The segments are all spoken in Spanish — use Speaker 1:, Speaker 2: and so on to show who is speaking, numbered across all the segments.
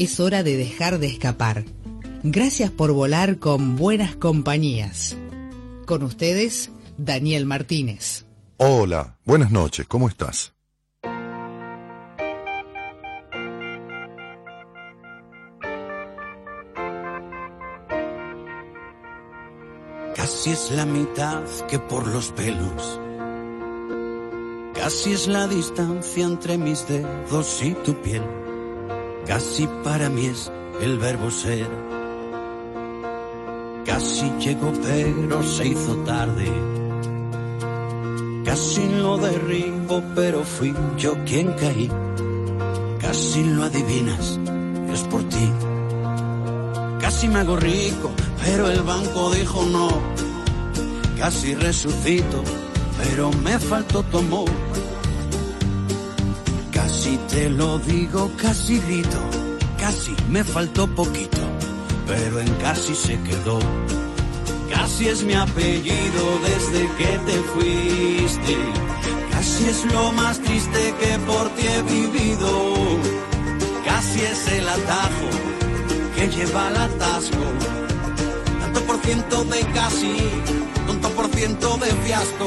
Speaker 1: es hora de dejar de escapar. Gracias por volar con buenas compañías. Con ustedes, Daniel Martínez.
Speaker 2: Hola, buenas noches, ¿cómo estás?
Speaker 3: Casi es la mitad que por los pelos. Casi es la distancia entre mis dedos y tu piel Casi para mí es el verbo ser. Casi llegó pero se hizo tarde. Casi lo derribo pero fui yo quien caí. Casi lo adivinas, es por ti. Casi me hago rico, pero el banco dijo no. Casi resucito, pero me faltó tu amor te lo digo, casi grito, casi me faltó poquito, pero en casi se quedó. Casi es mi apellido desde que te fuiste. Casi es lo más triste que por ti he vivido. Casi es el atajo que lleva al atasco. Tanto por ciento de casi, tanto por ciento de fiasco.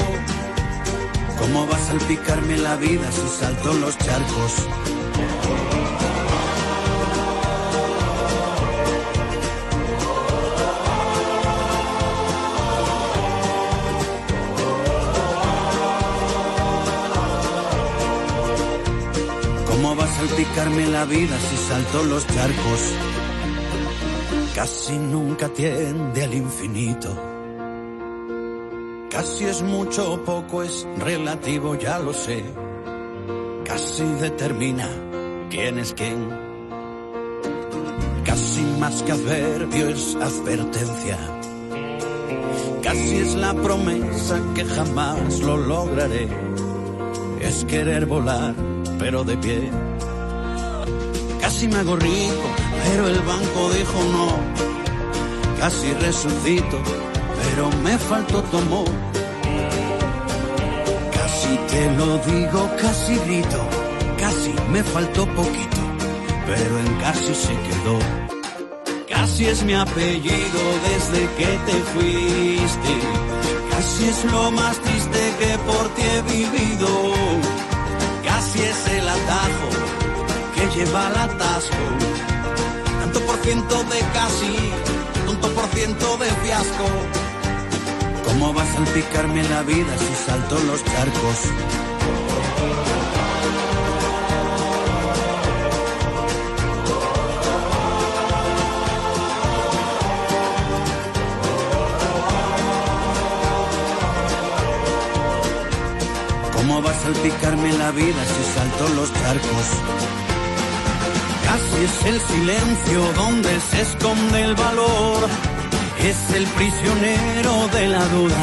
Speaker 3: ¿Cómo va a salpicarme la vida si salto los charcos? ¿Cómo va a salpicarme la vida si salto los charcos? Casi nunca tiende al infinito Casi es mucho o poco, es relativo, ya lo sé. Casi determina quién es quién. Casi más que adverbio es advertencia. Casi es la promesa que jamás lo lograré. Es querer volar, pero de pie. Casi me hago rico, pero el banco dijo no. Casi resucito pero me faltó tu. Casi te lo digo, casi grito, casi me faltó poquito, pero en casi se quedó. Casi es mi apellido desde que te fuiste. Casi es lo más triste que por ti he vivido. Casi es el atajo que lleva al atasco. Tanto por ciento de casi, tanto por ciento de fiasco ¿Cómo va a salpicarme la vida si salto los charcos? ¿Cómo va a salpicarme la vida si salto los charcos? Casi es el silencio donde se esconde el valor es el prisionero de la duda.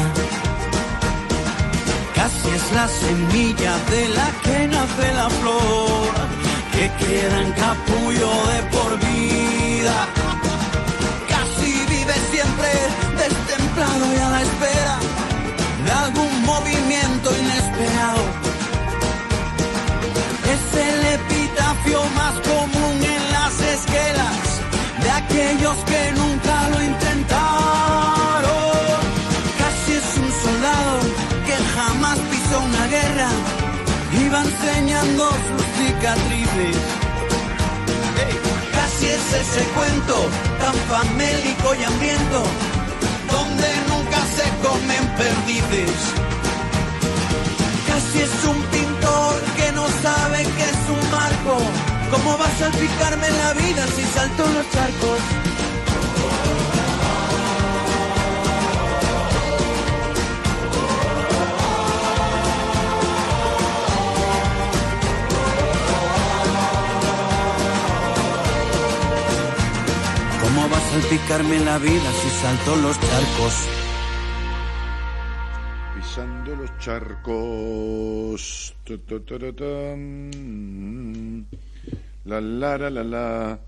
Speaker 3: Casi es la semilla de la que nace la flor, que queda en capullo de por vida. Casi vive siempre destemplado y a la espera de algún movimiento inesperado. Es el epitafio más común en las esquelas de aquellos que nunca enseñando sus cicatrices. Casi es ese cuento tan famélico y hambriento, donde nunca se comen perdices. Casi es un pintor que no sabe que es un marco. ¿Cómo va a salpicarme la vida si salto los charcos?
Speaker 4: Salpicarme la vida si salto los charcos.
Speaker 2: Pisando los charcos. La la la la la.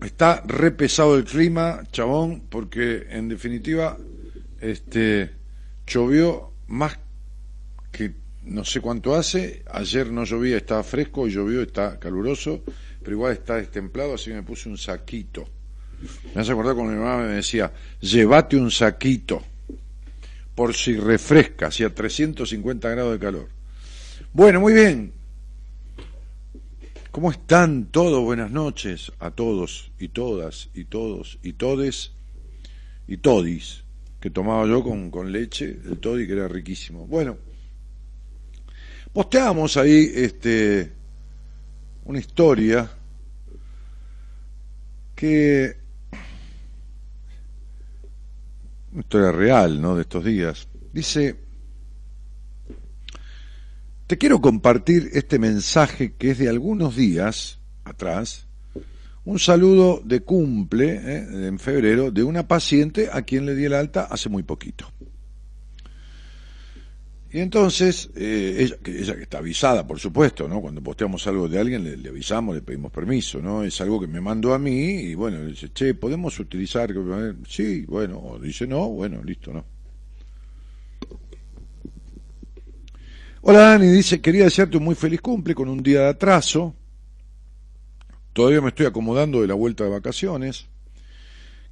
Speaker 2: Está re pesado el clima, chabón, porque en definitiva este llovió más que no sé cuánto hace. Ayer no llovía, estaba fresco, y llovió, está caluroso, pero igual está destemplado, así que me puse un saquito. Me hace acordar cuando mi mamá me decía, llévate un saquito, por si refresca, hacía 350 grados de calor. Bueno, muy bien. ¿Cómo están todos? Buenas noches a todos y todas y todos y todes y todis, que tomaba yo con, con leche, el toddy que era riquísimo. Bueno, posteamos ahí este, una historia que historia real, ¿no? De estos días. Dice, te quiero compartir este mensaje que es de algunos días atrás, un saludo de cumple ¿eh? en febrero de una paciente a quien le di el alta hace muy poquito. Y entonces, eh, ella, que ella que está avisada, por supuesto, ¿no? Cuando posteamos algo de alguien, le, avisamos, le pedimos permiso, ¿no? Es algo que me mandó a mí y bueno, dice, che, ¿podemos utilizar? Sí, bueno, o dice no, bueno, listo, ¿no? Hola Dani, dice, quería desearte un muy feliz cumple con un día de atraso. Todavía me estoy acomodando de la vuelta de vacaciones.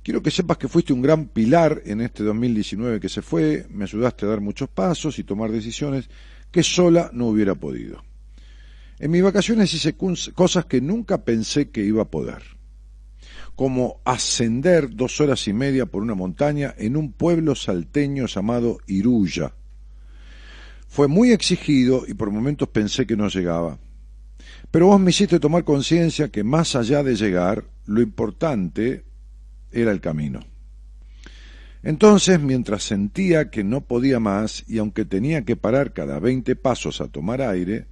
Speaker 2: Quiero que sepas que fuiste un gran pilar en este 2019 que se fue, me ayudaste a dar muchos pasos y tomar decisiones que sola no hubiera podido. En mis vacaciones hice cosas que nunca pensé que iba a poder, como ascender dos horas y media por una montaña en un pueblo salteño llamado Iruya. Fue muy exigido y por momentos pensé que no llegaba. Pero vos me hiciste tomar conciencia que más allá de llegar, lo importante era el camino. Entonces, mientras sentía que no podía más y aunque tenía que parar cada veinte pasos a tomar aire,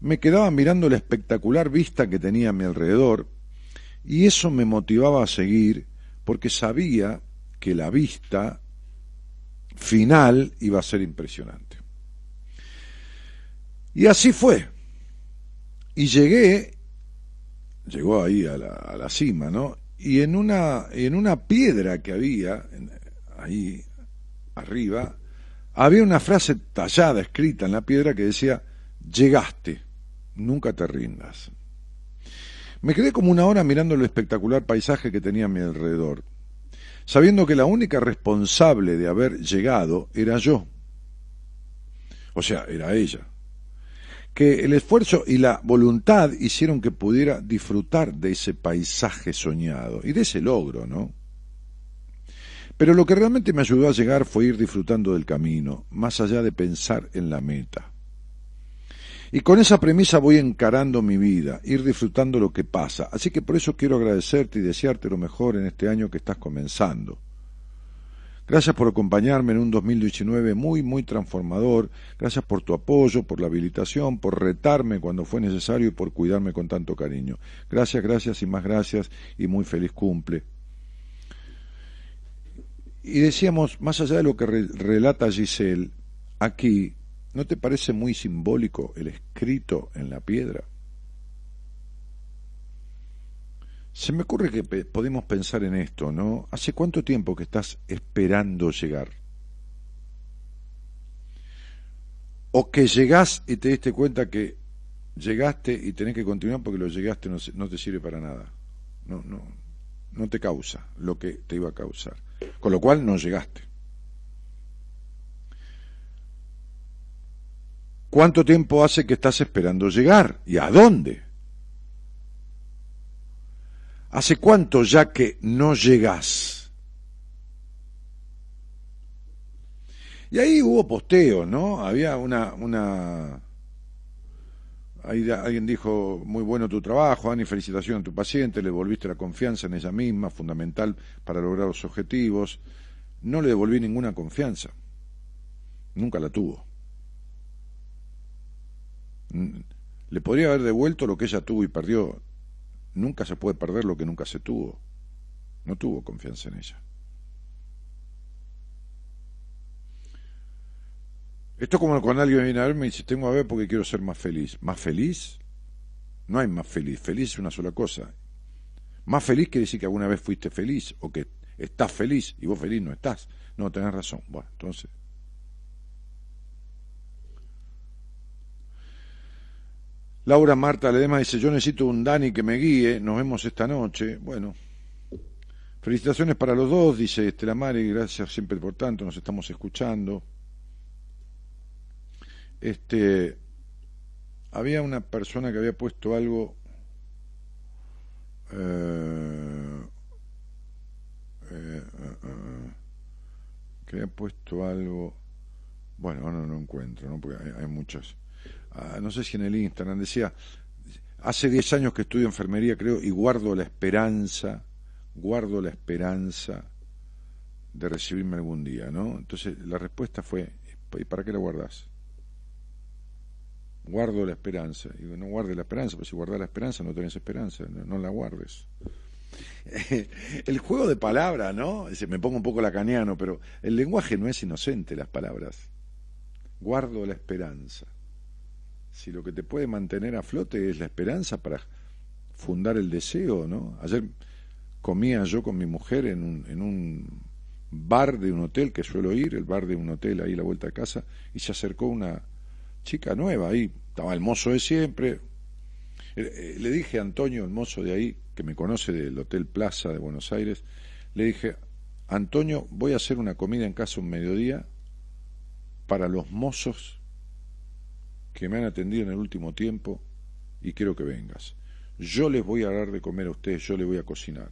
Speaker 2: me quedaba mirando la espectacular vista que tenía a mi alrededor y eso me motivaba a seguir porque sabía que la vista final iba a ser impresionante. Y así fue. Y llegué, llegó ahí a la, a la cima, ¿no? Y en una, en una piedra que había ahí arriba, había una frase tallada, escrita en la piedra que decía, llegaste, nunca te rindas. Me quedé como una hora mirando el espectacular paisaje que tenía a mi alrededor, sabiendo que la única responsable de haber llegado era yo. O sea, era ella que el esfuerzo y la voluntad hicieron que pudiera disfrutar de ese paisaje soñado y de ese logro, ¿no? Pero lo que realmente me ayudó a llegar fue ir disfrutando del camino, más allá de pensar en la meta. Y con esa premisa voy encarando mi vida, ir disfrutando lo que pasa. Así que por eso quiero agradecerte y desearte lo mejor en este año que estás comenzando. Gracias por acompañarme en un 2019 muy, muy transformador. Gracias por tu apoyo, por la habilitación, por retarme cuando fue necesario y por cuidarme con tanto cariño. Gracias, gracias y más gracias y muy feliz cumple. Y decíamos, más allá de lo que relata Giselle, aquí, ¿no te parece muy simbólico el escrito en la piedra? Se me ocurre que podemos pensar en esto, ¿no? ¿Hace cuánto tiempo que estás esperando llegar? O que llegás y te diste cuenta que llegaste y tenés que continuar porque lo llegaste no, no te sirve para nada. No, no, no te causa lo que te iba a causar. Con lo cual no llegaste. ¿Cuánto tiempo hace que estás esperando llegar? ¿Y a dónde? ¿Hace cuánto ya que no llegás? Y ahí hubo posteo, ¿no? Había una, una, Ahí alguien dijo, muy bueno tu trabajo, Ani, felicitación a tu paciente, le devolviste la confianza en ella misma, fundamental para lograr los objetivos. No le devolví ninguna confianza, nunca la tuvo. Le podría haber devuelto lo que ella tuvo y perdió, Nunca se puede perder lo que nunca se tuvo. no tuvo confianza en ella. Esto es como cuando alguien viene a verme y dice, tengo a ver porque quiero ser más feliz. ¿Más feliz? No hay más feliz. Feliz es una sola cosa. Más feliz quiere decir que alguna vez fuiste feliz o que estás feliz y vos feliz no estás. No, tenés razón. Bueno, entonces... Laura Marta Ledema dice, yo necesito un Dani que me guíe, nos vemos esta noche. Bueno, felicitaciones para los dos, dice Estela Mari, gracias siempre por tanto, nos estamos escuchando. Este, había una persona que había puesto algo eh, eh, eh, que había puesto algo bueno no lo encuentro ¿no? porque hay, muchas no sé si en el Instagram decía hace 10 años que estudio enfermería creo y guardo la esperanza guardo la esperanza de recibirme algún día ¿no? entonces la respuesta fue ¿y para qué la guardas? guardo la esperanza. Digo, no guarde la esperanza, porque si guardas la esperanza no tenés esperanza, no, la guardes. el juego de palabras, ¿no? Me pongo un poco lacaniano, pero el lenguaje no es inocente, las palabras. Guardo la esperanza. Si lo que te puede mantener a flote es la esperanza para fundar el deseo, ¿no? Ayer comía yo con mi mujer en un, en un bar de un hotel que suelo ir, el bar de un hotel ahí a la vuelta a casa, y se acercó una, chica nueva ahí, estaba el mozo de siempre. Eh, eh, le dije a Antonio, el mozo de ahí, que me conoce del Hotel Plaza de Buenos Aires, le dije, Antonio, voy a hacer una comida en casa un mediodía para los mozos que me han atendido en el último tiempo y quiero que vengas. Yo les voy a dar de comer a ustedes, yo les voy a cocinar.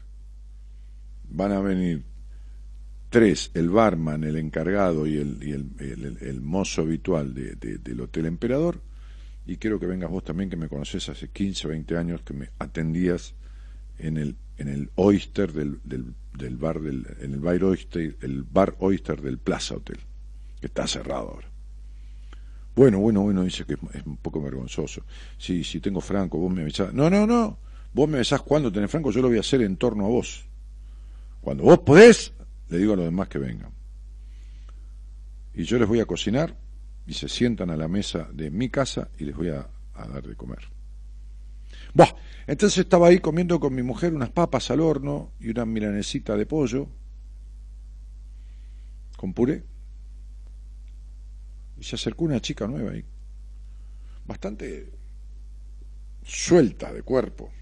Speaker 2: Van a venir Tres, el barman, el encargado y el, mozo habitual de, del Hotel Emperador. Y quiero que vengas vos también, que me conoces hace 15 o 20 años, que me atendías en el, Oyster del, del, bar del, en el bar Oyster, el bar Oyster del Plaza Hotel, que está cerrado ahora. Bueno, bueno, bueno, dice que es un poco vergonzoso. Si, si tengo franco, vos me avisás. No, no, no. Vos me avisás cuando tenés franco, yo lo voy a hacer en torno a vos. Cuando vos podés, le digo a los demás que vengan. Y yo les voy a cocinar y se sientan a la mesa de mi casa y les voy a, dar de comer. Buah, entonces estaba ahí comiendo con mi mujer unas papas al horno y una milanesita de pollo con puré. Y se acercó una chica nueva ahí, bastante suelta de cuerpo.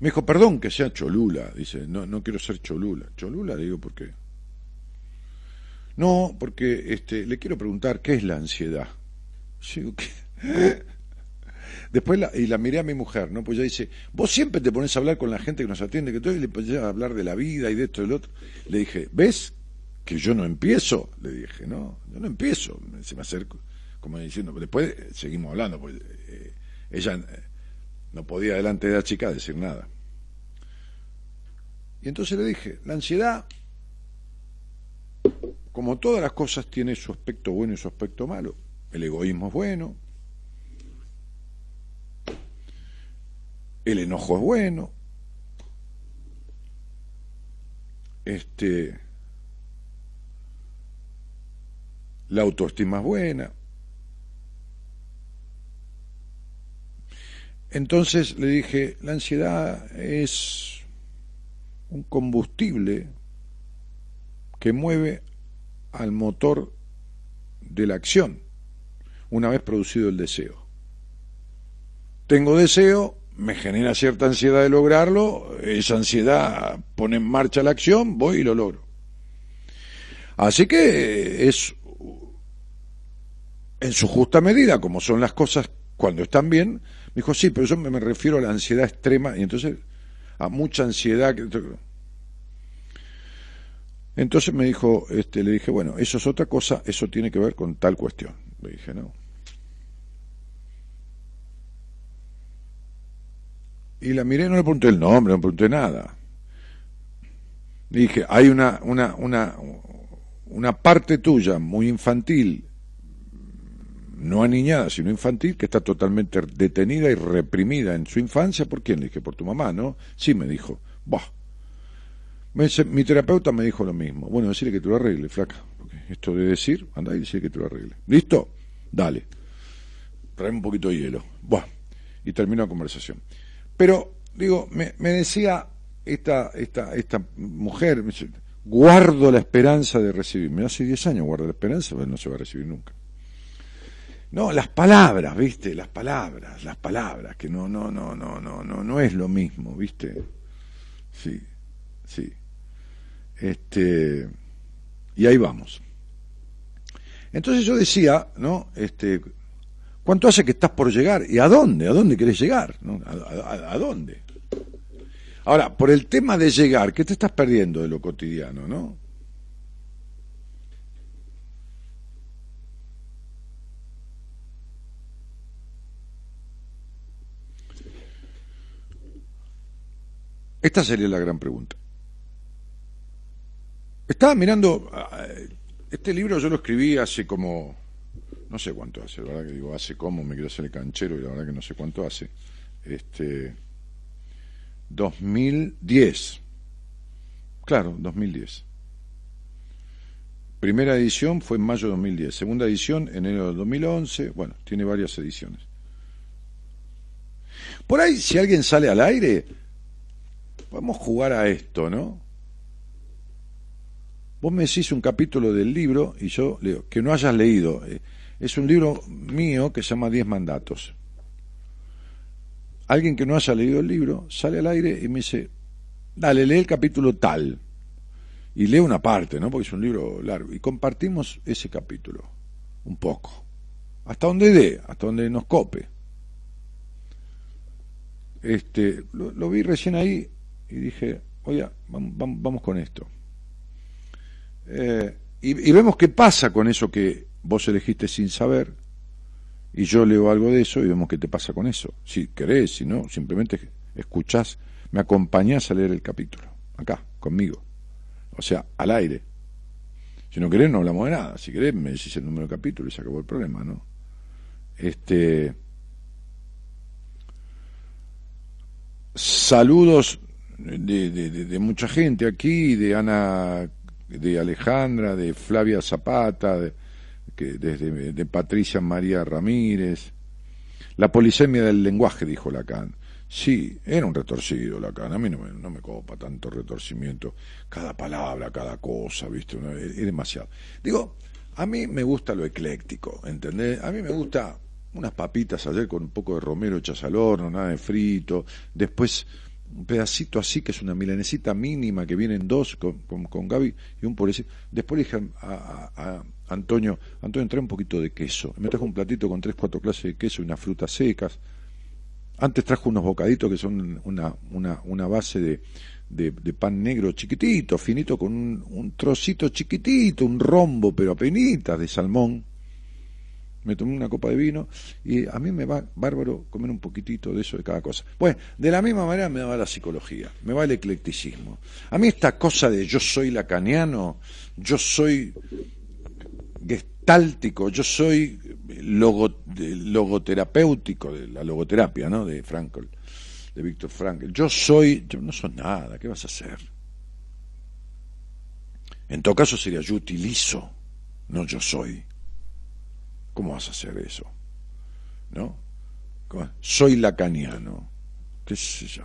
Speaker 2: Me dijo, perdón que sea Cholula. Dice, no, no quiero ser Cholula. Cholula, le digo, ¿por qué? No, porque este, le quiero preguntar, ¿qué es la ansiedad? Yo Después la, y la miré a mi mujer, ¿no? Pues ella dice, vos siempre te pones a hablar con la gente que nos atiende, que todo, y le pones a hablar de la vida y de esto y de lo otro. Le dije, ¿ves que yo no empiezo? Le dije, no, yo no empiezo. Se me acerco, como diciendo, después seguimos hablando, pues eh, ella eh, no podía delante de la chica decir nada. Y entonces le dije, la ansiedad, como todas las cosas, tiene su aspecto bueno y su aspecto malo. El egoísmo es bueno, el enojo es bueno, este, la autoestima es buena, Entonces le dije, la ansiedad es un combustible que mueve al motor de la acción una vez producido el deseo. Tengo deseo, me genera cierta ansiedad de lograrlo, esa ansiedad pone en marcha la acción, voy y lo logro. Así que es en su justa medida, como son las cosas cuando están bien, me dijo, sí, pero yo me refiero a la ansiedad extrema y entonces a mucha ansiedad. Entonces me dijo, este, le dije, bueno, eso es otra cosa, eso tiene que ver con tal cuestión. Le dije, no. Y la miré, no le pregunté el nombre, no le pregunté nada. Le dije, hay una, una, una, una parte tuya muy infantil no aniñada, sino infantil, que está totalmente detenida y reprimida en su infancia. ¿Por quién? Le dije, por tu mamá, ¿no? Sí, me dijo. Bah, mi terapeuta me dijo lo mismo. Bueno, decirle que tú lo arregle, flaca. esto de decir, anda y decirle que tú lo arregle. ¿Listo? Dale. Trae un poquito de hielo. Buah. Y terminó la conversación. Pero, digo, me, decía esta, esta, esta mujer, guardo la esperanza de recibirme. Hace 10 años guardo la esperanza, pero no se va a recibir nunca. No, las palabras, ¿viste? Las palabras, las palabras, que no, no, no, no, no, no, no es lo mismo, ¿viste? Sí, sí. Este, y ahí vamos. Entonces yo decía, ¿no? Este, ¿cuánto hace que estás por llegar? ¿Y a dónde? ¿A dónde querés llegar? ¿A, dónde? Ahora, por el tema de llegar, ¿qué te estás perdiendo de lo cotidiano, no? Esta sería la gran pregunta. Estaba mirando, ah, este libro yo lo escribí hace como, no sé cuánto hace, la verdad que digo, hace como, me quiero hacer el canchero y la verdad que no sé cuánto hace. Este, 2010. Claro, 2010. Primera edición fue en mayo de 2010, segunda edición enero de 2011, bueno, tiene varias ediciones. Por ahí, si alguien sale al aire, Podemos jugar a esto, ¿no? Vos me decís un capítulo del libro y yo leo, que no hayas leído. Eh, es un libro mío que se llama Diez Mandatos. Alguien que no haya leído el libro sale al aire y me dice, dale, lee el capítulo tal. Y lee una parte, ¿no? Porque es un libro largo. Y compartimos ese capítulo, un poco. Hasta donde dé, hasta donde nos cope. Este, lo vi recién ahí y dije, oye, vamos, con esto. Eh, y, vemos qué pasa con eso que vos elegiste sin saber, y yo leo algo de eso y vemos qué te pasa con eso. Si querés, si no, simplemente escuchás, me acompañás a leer el capítulo, acá, conmigo. O sea, al aire. Si no querés, no hablamos de nada. Si querés, me decís el número de capítulo y se acabó el problema, ¿no? Este. Saludos de, mucha gente aquí, de Ana, de Alejandra, de Flavia Zapata, de, que, de, Patricia María Ramírez. La polisemia del lenguaje, dijo Lacan. Sí, era un retorcido Lacan. A mí no me, no me copa tanto retorcimiento. Cada palabra, cada cosa, ¿viste? es, demasiado. Digo, a mí me gusta lo ecléctico, ¿entendés? A mí me gusta unas papitas ayer con un poco de romero hechas al horno, nada de frito. Después un pedacito así, que es una milanesita mínima, que vienen dos con, con, Gaby y un pobrecito. Después le dije a, Antonio, Antonio, trae un poquito de queso. Me trajo un platito con tres, cuatro clases de queso y unas frutas secas. Antes trajo unos bocaditos que son una, una, una base de, de, pan negro chiquitito, finito, con un, trocito chiquitito, un rombo, pero apenitas de salmón me tomé una copa de vino y a mí me va bárbaro comer un poquitito de eso de cada cosa. Bueno, de la misma manera me va la psicología, me va el eclecticismo. A mí esta cosa de yo soy lacaniano, yo soy gestáltico, yo soy logoterapéutico, de la logoterapia, ¿no? De Frankl, de Víctor Frankl. Yo soy, yo no soy nada, ¿qué vas a hacer? En todo caso sería yo utilizo, no yo soy. ¿Cómo vas a hacer eso? ¿No? Soy lacaniano. ¿Qué sé yo?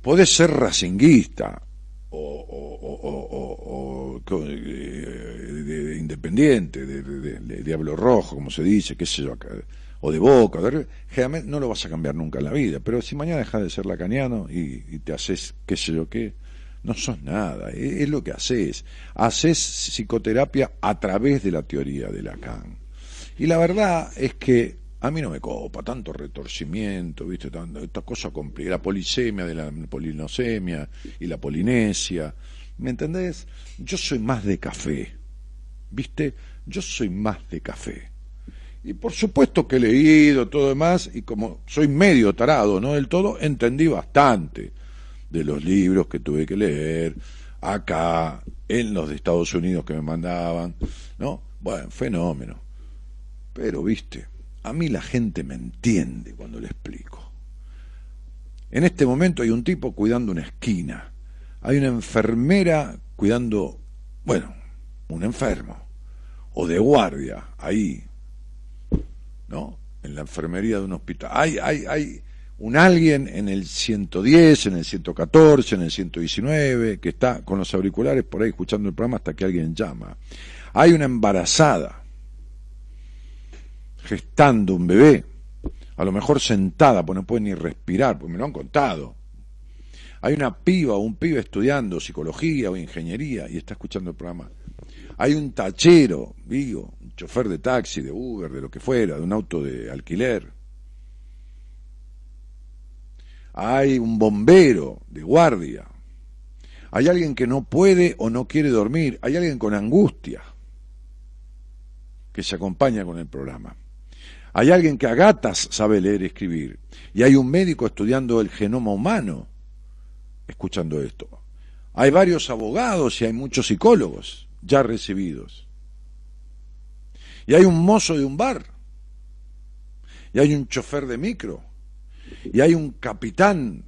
Speaker 2: Podés ser racinguista o, de, independiente, de, diablo rojo, como se dice, qué sé yo, o de boca. Generalmente no lo vas a cambiar nunca en la vida, pero si mañana dejas de ser lacaniano y, y te haces qué sé yo qué, no sos nada, es, lo que haces. Haces psicoterapia a través de la teoría de Lacan. Y la verdad es que a mí no me copa tanto retorcimiento, ¿viste? esta cosa complicada, la polisemia de la polinosemia y la polinesia. ¿Me entendés? Yo soy más de café, ¿viste? Yo soy más de café. Y por supuesto que he leído todo demás, y como soy medio tarado, no del todo, entendí bastante de los libros que tuve que leer, acá, en los de Estados Unidos que me mandaban, ¿no? Bueno, fenómeno. Pero, viste, a mí la gente me entiende cuando le explico. En este momento hay un tipo cuidando una esquina. Hay una enfermera cuidando, bueno, un enfermo. O de guardia, ahí. ¿No? En la enfermería de un hospital. Hay, hay, hay un alguien en el 110, en el 114, en el 119, que está con los auriculares por ahí escuchando el programa hasta que alguien llama. Hay una embarazada gestando un bebé, a lo mejor sentada, pues no puede ni respirar, porque me lo han contado. Hay una piba o un pibe estudiando psicología o ingeniería y está escuchando el programa. Hay un tachero, digo, un chofer de taxi, de Uber, de lo que fuera, de un auto de alquiler, hay un bombero de guardia, hay alguien que no puede o no quiere dormir, hay alguien con angustia que se acompaña con el programa. Hay alguien que a gatas sabe leer y escribir. Y hay un médico estudiando el genoma humano escuchando esto. Hay varios abogados y hay muchos psicólogos ya recibidos. Y hay un mozo de un bar. Y hay un chofer de micro y hay un capitán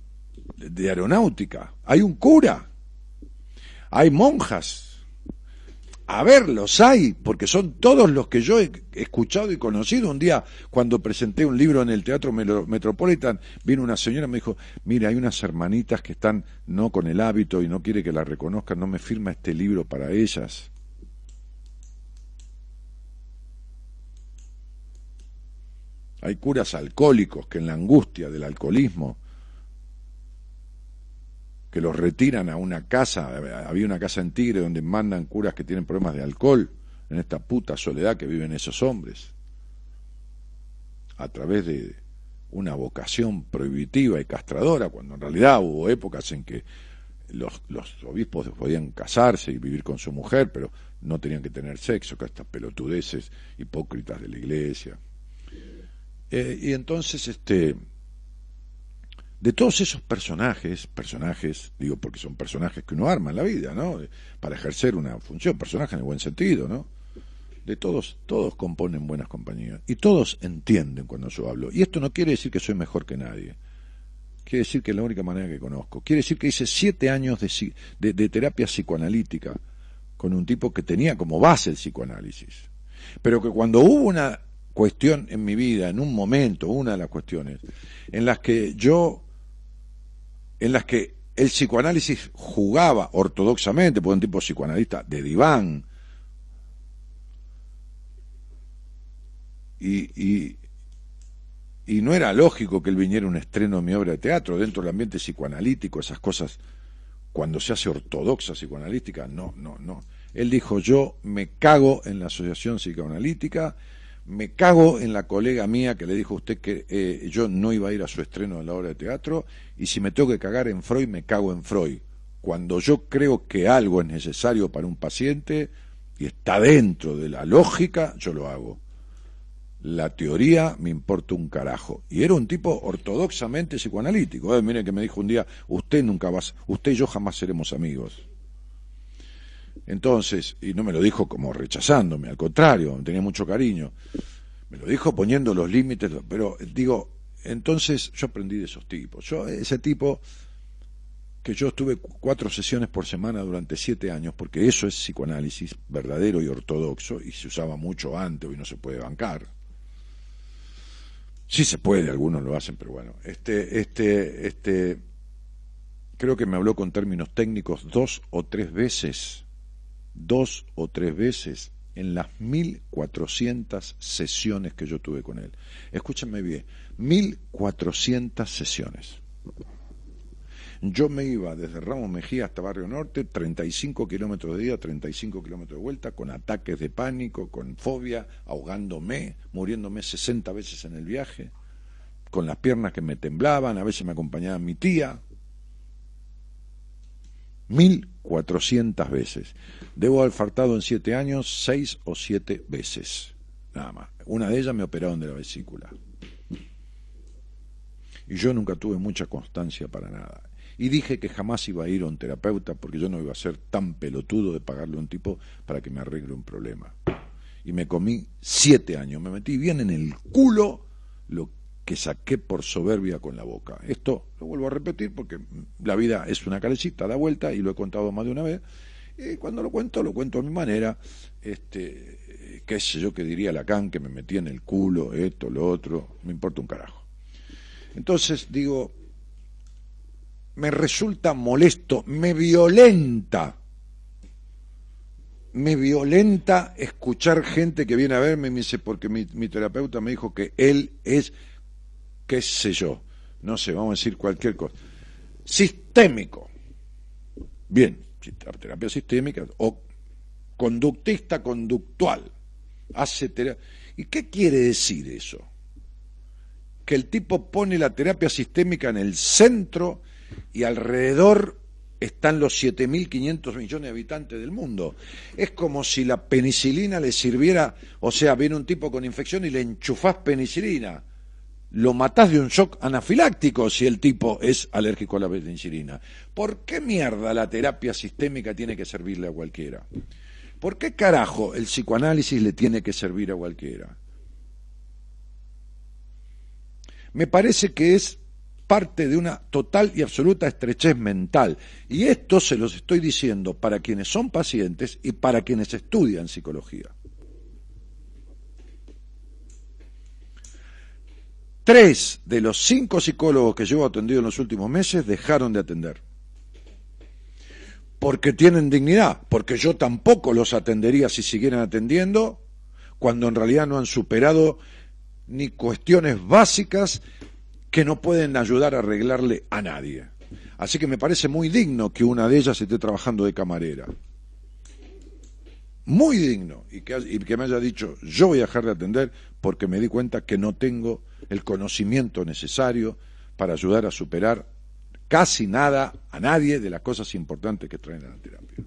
Speaker 2: de aeronáutica, hay un cura, hay monjas. A ver, los hay, porque son todos los que yo he escuchado y conocido. Un día, cuando presenté un libro en el Teatro Metropolitan, vino una señora y me dijo, mire, hay unas hermanitas que están no con el hábito y no quiere que la reconozcan, no me firma este libro para ellas. Hay curas alcohólicos que en la angustia del alcoholismo, que los retiran a una casa, había una casa en Tigre donde mandan curas que tienen problemas de alcohol, en esta puta soledad que viven esos hombres, a través de una vocación prohibitiva y castradora, cuando en realidad hubo épocas en que los, obispos podían casarse y vivir con su mujer, pero no tenían que tener sexo, que estas pelotudeces hipócritas de la iglesia. Eh, y entonces, este, de todos esos personajes, personajes, digo porque son personajes que uno arma en la vida, ¿no? Para ejercer una función, personajes en el buen sentido, ¿no? De todos, todos componen buenas compañías y todos entienden cuando yo hablo. Y esto no quiere decir que soy mejor que nadie. Quiere decir que es la única manera que conozco. Quiere decir que hice siete años de, de terapia psicoanalítica con un tipo que tenía como base el psicoanálisis. Pero que cuando hubo una cuestión en mi vida, en un momento, una de las cuestiones, en las que yo, en las que el psicoanálisis jugaba ortodoxamente, por un tipo psicoanalista de diván, y, y, no era lógico que él viniera un estreno de mi obra de teatro dentro del ambiente psicoanalítico, esas cosas, cuando se hace ortodoxa psicoanalística, no, no, no. Él dijo, yo me cago en la asociación psicoanalítica, me cago en la colega mía que le dijo a usted que eh, yo no iba a ir a su estreno de la obra de teatro y si me tengo que cagar en Freud, me cago en Freud. Cuando yo creo que algo es necesario para un paciente y está dentro de la lógica, yo lo hago. La teoría me importa un carajo. Y era un tipo ortodoxamente psicoanalítico. Eh, mire que me dijo un día, usted nunca va, usted y yo jamás seremos amigos. Entonces, y no me lo dijo como rechazándome, al contrario, tenía mucho cariño. Me lo dijo poniendo los límites, pero digo, entonces yo aprendí de esos tipos. Yo, ese tipo que yo estuve cuatro sesiones por semana durante siete años, porque eso es psicoanálisis verdadero y ortodoxo, y se usaba mucho antes, y no se puede bancar. Sí se puede, algunos lo hacen, pero bueno, este, este, este, creo que me habló con términos técnicos dos o tres veces dos o tres veces en las 1400 sesiones que yo tuve con él. Escúchame bien, 1400 sesiones. Yo me iba desde Ramos Mejía hasta Barrio Norte, 35 kilómetros de ida, 35 kilómetros de vuelta, con ataques de pánico, con fobia, ahogándome, muriéndome 60 veces en el viaje, con las piernas que me temblaban, a veces me acompañaba mi tía, 1400 veces. Debo haber faltado en siete años seis o siete veces, nada más. Una de ellas me operaron de la vesícula. Y yo nunca tuve mucha constancia para nada. Y dije que jamás iba a ir a un terapeuta porque yo no iba a ser tan pelotudo de pagarle a un tipo para que me arregle un problema. Y me comí siete años, me metí bien en el culo lo que saqué por soberbia con la boca. Esto lo vuelvo a repetir porque la vida es una calecita, da vuelta y lo he contado más de una vez. Y cuando lo cuento, lo cuento a mi manera. Este, qué sé yo que diría Lacan, que me metía en el culo, esto, lo otro, me importa un carajo. Entonces digo, me resulta molesto, me violenta, me violenta escuchar gente que viene a verme y me dice, porque mi, mi terapeuta me dijo que él es qué sé yo, no sé, vamos a decir cualquier cosa, sistémico. Bien, terapia sistémica o conductista conductual. Hace ¿Y qué quiere decir eso? Que el tipo pone la terapia sistémica en el centro y alrededor están los 7.500 millones de habitantes del mundo. Es como si la penicilina le sirviera, o sea, viene un tipo con infección y le enchufás penicilina lo matás de un shock anafiláctico si el tipo es alérgico a la penicilina. ¿Por qué mierda la terapia sistémica tiene que servirle a cualquiera? ¿Por qué carajo el psicoanálisis le tiene que servir a cualquiera? Me parece que es parte de una total y absoluta estrechez mental. Y esto se los estoy diciendo para quienes son pacientes y para quienes estudian psicología. Tres de los cinco psicólogos que llevo atendido en los últimos meses dejaron de atender. Porque tienen dignidad, porque yo tampoco los atendería si siguieran atendiendo, cuando en realidad no han superado ni cuestiones básicas que no pueden ayudar a arreglarle a nadie. Así que me parece muy digno que una de ellas esté trabajando de camarera. Muy digno. Y que, y que me haya dicho, yo voy a dejar de atender porque me di cuenta que no tengo el conocimiento necesario para ayudar a superar casi nada a nadie de las cosas importantes que traen a la terapia.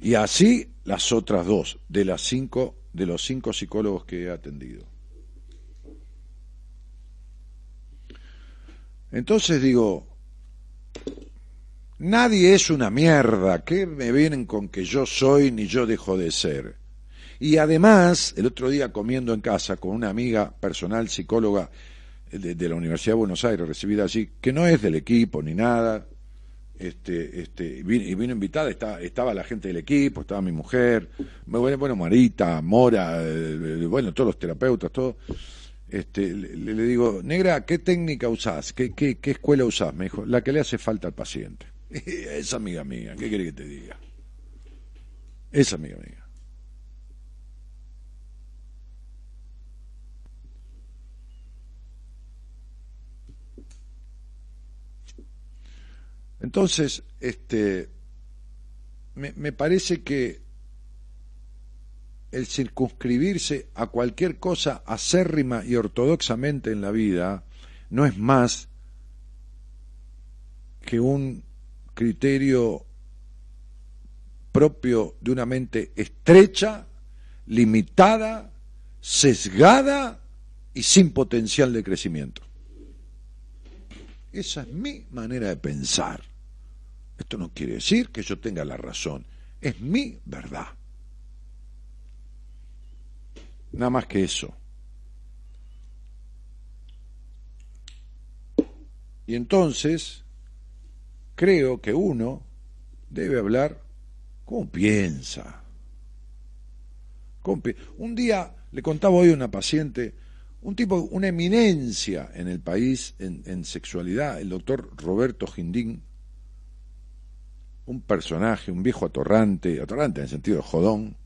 Speaker 2: Y así las otras dos de las cinco de los cinco psicólogos que he atendido. Entonces digo, nadie es una mierda, ¿qué me vienen con que yo soy ni yo dejo de ser? Y además, el otro día comiendo en casa con una amiga personal psicóloga de, la Universidad de Buenos Aires, recibida allí, que no es del equipo ni nada, este, este, y vino, invitada, estaba, estaba, la gente del equipo, estaba mi mujer, bueno, Marita, Mora, eh, bueno, todos los terapeutas, todo. Este, le, le, digo, negra, ¿qué técnica usás? ¿Qué, qué, qué escuela usás? Me dijo, la que le hace falta al paciente. es amiga mía, ¿qué quiere que te diga? Es amiga mía. Entonces, este, me, parece que el circunscribirse a cualquier cosa acérrima y ortodoxamente en la vida no es más que un criterio propio de una mente estrecha, limitada, sesgada y sin potencial de crecimiento. Esa es mi manera de pensar. Esto no quiere decir que yo tenga la razón, es mi verdad. Nada más que eso. Y entonces, creo que uno debe hablar como piensa. Un día le contaba hoy a una paciente, un tipo, una eminencia en el país en, sexualidad, el doctor Roberto Gindín, un personaje, un viejo atorrante, atorrante en el sentido de jodón,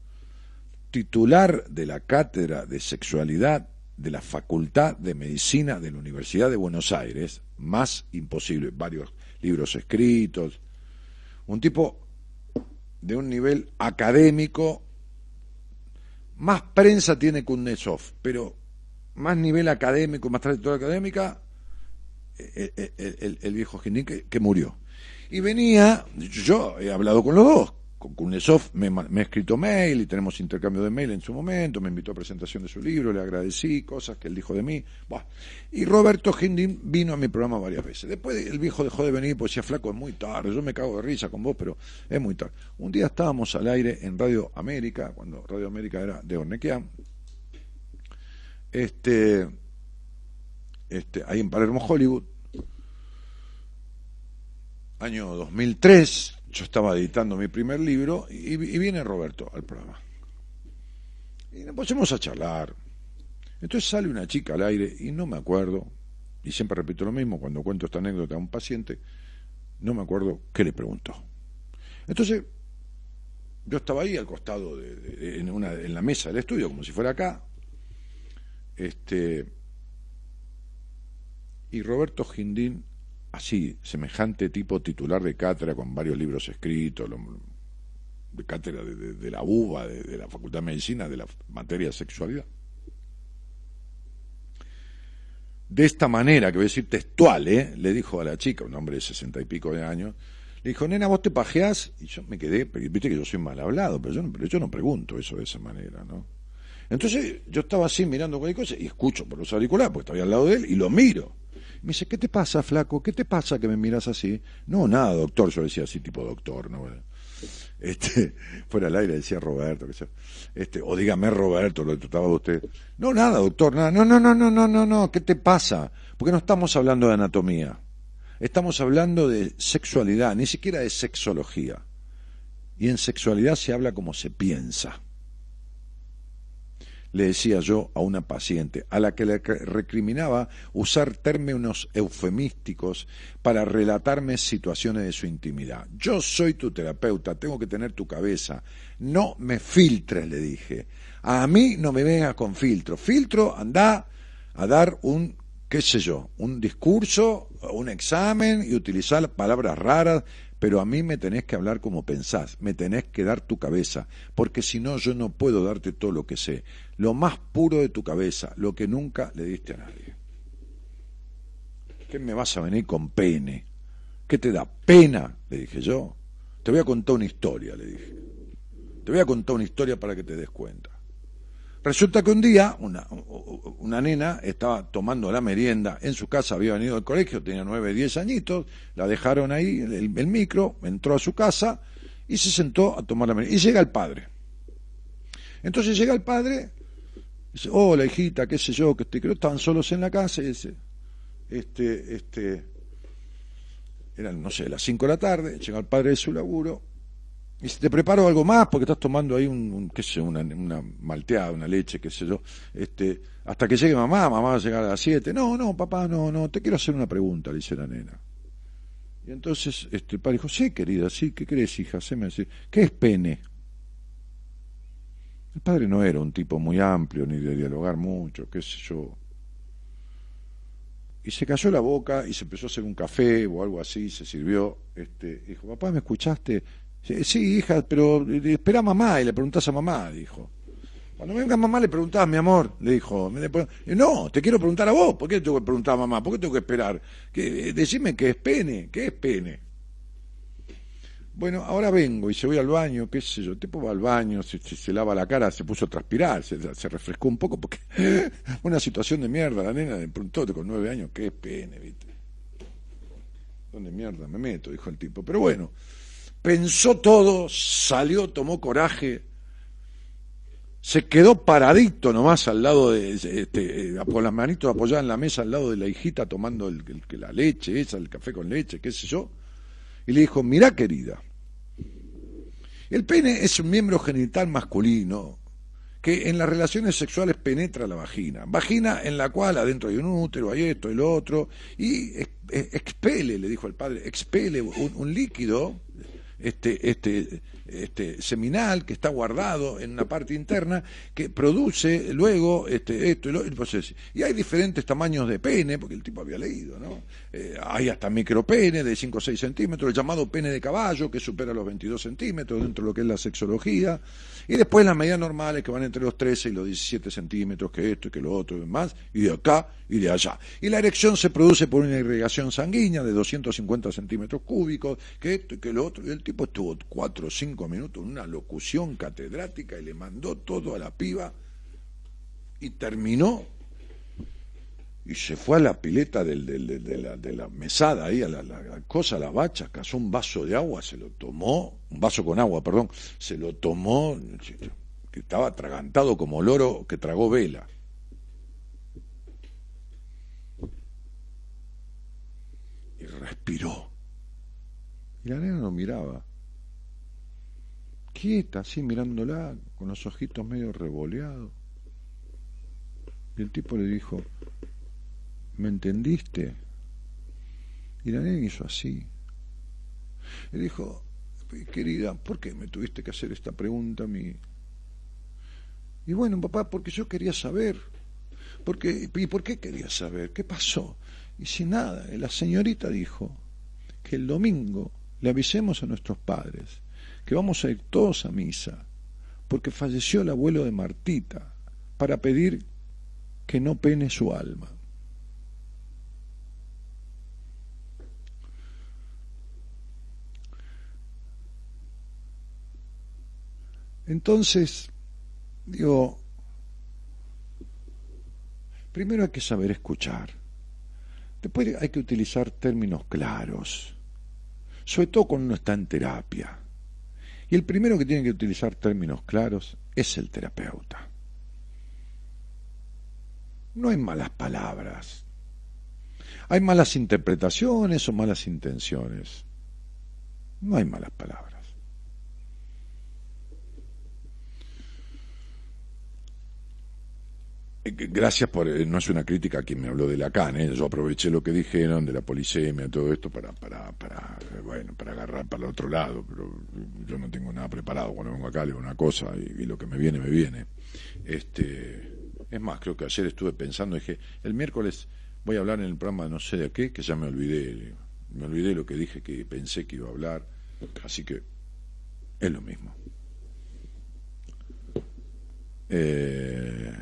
Speaker 2: titular de la cátedra de sexualidad de la Facultad de Medicina de la Universidad de Buenos Aires, más imposible, varios libros escritos, un tipo de un nivel académico, más prensa tiene Kuznetsov, pero más nivel académico, más trayectoria académica, eh, eh, el, viejo Gindín que murió. Y venía, yo he hablado con los dos, con Kunesov me, me, ha escrito mail y tenemos intercambio de mail en su momento, me invitó a presentación de su libro, le agradecí cosas que él dijo de mí. Y Roberto Gindin vino a mi programa varias veces. Después el viejo dejó de venir porque decía, flaco, es muy tarde, yo me cago de risa con vos, pero es muy tarde. Un día estábamos al aire en Radio América, cuando Radio América era de Ornequia, este, este, ahí en Palermo, Hollywood, año 2003, yo estaba editando mi primer libro y, viene Roberto al programa. Y nos pusimos a charlar. Entonces sale una chica al aire y no me acuerdo, y siempre repito lo mismo cuando cuento esta anécdota a un paciente, no me acuerdo qué le preguntó. Entonces, yo estaba ahí al costado, de, en, una, en la mesa del estudio, como si fuera acá, este, y Roberto Gindín así, semejante tipo titular de cátedra con varios libros escritos, de cátedra de, la UBA, de, la Facultad de Medicina, de la materia de sexualidad. De esta manera, que voy a decir textual, ¿eh? le dijo a la chica, un hombre de sesenta y pico de años, le dijo, nena, vos te pajeás, y yo me quedé, viste que yo soy mal hablado, pero yo, no, pero yo no pregunto eso de esa manera, ¿no? Entonces yo estaba así mirando cualquier cosa y escucho por los auriculares, porque estaba al lado de él, y lo miro. Me dice, ¿qué te pasa, flaco? ¿Qué te pasa que me miras así? No, nada, doctor. Yo decía así, tipo doctor, ¿no? Este, fuera al aire decía Roberto, que sea. Este, o dígame Roberto, lo trataba de usted. No, nada, doctor, nada. No, no, no, no, no, no, no. ¿Qué te pasa? Porque no estamos hablando de anatomía. Estamos hablando de sexualidad, ni siquiera de sexología. Y en sexualidad se habla como se piensa le decía yo a una paciente, a la que le recriminaba usar términos eufemísticos para relatarme situaciones de su intimidad. Yo soy tu terapeuta, tengo que tener tu cabeza. No me filtres, le dije. A mí no me vengas con filtro. Filtro, anda a dar un, qué sé yo, un discurso, un examen y utilizar palabras raras pero a mí me tenés que hablar como pensás, me tenés que dar tu cabeza, porque si no yo no puedo darte todo lo que sé, lo más puro de tu cabeza, lo que nunca le diste a nadie. ¿Qué me vas a venir con pene? ¿Qué te da pena? Le dije yo. Te voy a contar una historia, le dije. Te voy a contar una historia para que te des cuenta. Resulta que un día una, una, nena estaba tomando la merienda en su casa, había venido al colegio, tenía nueve, diez añitos, la dejaron ahí, el, micro, entró a su casa y se sentó a tomar la merienda. Y llega el padre. Entonces llega el padre, dice, hola hijita, qué sé yo, que creo que estaban solos en la casa, y este, este, eran, no sé, las cinco de la tarde, llega el padre de su laburo, y te preparo algo más porque estás tomando ahí un, qué sé, una, una, malteada, una leche, qué sé yo, este, hasta que llegue mamá, mamá va a llegar a las siete. No, no, papá, no, no, te quiero hacer una pregunta, le dice la nena. Y entonces este, el padre dijo, sí, querida, sí, ¿qué crees, hija? me decir, ¿qué es pene? El padre no era un tipo muy amplio, ni de dialogar mucho, qué sé yo. Y se cayó la boca y se empezó a hacer un café o algo así, se sirvió. Este, dijo, papá, ¿me escuchaste? Sí, hija, pero eh, espera a mamá y le preguntás a mamá, dijo. Cuando venga mamá le preguntás, mi amor, le dijo. No, te quiero preguntar a vos, ¿por qué tengo que preguntar a mamá? ¿Por qué tengo que esperar? Que, eh, decime qué es pene, qué es pene. Bueno, ahora vengo y se voy al baño, qué sé yo, el tipo va al baño, se, se, lava la cara, se puso a transpirar, se, refrescó un poco porque una situación de mierda, la nena le preguntó con nueve años, ¿qué es pene, viste? ¿Dónde mierda me meto? dijo el tipo. Pero bueno, pensó todo, salió, tomó coraje, se quedó paradito nomás al lado de, este, con las manitos apoyadas en la mesa al lado de la hijita tomando el, la leche, esa, el café con leche, qué sé yo, y le dijo, mirá querida, el pene es un miembro genital masculino que en las relaciones sexuales penetra la vagina. Vagina en la cual adentro hay un útero, hay esto lo otro, y expele, le dijo el padre, expele un líquido este, este, este seminal que está guardado en una parte interna que produce luego este, esto y lo pues Y hay diferentes tamaños de pene, porque el tipo había leído, ¿no? Eh, hay hasta micropene de 5 o 6 centímetros, el llamado pene de caballo que supera los 22 centímetros dentro de lo que es la sexología. Y después las medidas normales que van entre los 13 y los 17 centímetros, que esto y que lo otro y demás, y de acá y de allá. Y la erección se produce por una irrigación sanguínea de 250 centímetros cúbicos, que esto y que lo otro. Y el tipo estuvo 4 o 5 cinco minutos, una locución catedrática y le mandó todo a la piba y terminó y se fue a la pileta del, de, la, de, la, mesada ahí, a la, cosa, a la bacha, cazó un vaso de agua, se lo tomó, un vaso con agua, perdón, se lo tomó, que estaba atragantado como loro que tragó vela. Y respiró. Y la nena lo miraba. Quieta, así mirándola, con los ojitos medio revoleados. Y el tipo le dijo, ¿me entendiste? Y la nena hizo así. Y dijo, querida, ¿por qué me tuviste que hacer esta pregunta a mí? Y bueno, papá, porque yo quería saber. Porque, ¿Y por qué quería saber? ¿Qué pasó? Y si nada, la señorita dijo que el domingo le avisemos a nuestros padres que vamos a ir todos a misa, porque falleció el abuelo de Martita, para pedir que no pene su alma. Entonces, digo, primero hay que saber escuchar, después hay que utilizar términos claros, sobre todo cuando uno está en terapia. Y el primero que tiene que utilizar términos claros es el terapeuta. No hay malas palabras. Hay malas interpretaciones o malas intenciones. No hay malas palabras. Eh, gracias por, eh, no es una crítica a quien me habló de Lacan, ¿eh? yo aproveché lo que dijeron de la polisemia, todo esto para, para, para, bueno, para agarrar para el otro lado, pero yo no tengo nada preparado, cuando vengo acá leo una cosa y, lo que me viene, me viene. Este, es más, creo que ayer estuve pensando, dije, el miércoles voy a hablar en el programa no sé de qué, que ya me olvidé, me olvidé lo que dije que pensé que iba a hablar, así que es lo mismo. Eh,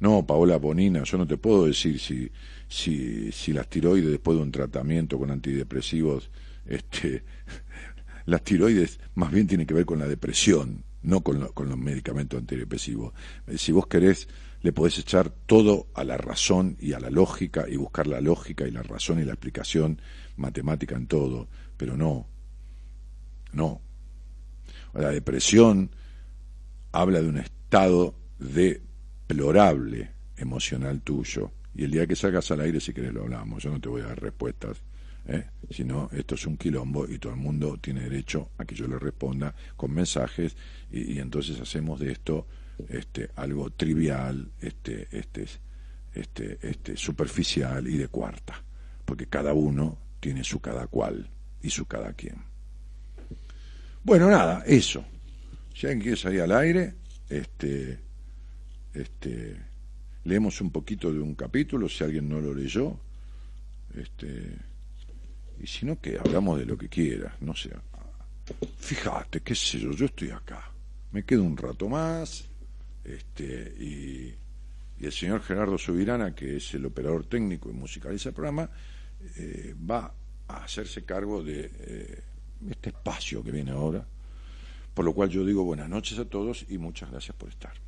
Speaker 2: no, Paola Bonina, yo no te puedo decir si, si, si las tiroides después de un tratamiento con antidepresivos, este, las tiroides más bien tienen que ver con la depresión, no con, con los medicamentos antidepresivos. Eh, si vos querés, le podés echar todo a la razón y a la lógica y buscar la lógica y la razón y la explicación matemática en todo, pero no, no. La depresión habla de un estado de emocional tuyo. Y el día que salgas al aire, si querés, lo hablamos. Yo no te voy a dar respuestas. ¿eh? sino esto es un quilombo y todo el mundo tiene derecho a que yo le responda con mensajes y, entonces hacemos de esto este algo trivial este este este este superficial y de cuarta porque cada uno tiene su cada cual y su cada quien bueno nada eso si alguien quiere salir al aire este este, leemos un poquito de un capítulo, si alguien no lo leyó, este, y si no, que hablamos de lo que quieras, no sé. Fíjate, qué sé yo, yo estoy acá, me quedo un rato más, este, y, el señor Gerardo Subirana, que es el operador técnico y musicaliza el programa, eh, va a hacerse cargo de eh, este espacio que viene ahora. Por lo cual yo digo buenas noches a todos y muchas gracias por estar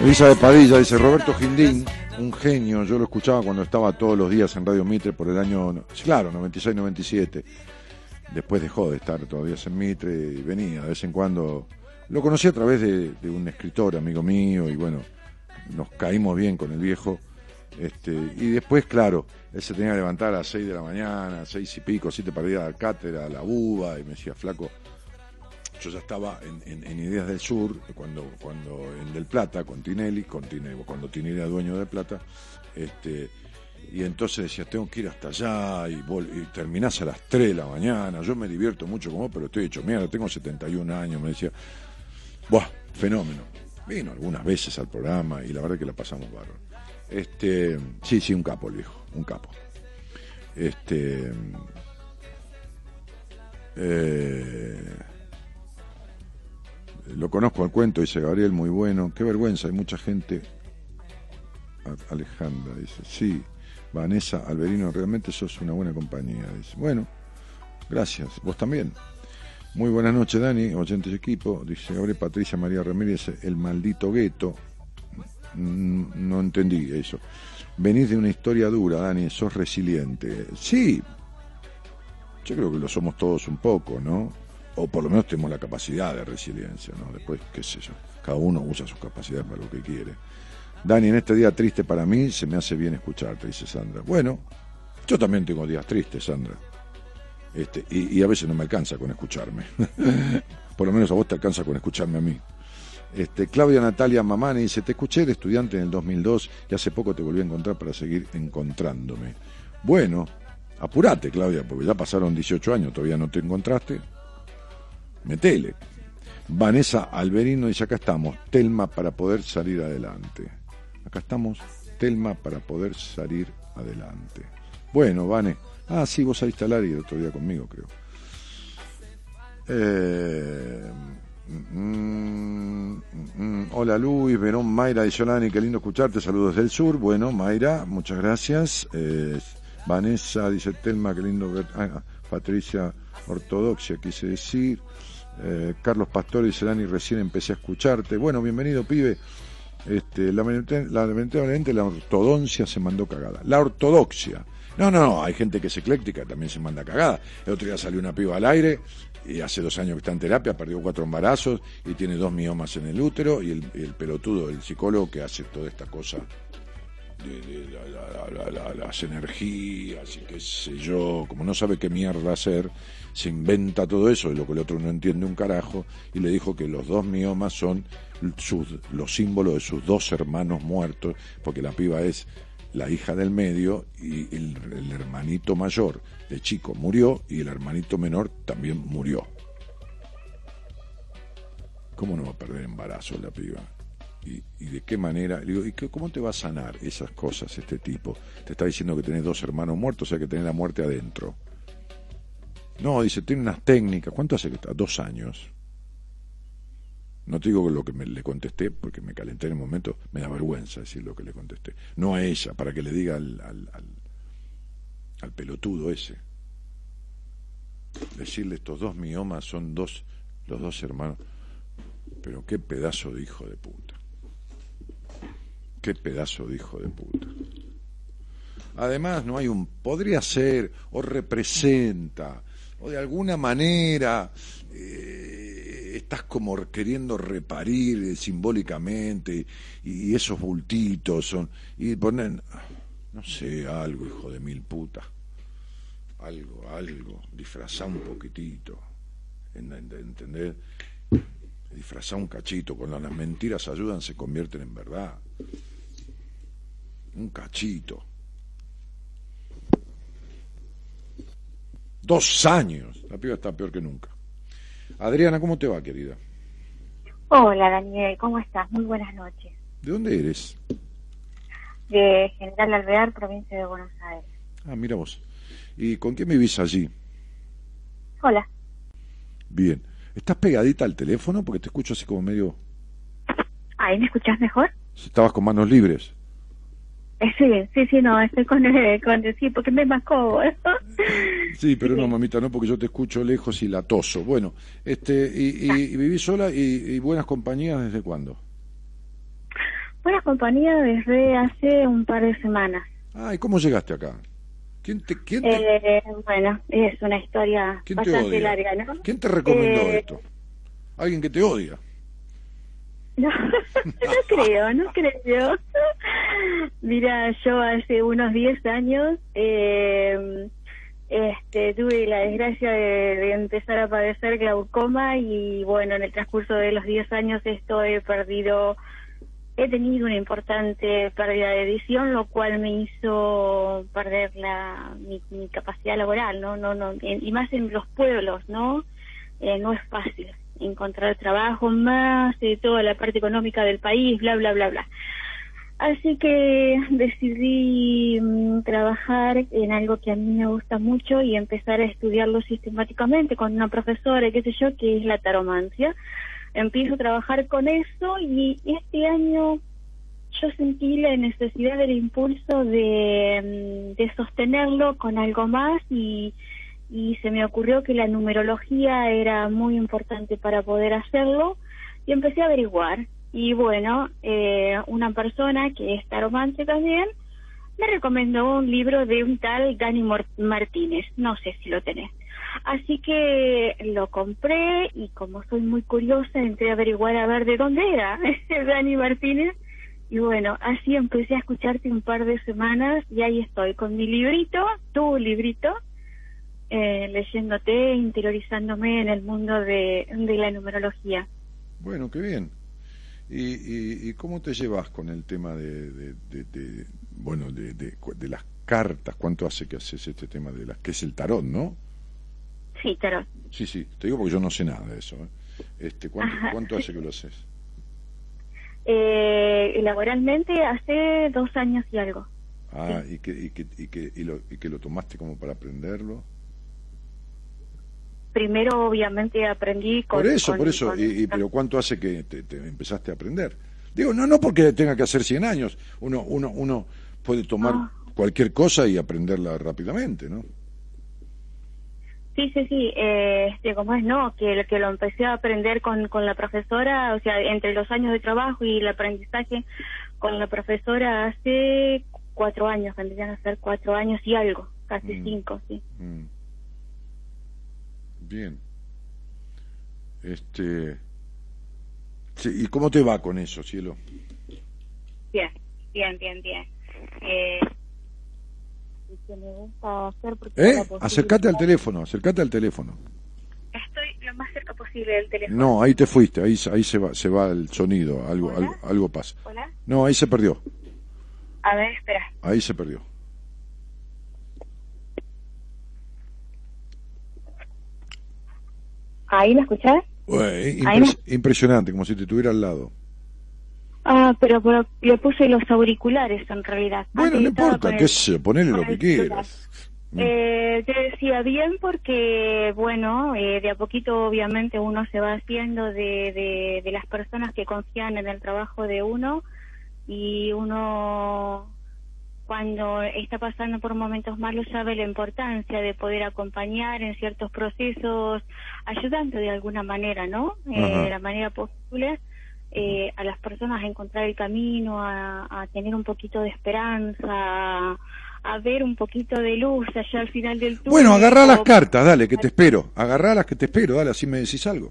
Speaker 2: Elisa de Padilla dice Roberto Gindín, un genio, yo lo escuchaba cuando estaba todos los días en Radio Mitre por el año, claro, 96-97. Después dejó de estar todavía en Mitre y venía de vez en cuando. Lo conocí a través de, un escritor, amigo mío, y bueno, nos caímos bien con el viejo. Este, y después, claro, él se tenía que levantar a las 6 de la mañana, seis y pico, siete para ir a la cátedra, a la uva, y me decía, flaco, yo ya estaba en, Ideas del Sur, cuando, cuando en Del Plata, con Tinelli, con Tinelli, cuando Tinelli era dueño de Plata, este, y entonces decía, tengo que ir hasta allá, y, y terminás a las 3 de la mañana, yo me divierto mucho como pero estoy hecho mierda, tengo 71 años, me decía, ¡buah! Fenómeno. Vino algunas veces al programa y la verdad que la pasamos bárbaro. Este, sí, sí, un capo el viejo, un capo. Este, eh, lo conozco al cuento, dice Gabriel, muy bueno. Qué vergüenza, hay mucha gente. Alejandra dice, sí, Vanessa Alberino, realmente sos una buena compañía. Dice, bueno, gracias, vos también. Muy buenas noches, Dani, oyentes de equipo. Dice Gabriel Patricia María Ramírez, el maldito gueto. Mm, no entendí eso. Venís de una historia dura, Dani, sos resiliente. Sí, yo creo que lo somos todos un poco, ¿no? O por lo menos tenemos la capacidad de resiliencia, ¿no? Después, qué sé yo, cada uno usa sus capacidades para lo que quiere. Dani, en este día triste para mí, se me hace bien escucharte, dice Sandra. Bueno, yo también tengo días tristes, Sandra. Este, y, a veces no me alcanza con escucharme. por lo menos a vos te alcanza con escucharme a mí. Este, Claudia Natalia Mamani dice, te escuché de estudiante en el 2002 y hace poco te volví a encontrar para seguir encontrándome. Bueno, apurate, Claudia, porque ya pasaron 18 años, todavía no te encontraste metele. Vanessa Alberino dice, acá estamos, Telma para poder salir adelante. Acá estamos, Telma para poder salir adelante. Bueno, Vane. Ah, sí, vos saliste al área el otro día conmigo, creo. Eh, mm, mm, mm, hola Luis, Verón, Mayra y Solani, qué lindo escucharte, saludos del sur. Bueno, Mayra, muchas gracias. Eh, Vanessa dice Telma, qué lindo ver. Ah, Patricia, ortodoxia, quise decir. Eh, Carlos Pastor dice, Dani, recién empecé a escucharte. Bueno, bienvenido, pibe. Este, lamentablemente la ortodoncia se mandó cagada. La ortodoxia. No, no, no, hay gente que es ecléctica, también se manda cagada. El otro día salió una piba al aire y hace dos años que está en terapia, perdió cuatro embarazos y tiene dos miomas en el útero y el, el pelotudo, el psicólogo que hace toda esta cosa de, las energías y qué sé yo, como no sabe qué mierda hacer, se inventa todo eso, de lo que el otro no entiende un carajo, y le dijo que los dos miomas son los símbolos de sus dos hermanos muertos, porque la piba es la hija del medio y el, el hermanito mayor de chico murió y el hermanito menor también murió. ¿Cómo no va a perder embarazo la piba? y, de qué manera, digo, ¿y cómo te va a sanar esas cosas este tipo? Te está diciendo que tenés dos hermanos muertos, o sea que tenés la muerte adentro. No, dice, tiene unas técnicas. ¿Cuánto hace que está? Dos años. No te digo lo que le contesté, porque me calenté en el momento, me da vergüenza decir lo que le contesté. No a ella, para que le diga al, al, al, al pelotudo ese. Decirle estos dos miomas son dos, los dos hermanos. Pero qué pedazo de hijo de puta. Qué pedazo de hijo de puta. Además, no hay un. Podría ser, o representa, o de alguna manera eh, estás como queriendo reparir simbólicamente, y, esos bultitos son. Y ponen. No sé, algo, hijo de mil puta. Algo, algo. Disfrazar un poquitito. ¿Entender? Disfrazar un cachito. Cuando las mentiras ayudan, se convierten en verdad un cachito. Dos años. La piba está peor que nunca. Adriana, ¿cómo te va, querida?
Speaker 5: Hola, Daniel, ¿cómo estás? Muy buenas noches.
Speaker 2: ¿De dónde eres?
Speaker 5: De General Alvear, provincia de Buenos Aires.
Speaker 2: Ah, mira vos. ¿Y con quién vivís allí?
Speaker 5: Hola.
Speaker 2: Bien. ¿Estás pegadita al teléfono? Porque te escucho así como medio...
Speaker 5: ¿Ahí me escuchás mejor?
Speaker 2: Estabas con manos libres.
Speaker 5: Sí, sí, sí, no, estoy con, eh, con sí, porque me mascó.
Speaker 2: sí, pero no, mamita, no, porque yo te escucho lejos y latoso. Bueno, este, y, y, vivís sola y, buenas compañías desde cuándo?
Speaker 5: Buena compañía desde hace un par de semanas.
Speaker 2: Ah, ¿y cómo llegaste acá? ¿Quién te, quién te,
Speaker 5: Eh, bueno, es una historia bastante larga, ¿no?
Speaker 2: ¿Quién te recomendó
Speaker 5: Eh,
Speaker 2: esto? Alguien que te odia.
Speaker 5: No, no creo, no creo. Mira, yo hace unos 10 años eh, este, tuve la desgracia de, empezar a padecer glaucoma y bueno, en el transcurso de los 10 años esto he perdido, he tenido una importante pérdida de visión, lo cual me hizo perder la, mi, mi capacidad laboral, ¿no? no, no en- Y más en los pueblos, ¿no? Eh, no es fácil encontrar trabajo más de toda la parte económica del país, bla, bla, bla, bla. Así que decidí mm, trabajar en algo que a mí me gusta mucho y empezar a estudiarlo sistemáticamente con una profesora, qué sé yo, que es la taromancia. Empiezo a trabajar con eso y este año yo sentí la necesidad del impulso de, mm, de sostenerlo con algo más y, y se me ocurrió que la numerología era muy importante para poder hacerlo y empecé a averiguar. Y bueno, eh, una persona que es taromante también me recomendó un libro de un tal Dani Martínez, no sé si lo tenés. Así que lo compré y como soy muy curiosa entré a averiguar a ver de dónde era Dani Martínez y bueno, así empecé a escucharte un par de semanas y ahí estoy con mi librito, tu librito, eh, leyéndote, interiorizándome en el mundo de, de la numerología.
Speaker 2: Bueno, qué bien. ¿Y, y, y cómo te llevas con el tema de, de, de- de- bueno, de, las cartas? ¿Cuánto hace que haces este tema de las que es el tarot, no?
Speaker 5: Sí, tarot.
Speaker 2: Sí, sí, te digo porque yo no sé nada de eso. ¿eh? Este, ¿cuánto. ¿Cuánto hace que lo haces?
Speaker 5: Eh, laboralmente hace dos años y algo.
Speaker 2: Ah, y que, y que, y que, y lo, y que lo tomaste como para aprenderlo.
Speaker 5: Primero, obviamente, aprendí con...
Speaker 2: Por eso,
Speaker 5: con-
Speaker 2: por eso.
Speaker 5: con-
Speaker 2: Y, y- pero ¿cuánto hace que te, te empezaste a aprender? Digo, no, no porque tenga que hacer 100 años. Uno, uno, uno puede tomar
Speaker 5: Ah.
Speaker 2: cualquier cosa y aprenderla rápidamente, ¿no?
Speaker 5: Sí, sí, sí. Eh, este, como es, no, que, que lo empecé a aprender con, con la profesora, o sea, entre los años de trabajo y el aprendizaje con la profesora hace cuatro años, vendrían a ser cuatro años y algo, casi
Speaker 2: Mm.
Speaker 5: cinco, sí.
Speaker 2: Mm. Bien. Este. Sí, ¿Y cómo te va con eso, cielo?
Speaker 5: Bien, bien, bien, bien. Eh, que me gusta hacer
Speaker 2: ¿Eh? Acércate al teléfono, acércate al teléfono.
Speaker 5: Estoy lo más cerca posible del teléfono.
Speaker 2: No, ahí te fuiste, ahí, ahí se va, se va el sonido, algo,
Speaker 5: ¿Hola?
Speaker 2: algo, algo pasa.
Speaker 5: Hola.
Speaker 2: No, ahí se perdió,
Speaker 5: A ver, espera.
Speaker 2: ahí se perdió.
Speaker 5: ¿Ahí me escuchás?
Speaker 2: Impresionante, como si te tuviera al lado.
Speaker 5: Ah, pero, pero le puse los auriculares en realidad.
Speaker 2: Bueno, no importa, qué sé ponele lo que quieras.
Speaker 5: Eh, te decía bien porque, bueno, eh, de a poquito obviamente uno se va haciendo de, de, de las personas que confían en el trabajo de uno y uno cuando está pasando por momentos malos sabe la importancia de poder acompañar en ciertos procesos, ayudando de alguna manera, ¿no? Eh, de la manera posible eh, a las personas a encontrar el camino, a, a tener un poquito de esperanza, a, a ver un poquito de luz allá al final del túnel.
Speaker 2: Bueno, agarrá las cartas, dale, que te espero. Agarrá las que te espero, dale, así me decís algo.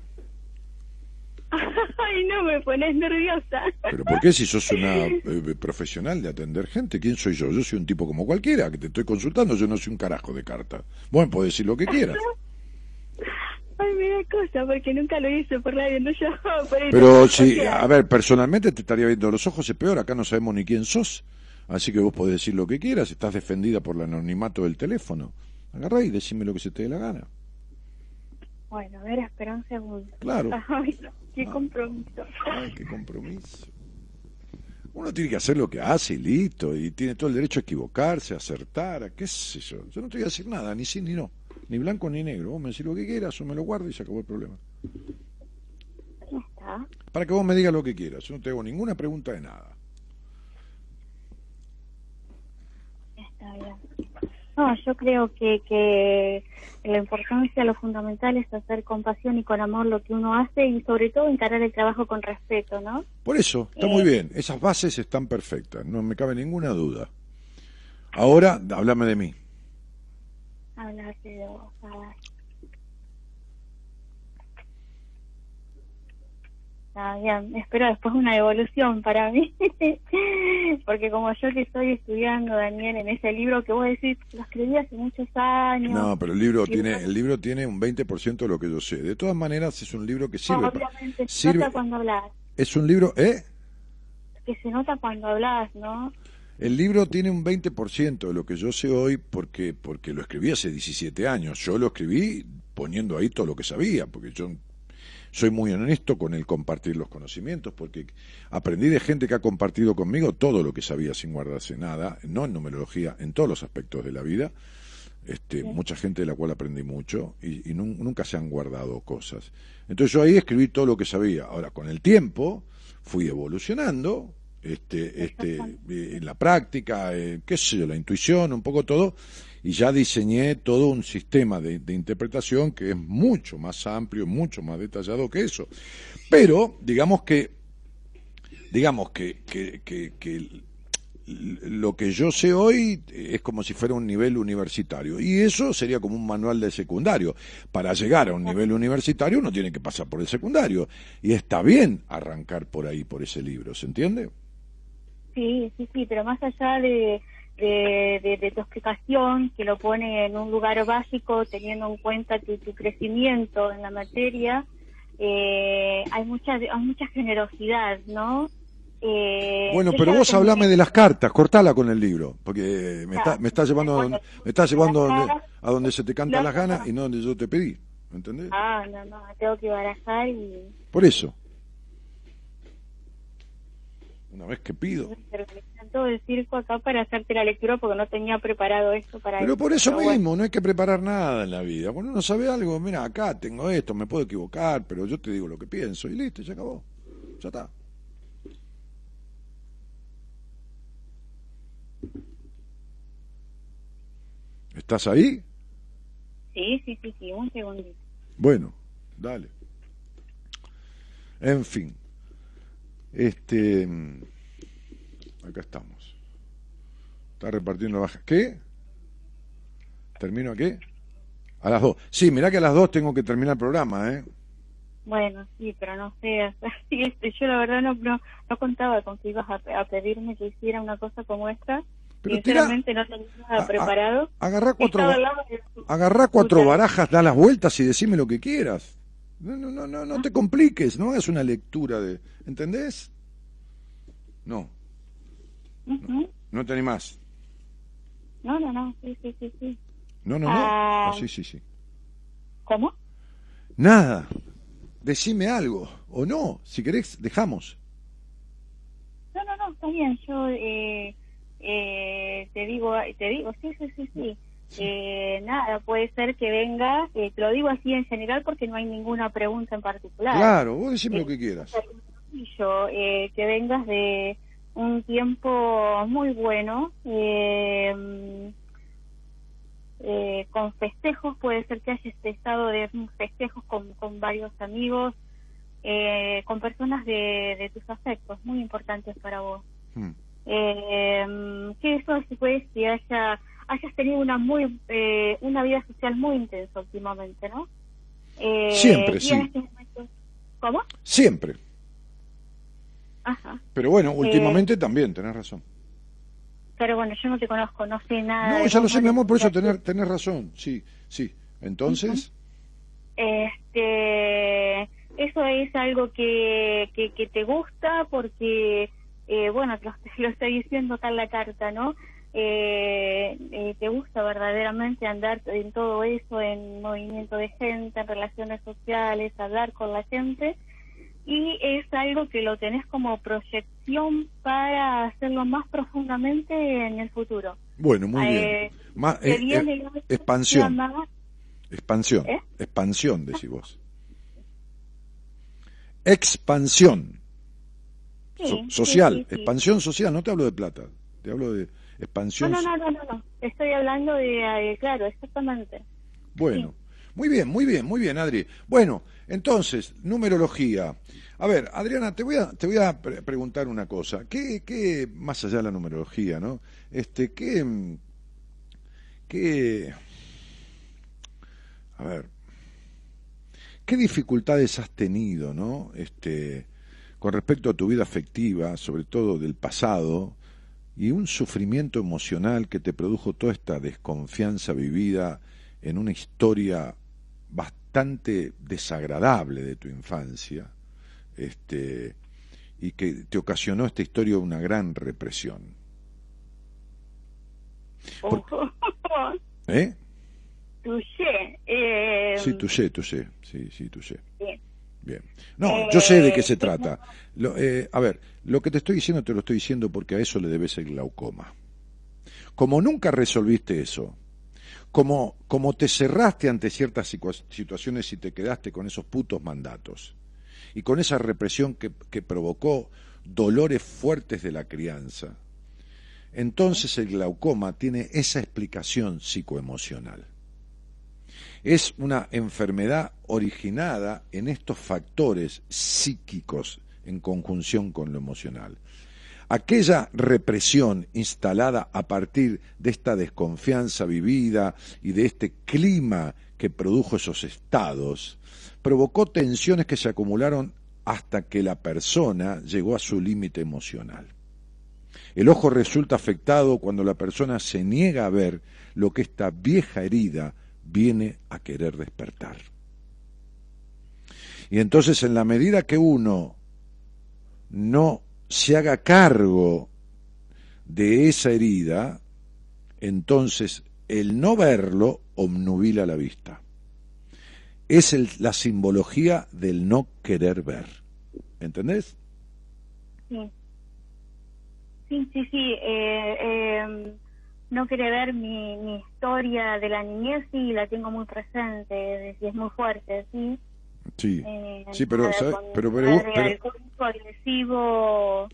Speaker 5: Ay, no, me pones nerviosa.
Speaker 2: Pero ¿por qué si sos una eh, profesional de atender gente? ¿Quién soy yo? Yo soy un tipo como cualquiera, que te estoy consultando, yo no soy un carajo de cartas. Bueno, podés decir lo que quieras.
Speaker 5: Ay, me da cosa, porque nunca lo hice por radio, no yo.
Speaker 2: Pero
Speaker 5: sea,
Speaker 2: a ver, personalmente te estaría viendo los ojos, es peor, acá no sabemos ni quién sos. Así que vos podés decir lo que quieras, estás defendida por el anonimato del teléfono. Agarrá y decime lo que se te dé la gana.
Speaker 5: Bueno, a ver, espera un segundo.
Speaker 2: Claro.
Speaker 5: Ay, qué
Speaker 2: Ah.
Speaker 5: compromiso.
Speaker 2: Ay, qué compromiso. Uno tiene que hacer lo que hace y listo, y tiene todo el derecho a equivocarse, a acertar, a qué sé yo. Yo no te voy a decir nada, ni sí ni no, ni blanco ni negro. Vos me decís lo que quieras, yo me lo guardo y se acabó el problema.
Speaker 5: Está.
Speaker 2: Para que vos me digas lo que quieras, yo no te hago ninguna pregunta de nada.
Speaker 5: Está bien. No, yo creo que, que la importancia, lo fundamental es hacer con pasión y con amor lo que uno hace y sobre todo encarar el trabajo con respeto, ¿no?
Speaker 2: Por eso, está muy
Speaker 5: Eh.
Speaker 2: bien, esas bases están perfectas, no me cabe ninguna duda. Ahora, háblame de mí.
Speaker 5: Hablar de ver. Ah, bien, espero después una evolución para mí, porque como yo que estoy estudiando, Daniel, en ese libro que vos decís, lo escribí hace muchos años.
Speaker 2: No, pero el libro tiene el libro tiene un 20% de lo que yo sé. De todas maneras, es un libro que sirve.
Speaker 5: Obviamente se
Speaker 2: sirve
Speaker 5: nota cuando hablas,
Speaker 2: es un libro, ¿eh?
Speaker 5: que se nota cuando hablas, ¿no?
Speaker 2: El libro tiene un 20% de lo que yo sé hoy porque porque lo escribí hace 17 años. Yo lo escribí poniendo ahí todo lo que sabía, porque yo soy muy honesto con el compartir los conocimientos, porque aprendí de gente que ha compartido conmigo todo lo que sabía sin guardarse nada, no en numerología, en todos los aspectos de la vida. Este, mucha gente de la cual aprendí mucho y, y nun- nunca se han guardado cosas. Entonces yo ahí escribí todo lo que sabía. Ahora, con el tiempo, fui evolucionando, este, este, eh, en la práctica, eh, qué sé yo, la intuición, un poco todo, y ya diseñé todo un sistema de, interpretación que es mucho más amplio, mucho más detallado que eso. Pero, digamos que, digamos que, que, que, que lo que yo sé hoy es como si fuera un nivel universitario y eso sería como un manual de secundario. Para llegar a un nivel universitario uno tiene que pasar por el secundario y está bien arrancar por ahí, por ese libro, ¿se entiende?
Speaker 5: Sí, sí, sí, pero más allá de, de, de- de tu explicación, que lo pone en un lugar básico, teniendo en cuenta tu, tu crecimiento en la materia, eh, hay mucha hay mucha generosidad, ¿no? Eh,
Speaker 2: Bueno, pero vos hablame de las cartas, cortala con el libro, porque me está, me está llevando, a donde, me está llevando a donde, a donde se te canta las ganas y no donde yo te pedí, ¿entendés?
Speaker 5: Ah, no, no, tengo que barajar y
Speaker 2: Por eso. Una vez que pido.
Speaker 5: todo el circo acá para hacerte la lectura porque no tenía preparado esto para
Speaker 2: Pero por eso
Speaker 5: bueno.
Speaker 2: mismo, no hay que preparar nada en la vida. Cuando uno sabe algo, mira, acá tengo esto, me puedo equivocar, pero yo te digo lo que pienso y listo, ya acabó. Ya está. ¿Estás ahí?
Speaker 5: Sí, sí, sí, sí, un segundito.
Speaker 2: Bueno, dale. En fin. Este. mm, Acá estamos. Está repartiendo la baja. ¿Qué? ¿Termino a qué? A las dos. Sí, mirá que a las dos tengo que terminar el programa, ¿eh?
Speaker 5: Bueno, sí, pero no sé, así este, yo la verdad no, no, no contaba con que ibas a, a pedirme que hiciera una cosa como esta.
Speaker 2: Pero tira-
Speaker 5: Sinceramente no tenía nada
Speaker 2: a-
Speaker 5: preparado.
Speaker 2: Agarrá cuatro,
Speaker 5: de
Speaker 2: agarrá cuatro barajas, da las vueltas y decime lo que quieras. No, no, no, no, no te compliques, no hagas una lectura de. ¿Entendés? No, no te animás.
Speaker 5: No, no, no, sí, sí, sí, sí.
Speaker 2: No, no, no.
Speaker 5: Ah.
Speaker 2: Ah, sí, sí, sí.
Speaker 5: ¿Cómo?
Speaker 2: Nada. Decime algo. O no. Si querés, dejamos.
Speaker 5: No, no, no, está bien. Yo eh, eh, te digo, te digo, sí, sí, sí, sí. Eh, nada, puede ser que venga, eh, te lo digo así en general porque no hay ninguna pregunta en particular.
Speaker 2: Claro, vos decime
Speaker 5: Eh,
Speaker 2: lo que quieras.
Speaker 5: yo eh, que vengas de un tiempo muy bueno con festejos puede ser que hayas estado de festejos con, con varios amigos eh, con personas de, de tus afectos muy importantes para vos
Speaker 2: Hmm.
Speaker 5: eh, que eso después que haya hayas tenido una muy eh, una vida social muy intensa últimamente no Eh,
Speaker 2: Siempre, sí.
Speaker 5: cómo
Speaker 2: Siempre.
Speaker 5: ajá
Speaker 2: Pero bueno,
Speaker 5: Eh,
Speaker 2: últimamente también, tenés razón.
Speaker 5: Pero bueno, yo no te conozco, no sé nada.
Speaker 2: No, ya lo sé, mi amor, por eso tenés, tenés razón. Sí, sí. Entonces,
Speaker 5: Este, eso es algo que, que, que te gusta porque, eh, bueno, te lo, te lo estoy diciendo acá en la carta, ¿no? Eh, eh, te gusta verdaderamente andar en todo eso, en movimiento de gente, en relaciones sociales, hablar con la gente. Y es algo que lo tenés como proyección para hacerlo más profundamente en el futuro.
Speaker 2: bueno, muy
Speaker 5: Eh,
Speaker 2: bien. Más, eh, eh, expansión.
Speaker 5: más-
Speaker 2: Expansión.
Speaker 5: ¿Eh?
Speaker 2: Expansión, decís vos. Expansión.
Speaker 5: Sí,
Speaker 2: So-
Speaker 5: sí,
Speaker 2: social.
Speaker 5: sí, sí.
Speaker 2: Expansión social. No te hablo de plata. Te hablo de expansión.
Speaker 5: No, no, no, no, no. Estoy hablando de, eh, claro, exactamente.
Speaker 2: Bueno, muy bien, muy bien, muy bien, Adri. Bueno, entonces, numerología. A ver, Adriana, te voy a, te voy a preguntar una cosa. ¿Qué, qué, más allá de la numerología, ¿no? Este, ¿qué, qué, a ver, qué dificultades has tenido, ¿no? Este, con respecto a tu vida afectiva, sobre todo del pasado, y un sufrimiento emocional que te produjo toda esta desconfianza vivida en una historia bastante desagradable de tu infancia, este, y que te ocasionó esta historia una gran represión. ¿Eh?
Speaker 5: Touché. Eh...
Speaker 2: Sí, touché, touché. Sí, sí, touché. Bien. No, yo sé de qué se trata. Eh, a ver, lo que te estoy diciendo te lo estoy diciendo porque a eso le debes el glaucoma. Como nunca resolviste eso, como, como te cerraste ante ciertas situaciones y te quedaste con esos putos mandatos, y con esa represión que, que provocó dolores fuertes de la crianza, entonces el glaucoma tiene esa explicación psicoemocional es una enfermedad originada en estos factores psíquicos en conjunción con lo emocional. Aquella represión instalada a partir de esta desconfianza vivida y de este clima que produjo esos estados, provocó tensiones que se acumularon hasta que la persona llegó a su límite emocional. El ojo resulta afectado cuando la persona se niega a ver lo que esta vieja herida viene a querer despertar. Y entonces en la medida que uno no se haga cargo de esa herida, entonces el no verlo obnubila la vista. Es la simbología del no querer ver. ¿Entendés?
Speaker 5: Sí. Sí, sí, sí. Eh, eh no quiere ver mi, mi historia de la niñez y la tengo muy presente y es muy fuerte, ¿sí?
Speaker 2: Sí, eh, sí, pero, pero, pero,
Speaker 5: agresivo,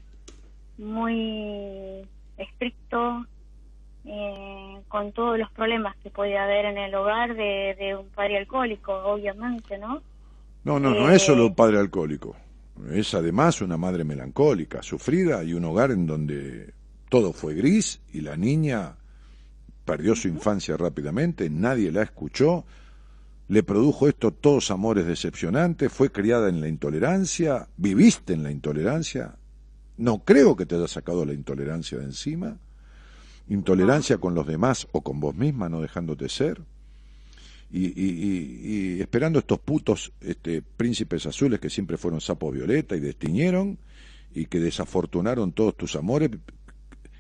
Speaker 5: muy estricto, eh, con todos los problemas que puede haber en el hogar de, de un padre alcohólico, obviamente, ¿no?
Speaker 2: No, no, no es solo un eh, padre alcohólico. Es además una madre melancólica, sufrida y un hogar en donde todo fue gris y la niña perdió su infancia rápidamente, nadie la escuchó, le produjo esto todos amores decepcionantes, fue criada en la intolerancia, viviste en la intolerancia, no creo que te haya sacado la intolerancia de encima, intolerancia con los demás o con vos misma, no dejándote ser, y, esperando estos putos este, príncipes azules que siempre fueron sapos violeta y destiñeron y que desafortunaron todos tus amores,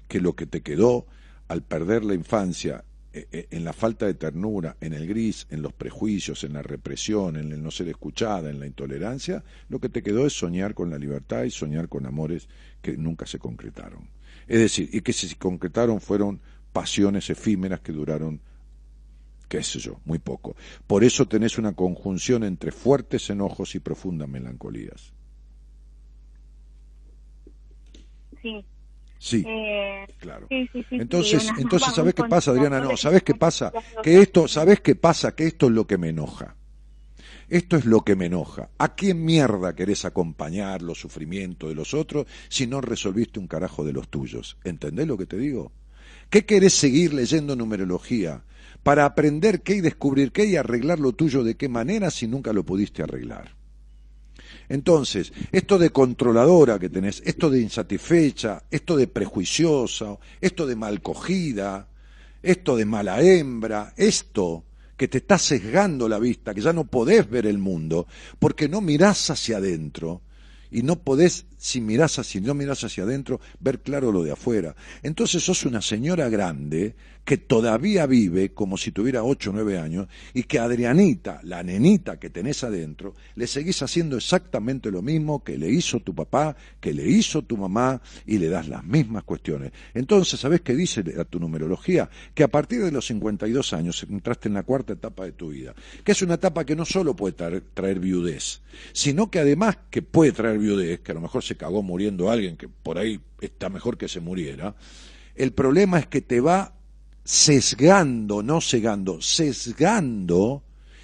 Speaker 2: que lo que te quedó al perder la infancia eh, eh, en la falta de ternura, en el gris, en los prejuicios, en la represión, en el no ser escuchada, en la intolerancia, lo que te quedó es soñar con la libertad y soñar con amores que nunca se concretaron. Es decir, y que si se concretaron fueron pasiones efímeras que duraron, qué sé yo, muy poco. Por eso tenés una conjunción entre fuertes enojos y profundas melancolías.
Speaker 5: Sí,
Speaker 2: Sí, eh, claro. entonces, entonces ¿sabes qué pasa, Adriana? No, ¿sabes qué pasa? Que esto, ¿sabes qué pasa? Que esto es lo que me enoja. Esto es lo que me enoja. ¿A quién mierda querés acompañar los sufrimientos de los otros si no resolviste un carajo de los tuyos? ¿Entendés lo que te digo? ¿Qué querés seguir leyendo numerología para aprender qué y descubrir qué y arreglar lo tuyo de qué manera si nunca lo pudiste arreglar? Entonces, esto de controladora que tenés, esto de insatisfecha, esto de prejuiciosa, esto de mal cogida, esto de mala hembra, esto que te está sesgando la vista, que ya no podés ver el mundo, porque no mirás hacia adentro y no podés, si mirás hacia, no mirás hacia adentro, ver claro lo de afuera. Entonces sos una señora grande que todavía vive como si tuviera ocho o nueve años y que Adrianita, la nenita que tenés adentro, le seguís haciendo exactamente lo mismo que le hizo tu papá, que le hizo tu mamá y le das las mismas cuestiones. Entonces, ¿sabés qué dice a tu numerología? Que a partir de los 52 años entraste en la cuarta etapa de tu vida, que es una etapa que no solo puede traer, traer viudez, sino que además que puede traer viudez, que a lo mejor se cagó muriendo alguien que por ahí está mejor que se muriera, El problema es que te va sesgando, no cegando, sesgando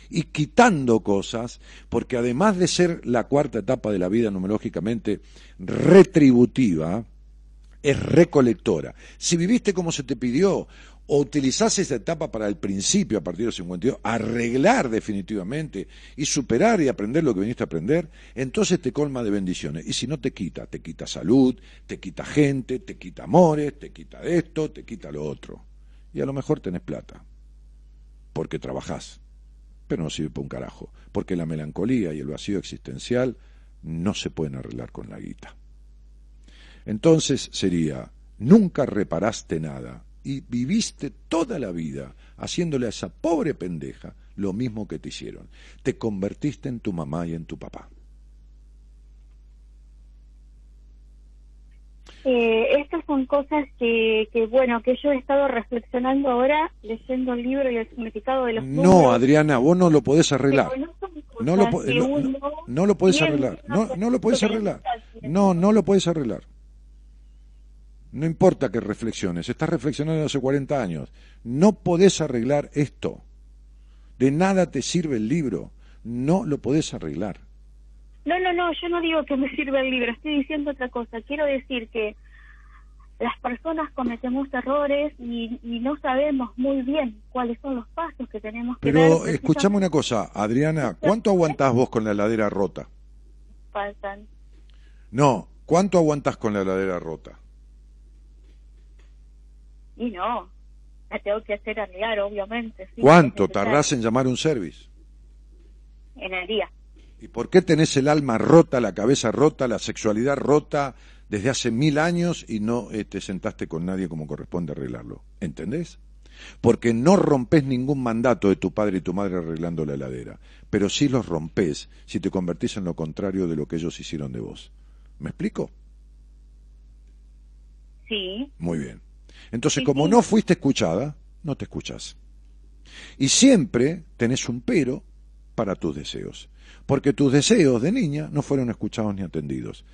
Speaker 2: y quitando cosas, porque además de ser la cuarta etapa de la vida numerológicamente retributiva, es recolectora. Si viviste como se te pidió, o utilizás esa etapa para el principio, a partir de los 52, arreglar definitivamente y superar y aprender lo que viniste a aprender, entonces te colma de bendiciones. Y si no te quita, te quita salud, te quita gente, te quita amores, te quita esto, te quita lo otro. Y a lo mejor tenés plata, porque trabajás, pero no sirve para un carajo, porque la melancolía y el vacío existencial no se pueden arreglar con la guita. Entonces sería, nunca reparaste nada, y viviste toda la vida haciéndole a esa pobre pendeja lo mismo que te hicieron. Te convertiste en tu mamá y en tu papá.
Speaker 5: Eh, estas son cosas que, que, bueno, que yo he estado reflexionando ahora, leyendo el libro y el significado de los
Speaker 2: No, Adriana, vos no lo podés arreglar. No, lo, no, lo podés arreglar. No, no lo podés arreglar. No, no lo podés arreglar. No importa que reflexiones, estás reflexionando hace 40 años. No podés arreglar esto. De nada te sirve el libro. No lo podés arreglar.
Speaker 5: No, no, no, yo no digo que me sirva el libro, estoy diciendo otra cosa. Quiero decir que las personas cometemos errores y, no sabemos muy bien cuáles son los pasos que tenemos que
Speaker 2: Pero escuchame una cosa, Adriana, ¿cuánto aguantás vos con la heladera rota?
Speaker 5: Faltan.
Speaker 2: No, ¿cuánto aguantás con la heladera rota?
Speaker 5: Y no, la tengo que hacer arreglar, obviamente.
Speaker 2: ¿Cuánto tardás en llamar un service?
Speaker 5: En el día.
Speaker 2: ¿Y por qué tenés el alma rota, la cabeza rota, la sexualidad rota desde hace mil años y no te este, sentaste con nadie como corresponde arreglarlo? ¿Entendés? Porque no rompes ningún mandato de tu padre y tu madre arreglando la heladera, pero sí los rompes si te convertís en lo contrario de lo que ellos hicieron de vos. ¿Me explico?
Speaker 5: Sí.
Speaker 2: Muy bien. Entonces, como no fuiste escuchada, no te escuchas. Y siempre tenés un pero para tus deseos, porque tus deseos de niña no fueron escuchados ni atendidos,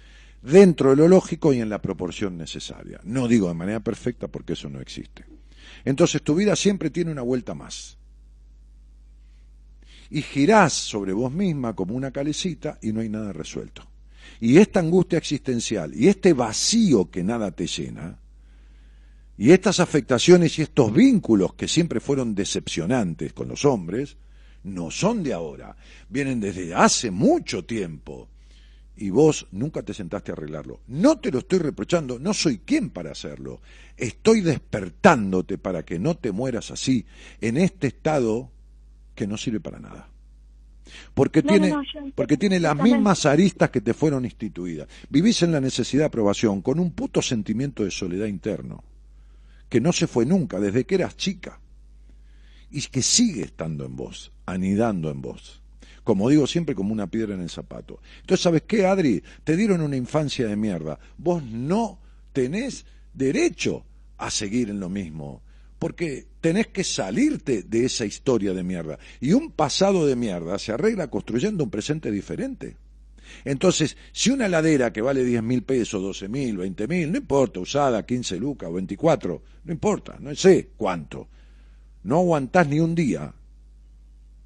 Speaker 2: dentro de lo lógico y en la proporción necesaria. No digo de manera perfecta porque eso no existe. Entonces tu vida siempre tiene una vuelta más. Y girás sobre vos misma como una calecita y no hay nada resuelto. Y esta angustia existencial y este vacío que nada te llena, y estas afectaciones y estos vínculos que siempre fueron decepcionantes con los hombres, no son de ahora, vienen desde hace mucho tiempo. Y vos nunca te sentaste a arreglarlo. No te lo estoy reprochando, no soy quien para hacerlo. Estoy despertándote para que no te mueras así, en este estado que no sirve para nada. Porque tiene, porque tiene las mismas aristas que te fueron instituidas. Vivís en la necesidad de aprobación, con un puto sentimiento de soledad interno que no se fue nunca desde que eras chica y que sigue estando en vos, anidando en vos. Como digo siempre, como una piedra en el zapato. Entonces, ¿sabes qué, Adri? Te dieron una infancia de mierda. Vos no tenés derecho a seguir en lo mismo. Porque tenés que salirte de esa historia de mierda. Y un pasado de mierda se arregla construyendo un presente diferente. Entonces, si una ladera que vale 10 mil pesos, 12 mil, 20 mil, no importa, usada 15 lucas o 24, no importa, no sé cuánto, no aguantás ni un día,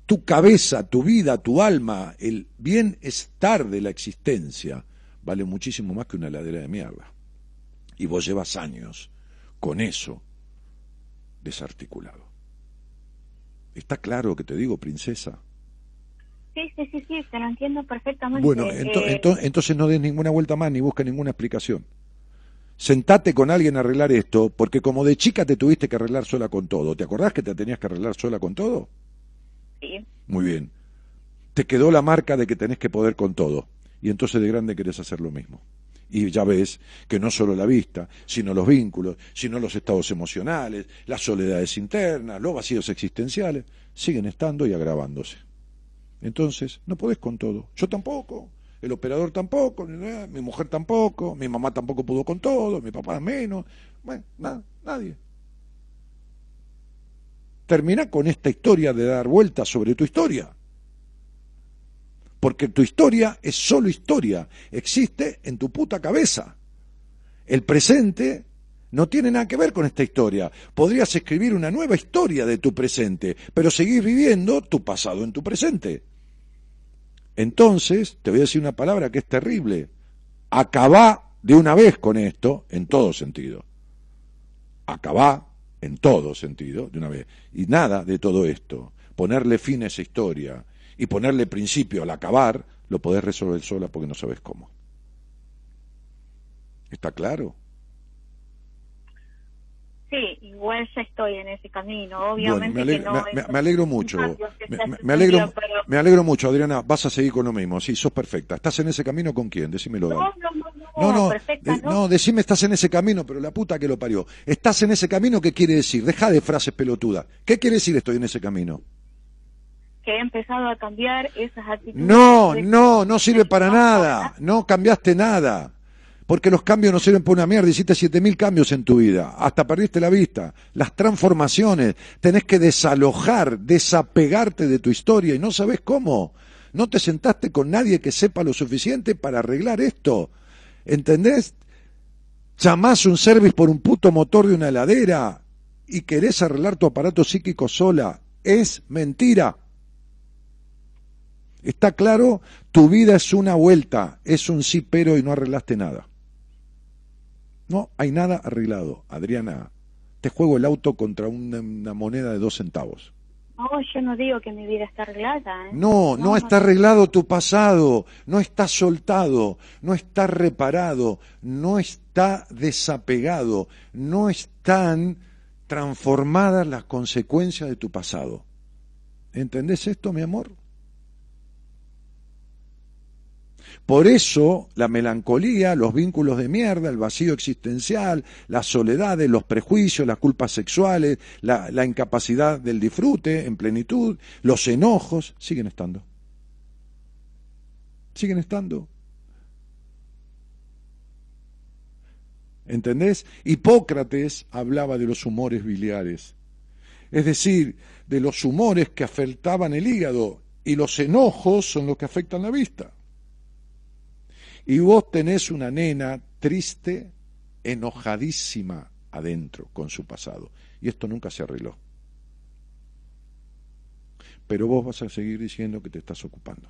Speaker 2: tu cabeza, tu vida, tu alma, el bienestar de la existencia vale muchísimo más que una ladera de mierda. Y vos llevas años con eso desarticulado. ¿Está claro que te digo, princesa?
Speaker 5: Sí, sí, sí, sí, te lo entiendo perfectamente.
Speaker 2: Bueno, eh, entonces no des ninguna vuelta más ni busques ninguna explicación. Sentate con alguien a arreglar esto, porque como de chica te tuviste que arreglar sola con todo. ¿Te acordás que te tenías que arreglar sola con todo? Muy bien. Te quedó la marca de que tenés que poder con todo. Y entonces de grande querés hacer lo mismo. Y ya ves que no solo la vista, sino los vínculos, sino los estados emocionales, las soledades internas, los vacíos existenciales, siguen estando y agravándose. Entonces, no podés con todo. Yo tampoco, el operador tampoco, mi mujer tampoco, mi mamá tampoco pudo con todo, mi papá menos. Bueno, nada, nadie. Termina con esta historia de dar vueltas sobre tu historia. Porque tu historia es solo historia, existe en tu puta cabeza. El presente no tiene nada que ver con esta historia. Podrías escribir una nueva historia de tu presente, pero seguís viviendo tu pasado en tu presente. Entonces, te voy a decir una palabra que es terrible. Acabá de una vez con esto en todo sentido. Acabá en todo sentido de una vez. Y nada de todo esto. Ponerle fin a esa historia y ponerle principio al acabar, lo podés resolver sola porque no sabes cómo. ¿Está claro?
Speaker 5: Sí, igual ya estoy en ese camino, obviamente
Speaker 2: me, alegro mucho, me, alegro, me alegro mucho, Adriana, vas a seguir con lo mismo, sí, sos perfecta. ¿Estás en ese camino con quién? Decímelo.
Speaker 5: No, no, no, no, perfecta,
Speaker 2: no. no, decime estás en ese camino, pero la puta que lo parió. ¿Estás en ese camino qué quiere decir? Deja de frases pelotudas. ¿Qué quiere decir estoy en ese camino?
Speaker 5: Que he empezado a cambiar esas actitudes.
Speaker 2: No, no, no sirve para nada, no cambiaste nada porque los cambios no sirven para una mierda. Hiciste siete mil cambios en tu vida, hasta perdiste la vista. Las transformaciones, tenés que desalojar, desapegarte de tu historia y no sabes cómo. No te sentaste con nadie que sepa lo suficiente para arreglar esto. ¿Entendés? Llamás un service por un puto motor de una heladera y querés arreglar tu aparato psíquico sola. Es mentira. Está claro, tu vida es una vuelta, es un sí pero y no arreglaste nada. No hay nada arreglado. Adriana, te juego el auto contra una, moneda de dos centavos.
Speaker 5: No, yo no digo que mi vida está arreglada. ¿eh?
Speaker 2: No, no, está arreglado tu pasado, no está soltado, no está reparado, no está desapegado, no están transformadas las consecuencias de tu pasado. ¿Entendés esto, mi amor? Por eso la melancolía, los vínculos de mierda, el vacío existencial, las soledades, los prejuicios, las culpas sexuales, la, incapacidad del disfrute en plenitud, los enojos, siguen estando. Siguen estando. ¿Entendés? Hipócrates hablaba de los humores biliares, es decir, de los humores que afectaban el hígado y los enojos son los que afectan la vista. Y vos tenés una nena triste, enojadísima adentro con su pasado. Y esto nunca se arregló. Pero vos vas a seguir diciendo que te estás ocupando.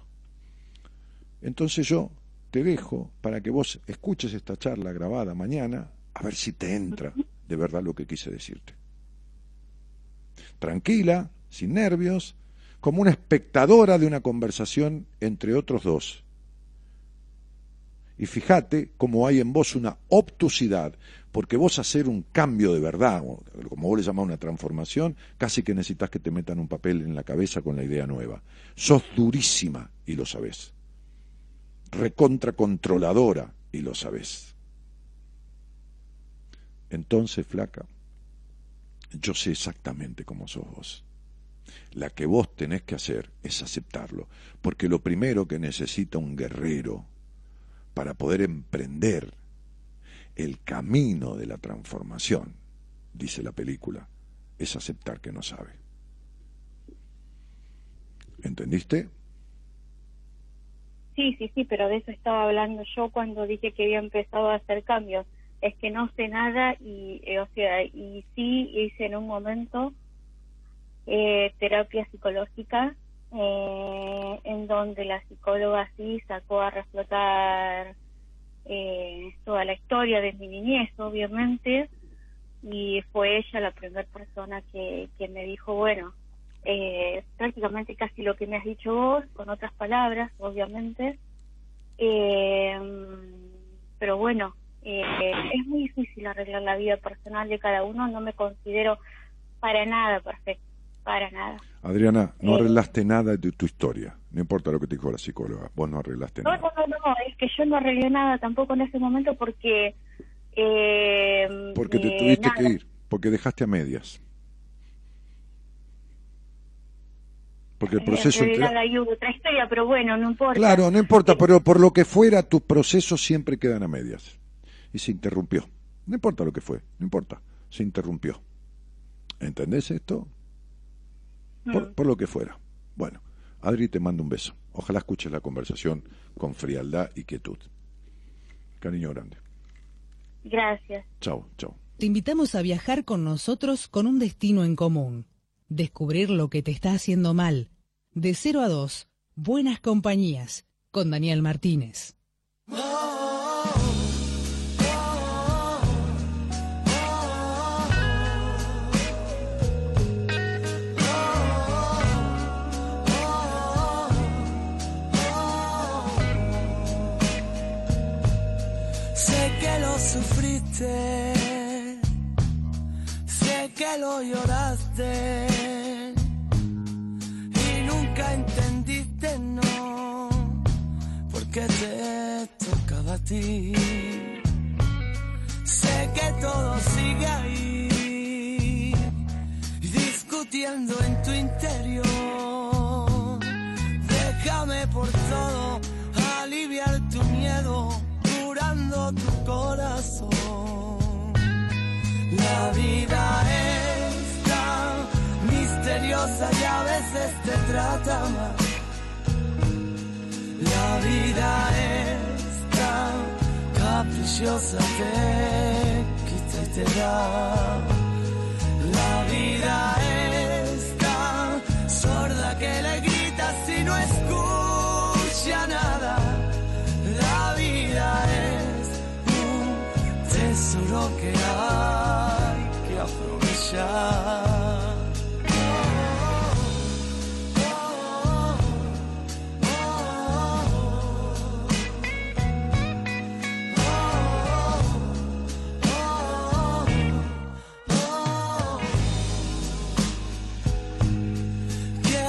Speaker 2: Entonces yo te dejo para que vos escuches esta charla grabada mañana, a ver si te entra de verdad lo que quise decirte. Tranquila, sin nervios, como una espectadora de una conversación entre otros dos y fíjate cómo hay en vos una obtusidad, porque vos hacer un cambio de verdad, como vos le llamás una transformación, casi que necesitas que te metan un papel en la cabeza con la idea nueva. Sos durísima y lo sabés. Recontra controladora y lo sabés. Entonces, flaca, yo sé exactamente cómo sos vos. La que vos tenés que hacer es aceptarlo, porque lo primero que necesita un guerrero para poder emprender el camino de la transformación, dice la película, es aceptar que no sabe. ¿Entendiste?
Speaker 5: Sí, sí, sí, pero de eso estaba hablando yo cuando dije que había empezado a hacer cambios. Es que no sé nada y, eh, o sea, y sí hice en un momento eh, terapia psicológica eh, en donde la psicóloga sí sacó a reflotar eh, toda la historia de mi niñez, obviamente, y fue ella la primera persona que, que me dijo, bueno, eh, prácticamente casi lo que me has dicho vos, con otras palabras, obviamente, eh, pero bueno, eh, es muy difícil arreglar la vida personal de cada uno, no me considero para nada perfecta para nada.
Speaker 2: Adriana, no eh, arreglaste nada de tu historia, no importa lo que te dijo la psicóloga, vos no arreglaste nada.
Speaker 5: No, no, no, es que yo no arreglé nada tampoco en ese momento porque... Eh,
Speaker 2: porque te eh, tuviste que ir, porque dejaste a medias. Porque el proceso...
Speaker 5: En hay otra historia, pero bueno, no importa.
Speaker 2: Claro, no importa, pero por lo que fuera, tus procesos siempre quedan a medias. Y se interrumpió. No importa lo que fue, no importa, se interrumpió. ¿Entendés esto? Por, lo que fuera. Bueno, Adri te mando un beso. Ojalá escuches la conversación con frialdad y quietud. Cariño grande.
Speaker 5: Gracias.
Speaker 2: Chao, chao.
Speaker 1: te invitamos a viajar con nosotros con un destino en común. Descubrir lo que te está haciendo mal. De 0 a 2, Buenas Compañías, con Daniel Martínez.
Speaker 3: Sé que lo lloraste y nunca entendiste no, porque te tocaba a ti. Sé que todo sigue ahí, discutiendo en tu interior. Déjame por todo aliviar tu miedo, corazón. La vida es tan misteriosa y a veces te trata mal. La vida es tan caprichosa, te quita y te da. La vida es tan sorda que le gritas tesoro que hay que aprovechar.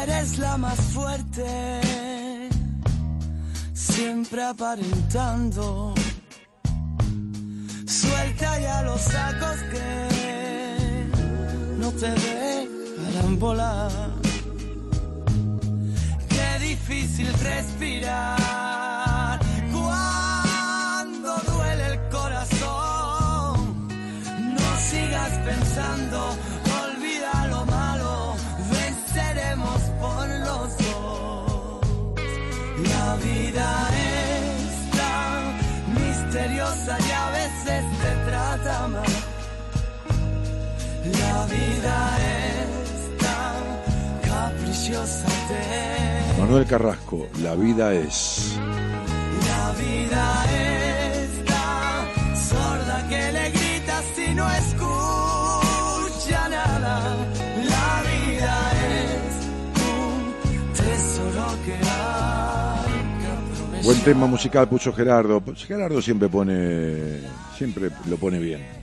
Speaker 3: eres la más fuerte, siempre aparentando. Los sacos que no te dejarán volar. Qué difícil respirar cuando duele el corazón. No sigas pensando, olvida lo malo, venceremos por los dos. La vida La vida es tan caprichosa, te
Speaker 2: Manuel Carrasco, La vida es.
Speaker 3: la vida es tan sorda que le gritas y no escucha nada. La vida es un tesoro que hay.
Speaker 2: Buen tema musical puso Gerardo. Gerardo siempre pone, siempre lo pone bien.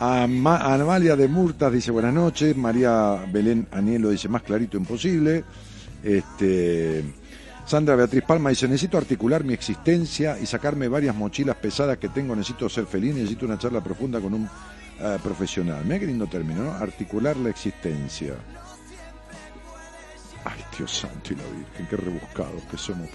Speaker 2: Ama- Amalia de Murtas dice buenas noches. María Belén Anielo dice más clarito imposible. Este, Sandra Beatriz Palma dice necesito articular mi existencia y sacarme varias mochilas pesadas que tengo. Necesito ser feliz. Necesito una charla profunda con un eh, profesional. Mira qué lindo término, ¿no? Articular la existencia. Ay, Dios santo y la Virgen, qué rebuscados que somos.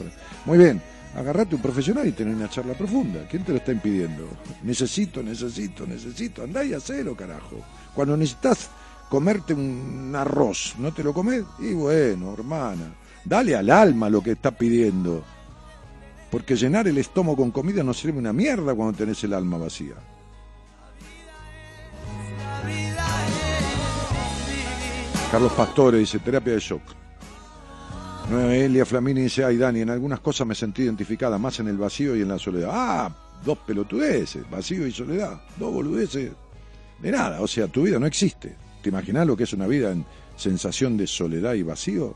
Speaker 2: Muy bien, agarrate un profesional y tener una charla profunda. ¿Quién te lo está impidiendo? Necesito, necesito, necesito. Andá y hacelo, carajo. Cuando necesitas comerte un arroz, ¿no te lo comes? Y bueno, hermana, dale al alma lo que está pidiendo. Porque llenar el estómago con comida no sirve una mierda cuando tenés el alma vacía. Carlos Pastore dice terapia de shock. Nueva Elia Flamini dice, ay Dani, en algunas cosas me sentí identificada más en el vacío y en la soledad. Ah, dos pelotudeces, vacío y soledad, dos boludeces de nada. O sea, tu vida no existe. ¿Te imaginas lo que es una vida en sensación de soledad y vacío?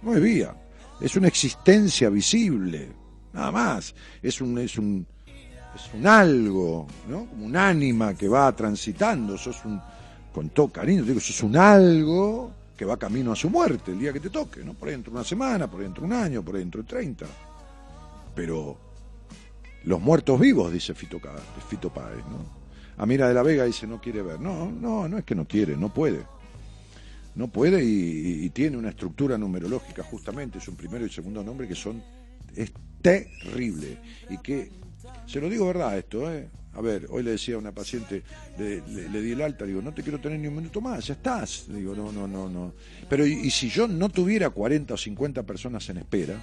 Speaker 2: No es vida, es una existencia visible, nada más. Es un, es un, es un algo, ¿no? Como un ánima que va transitando, sos un, con todo cariño, digo, sos un algo que va camino a su muerte el día que te toque, ¿no? Por ahí dentro de una semana, por ahí dentro de un año, por ahí dentro de 30. Pero los muertos vivos, dice Fito, Fito Páez, ¿no? Amira de la Vega dice, no quiere ver. No, no, no es que no quiere, no puede. No puede y tiene una estructura numerológica justamente, es un primero y segundo nombre que son, es terrible. Y que, se lo digo verdad esto, ¿eh? A ver, hoy le decía a una paciente, le, di el alta, digo, no te quiero tener ni un minuto más, ya estás. Le digo, no, no, no, no. Pero y, si yo no tuviera 40 o 50 personas en espera,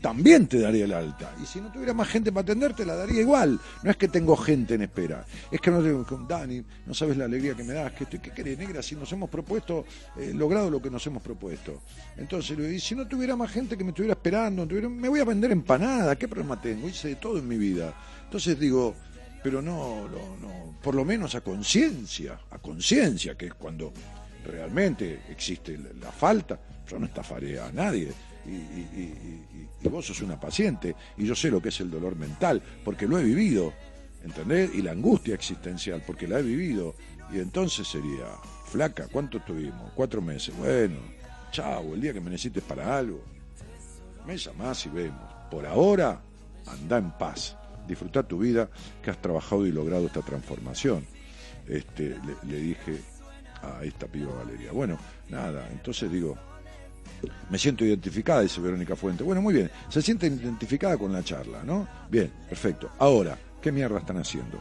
Speaker 2: también te daría el alta. Y si no tuviera más gente para atenderte, la daría igual. No es que tengo gente en espera. Es que no tengo, Dani, no sabes la alegría que me das, que estoy, ¿qué querés, negra? Si nos hemos propuesto, eh, logrado lo que nos hemos propuesto. Entonces, y si no tuviera más gente que me estuviera esperando, me voy a vender empanada, ¿qué problema tengo? Hice de todo en mi vida. Entonces digo, pero no, no, no por lo menos a conciencia, a conciencia, que es cuando realmente existe la falta. Yo no estafaré a nadie y, vos sos una paciente y yo sé lo que es el dolor mental, porque lo he vivido, ¿entendés? Y la angustia existencial, porque la he vivido. Y entonces sería, flaca, ¿cuánto tuvimos? Cuatro meses. Bueno, chao, el día que me necesites para algo, me llamás y vemos. Por ahora, anda en paz. Disfruta tu vida, que has trabajado y logrado esta transformación. Este, le, le dije a esta piba Valeria. Bueno, nada, entonces digo, me siento identificada, dice Verónica Fuente. Bueno, muy bien. Se siente identificada con la charla, ¿no? Bien, perfecto. Ahora, ¿qué mierda están haciendo?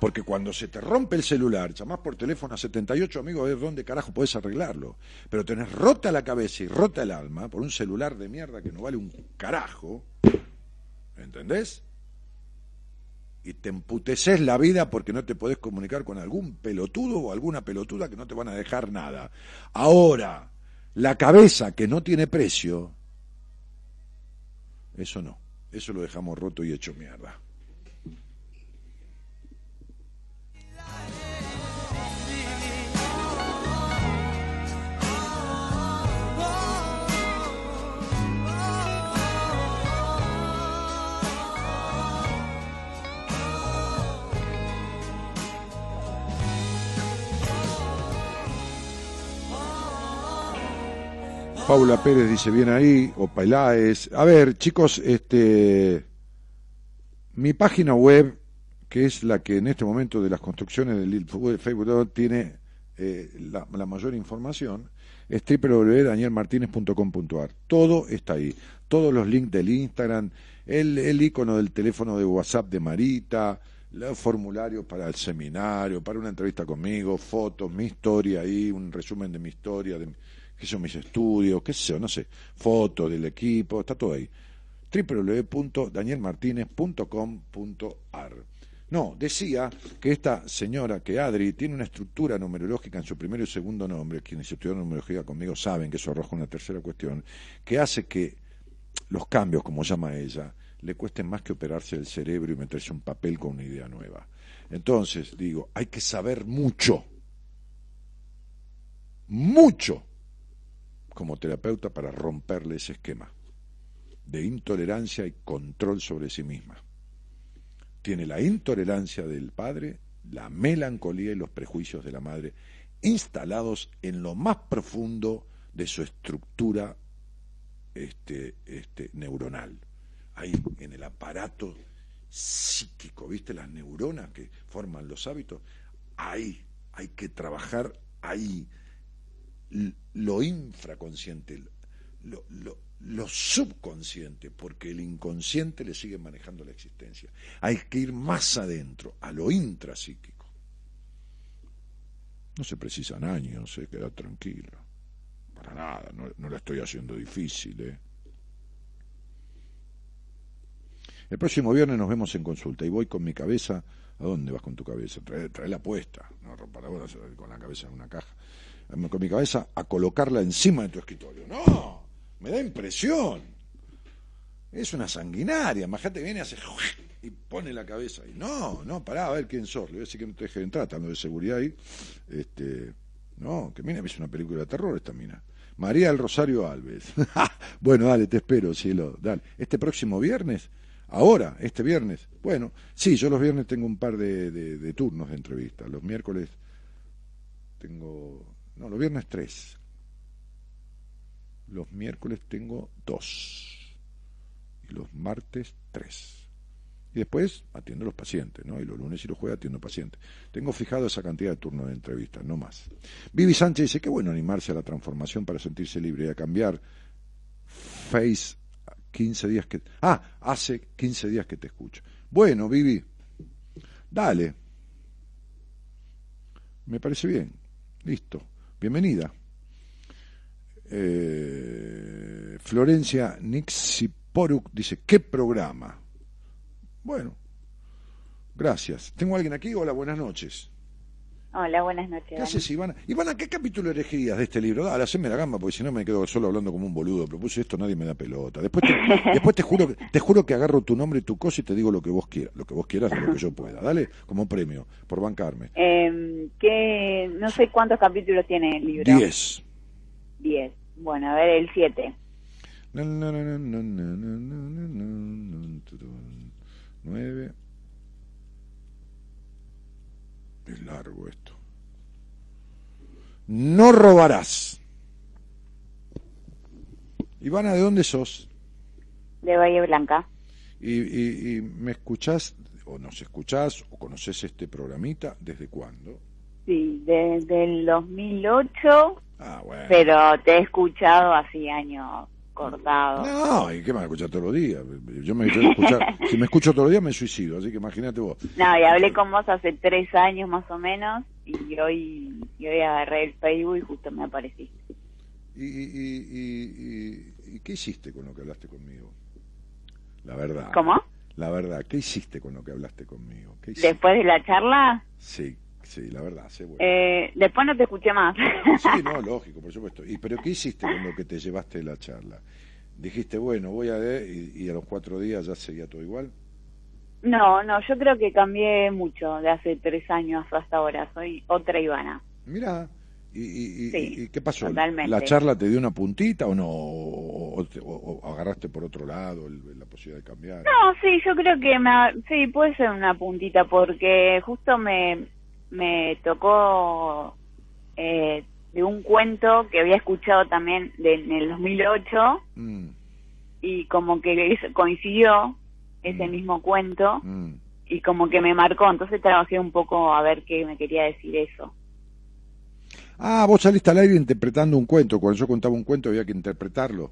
Speaker 2: Porque cuando se te rompe el celular, llamás por teléfono a 78 amigos a ver dónde carajo podés arreglarlo. Pero tenés rota la cabeza y rota el alma por un celular de mierda que no vale un carajo. ¿Entendés? y te emputeces la vida porque no te podés comunicar con algún pelotudo o alguna pelotuda que no te van a dejar nada. Ahora, la cabeza que no tiene precio, eso no, eso lo dejamos roto y hecho mierda. Paula Pérez dice bien ahí, o Peláez. A ver, chicos, este, mi página web, que es la que en este momento de las construcciones del Facebook tiene eh, la, mayor información, es www.danielmartinez.com.ar. Todo está ahí. Todos los links del Instagram, el, el icono del teléfono de WhatsApp de Marita, los formularios para el seminario, para una entrevista conmigo, fotos, mi historia ahí, un resumen de mi historia, de, qué mis estudios, qué sé yo, no sé, fotos del equipo, está todo ahí. www.danielmartinez.com.ar No, decía que esta señora, que Adri, tiene una estructura numerológica en su primero y segundo nombre, quienes estudian numerología conmigo saben que eso arroja una tercera cuestión, que hace que los cambios, como llama ella, le cuesten más que operarse el cerebro y meterse un papel con una idea nueva. Entonces, digo, hay que saber mucho, mucho como terapeuta para romperle ese esquema de intolerancia y control sobre sí misma. Tiene la intolerancia del padre, la melancolía y los prejuicios de la madre instalados en lo más profundo de su estructura este, este, neuronal, ahí en el aparato psíquico, ¿viste? Las neuronas que forman los hábitos, ahí hay que trabajar ahí lo infraconsciente, lo, lo, subconsciente, porque el inconsciente le sigue manejando la existencia. Hay que ir más adentro, a lo intrapsíquico. No se precisan años, se queda tranquilo. Para nada, no, no la estoy haciendo difícil. ¿eh? El próximo viernes nos vemos en consulta y voy con mi cabeza. ¿A dónde vas con tu cabeza? Trae, trae la puesta, no para con la cabeza en una caja con mi cabeza a colocarla encima de tu escritorio. No, me da impresión. Es una sanguinaria. Majate viene y hace y pone la cabeza ahí. No, no, pará, a ver quién sos. Le voy a decir que no te deje entrar, estando de seguridad ahí. Este, no, que mira, es una película de terror esta mina. María del Rosario Alves. bueno, dale, te espero, cielo. Dale. Este próximo viernes, ahora, este viernes. Bueno, sí, yo los viernes tengo un par de, de turnos de entrevistas. Los miércoles tengo no, los viernes tres. Los miércoles tengo dos. Y los martes tres. Y después atiendo a los pacientes, ¿no? Y los lunes y los jueves atiendo pacientes. Tengo fijado esa cantidad de turnos de entrevistas, no más. Vivi Sánchez dice, qué bueno animarse a la transformación para sentirse libre y a cambiar. Face, 15 días que... Ah, hace 15 días que te escucho. Bueno, Vivi, dale. Me parece bien. Listo. Bienvenida. Eh, 15 días que te escucho. Bueno, Vivi, dale. Me parece bien. Listo. Bienvenida. 15 días que te escucho. Bueno, Vivi, dale. Me parece bien. Listo. Bienvenida. 15 días que te escucho. Bueno, Vivi, dale. Me parece bien. Listo. Bienvenida. Florencia Nixiporuk dice, ¿qué programa? Bueno, gracias. ¿Tengo alguien aquí? Hola, buenas noches.
Speaker 6: Hola, buenas noches.
Speaker 2: ¿Qué haces, Ivana? Ivana, ¿qué capítulo elegirías de este libro? Dale, haceme la gamba, porque si no me quedo solo hablando como un boludo. Propuse esto, nadie me da pelota. Después te, después te juro que, te juro que agarro tu nombre y tu cosa y te digo lo que vos quieras, lo que vos quieras lo que yo pueda. Dale, como premio, por bancarme.
Speaker 6: Eh, ¿qué, no sé cuántos capítulos tiene el libro.
Speaker 2: Diez.
Speaker 6: Diez. Bueno, a ver, el siete.
Speaker 2: Nueve. Es largo esto. No robarás. Ivana, ¿de dónde sos?
Speaker 6: De Valle Blanca.
Speaker 2: ¿Y, y, y me escuchás, o nos escuchás, o conoces este programita? ¿Desde cuándo?
Speaker 6: Sí, desde el 2008,
Speaker 2: Ah, bueno.
Speaker 6: pero te he escuchado así años cortados.
Speaker 2: No, ¿y qué me vas a escuchar todos los días? Yo me que escuchar, si me escucho todos los días me suicido, así que imagínate vos.
Speaker 6: No, y hablé con vos hace tres años más o menos y hoy, y hoy agarré el Facebook y justo me apareciste.
Speaker 2: ¿Y, y, y, y- y qué hiciste con lo que hablaste conmigo? La verdad.
Speaker 6: ¿Cómo?
Speaker 2: La verdad, ¿qué hiciste con lo que hablaste conmigo?
Speaker 6: Después de la charla,
Speaker 2: Sí, sí, la verdad, sé bueno.
Speaker 6: eh, después no te escuché más.
Speaker 2: Sí, no, lógico, por supuesto. ¿Y pero qué hiciste con lo que te llevaste de la charla? Dijiste, bueno, voy a ver, y, y a los cuatro días ya seguía todo igual.
Speaker 6: No, no, yo creo que cambié mucho de hace tres años hasta ahora. Soy otra Ivana.
Speaker 2: Mira, ¿y, y, y-
Speaker 6: Sí,
Speaker 2: y qué pasó?
Speaker 6: totalmente.
Speaker 2: ¿La charla te dio una puntita o no? ¿O, o o- agarraste por otro lado el- la posibilidad de cambiar?
Speaker 6: No, sí, yo creo que me, sí, puede ser una puntita porque justo me, me tocó eh, de un cuento que había escuchado también de, en el 2008
Speaker 2: Mm,
Speaker 6: y como que coincidió ese
Speaker 2: Mm.
Speaker 6: mismo cuento
Speaker 2: mm.
Speaker 6: y como que me marcó, entonces trabajé un poco a ver qué me quería decir eso.
Speaker 2: Ah, vos saliste al aire interpretando un cuento. Cuando yo contaba un cuento había que interpretarlo.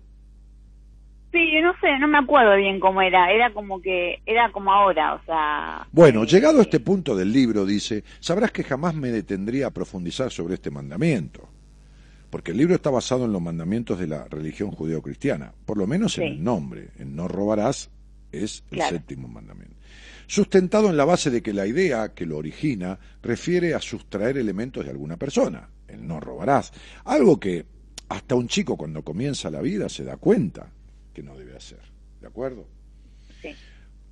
Speaker 6: Sí, no sé, no me acuerdo bien cómo era, era como que, era como ahora, o sea...
Speaker 2: Bueno,
Speaker 6: eh,
Speaker 2: llegado a este punto del libro, dice, sabrás que jamás me detendría a profundizar sobre este mandamiento. Porque el libro está basado en los mandamientos de la religión judeo-cristiana, por lo menos en
Speaker 6: Sí.
Speaker 2: el nombre, en no robarás es el
Speaker 6: Claro.
Speaker 2: séptimo mandamiento. Sustentado en la base de que la idea que lo origina refiere a sustraer elementos de alguna persona, el no robarás, algo que hasta un chico cuando comienza la vida se da cuenta que no debe hacer, ¿de acuerdo?
Speaker 6: Sí.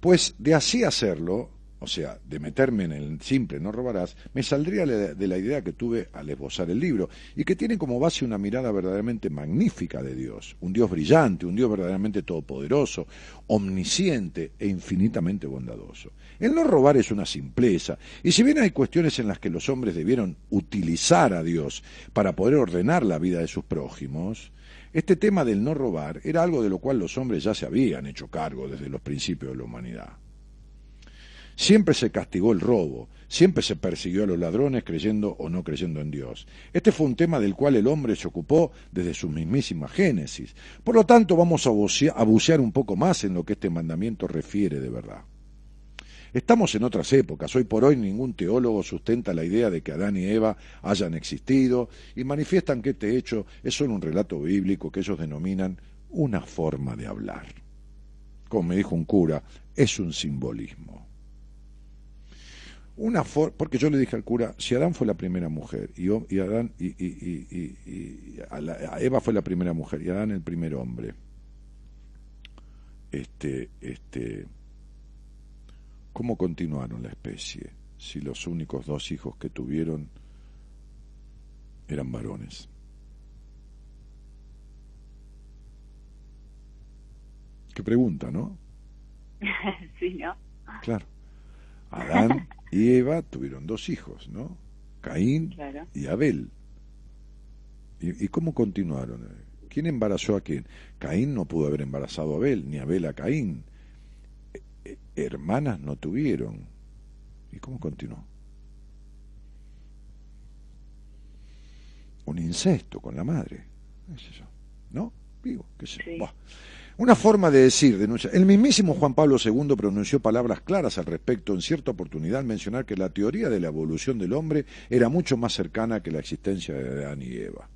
Speaker 2: Pues de así hacerlo, o sea, de meterme en el simple no robarás, me saldría de la idea que tuve al esbozar el libro y que tiene como base una mirada verdaderamente magnífica de Dios, un Dios brillante, un Dios verdaderamente todopoderoso, omnisciente e infinitamente bondadoso. El no robar es una simpleza, y si bien hay cuestiones en las que los hombres debieron utilizar a Dios para poder ordenar la vida de sus prójimos, este tema del no robar era algo de lo cual los hombres ya se habían hecho cargo desde los principios de la humanidad. Siempre se castigó el robo, siempre se persiguió a los ladrones creyendo o no creyendo en Dios. Este fue un tema del cual el hombre se ocupó desde su mismísima génesis. Por lo tanto, vamos a bucea- a bucear un poco más en lo que este mandamiento refiere de verdad. Estamos en otras épocas. Hoy por hoy ningún teólogo sustenta la idea de que Adán y Eva hayan existido y manifiestan que este hecho es solo un relato bíblico que ellos denominan una forma de hablar. Como me dijo un cura, es un simbolismo. Una porque yo le dije al cura, si Adán fue la primera mujer y, Adán y, Eva fue la primera mujer y Adán el primer hombre, este, este, ¿cómo continuaron la especie si los únicos dos hijos que tuvieron eran varones? Qué pregunta, ¿no?
Speaker 6: sí, ¿no?
Speaker 2: Claro. Adán y Eva tuvieron dos hijos, ¿no? Caín
Speaker 6: Claro.
Speaker 2: y Abel. ¿Y, y cómo continuaron? ¿Quién embarazó a quién? Caín no pudo haber embarazado a Abel, ni Abel a Caín. Hermanas no tuvieron. ¿Y cómo continuó? Un incesto con la madre. ¿No? Digo, qué sé yo.
Speaker 6: Sí.
Speaker 2: Una forma de decir, denuncia. El mismísimo Juan Pablo II pronunció palabras claras al respecto en cierta oportunidad al mencionar que la teoría de la evolución del hombre era mucho más cercana que la existencia de Adán y Eva.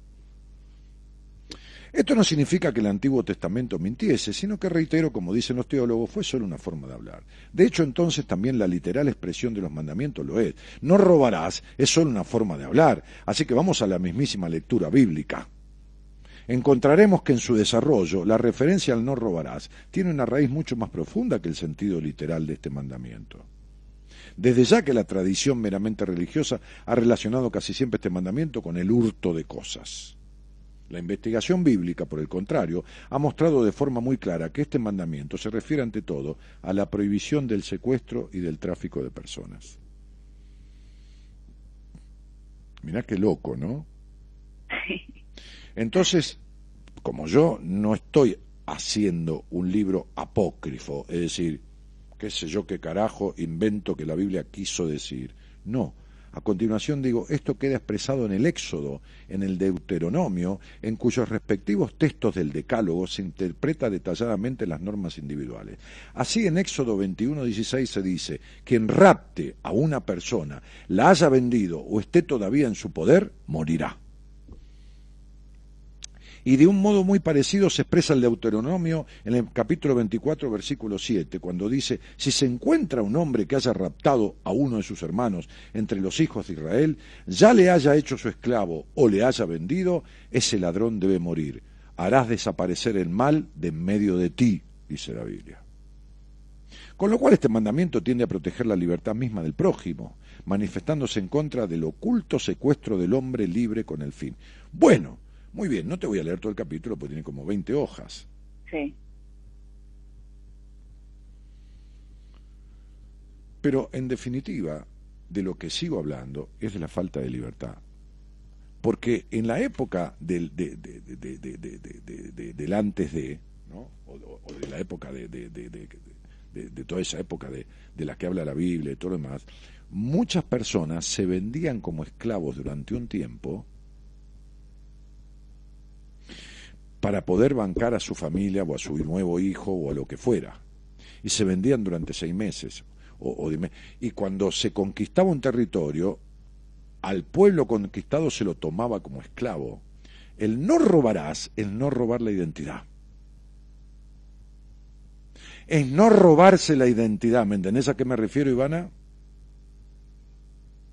Speaker 2: Esto no significa que el Antiguo Testamento mintiese, sino que, reitero, como dicen los teólogos, fue solo una forma de hablar. De hecho, entonces también la literal expresión de los mandamientos lo es. No robarás es solo una forma de hablar. Así que vamos a la mismísima lectura bíblica. Encontraremos que en su desarrollo la referencia al no robarás tiene una raíz mucho más profunda que el sentido literal de este mandamiento. Desde ya que la tradición meramente religiosa ha relacionado casi siempre este mandamiento con el hurto de cosas. La investigación bíblica, por el contrario, ha mostrado de forma muy clara que este mandamiento se refiere ante todo a la prohibición del secuestro y del tráfico de personas. Mirá qué loco, ¿no? Entonces, como yo no estoy haciendo un libro apócrifo, es decir, qué sé yo qué carajo invento que la Biblia quiso decir, no, a continuación digo, esto queda expresado en el Éxodo, en el Deuteronomio, en cuyos respectivos textos del Decálogo se interpreta detalladamente las normas individuales. Así en Éxodo 21:16 se dice, quien rapte a una persona, la haya vendido o esté todavía en su poder, morirá. Y de un modo muy parecido se expresa el Deuteronomio en el capítulo 24, versículo 7, cuando dice, si se encuentra un hombre que haya raptado a uno de sus hermanos entre los hijos de Israel, ya le haya hecho su esclavo o le haya vendido, ese ladrón debe morir. Harás desaparecer el mal de en medio de ti, dice la Biblia. Con lo cual este mandamiento tiende a proteger la libertad misma del prójimo, manifestándose en contra del oculto secuestro del hombre libre con el fin. Bueno, muy bien, no te voy a leer todo el capítulo porque tiene como 20 hojas.
Speaker 6: Sí.
Speaker 2: Pero en definitiva, de lo que sigo hablando es de la falta de libertad. Porque en la época del, del antes de, ¿no? o, de la época de, de, toda esa época de, la que habla la Biblia y todo lo demás, muchas personas se vendían como esclavos durante un tiempo para poder bancar a su familia o a su nuevo hijo o a lo que fuera. Y se vendían durante seis meses. O, y cuando se conquistaba un territorio, al pueblo conquistado se lo tomaba como esclavo. El no robarás es no robar la identidad. Es no robarse la identidad. ¿Me entendés a qué me refiero, Ivana?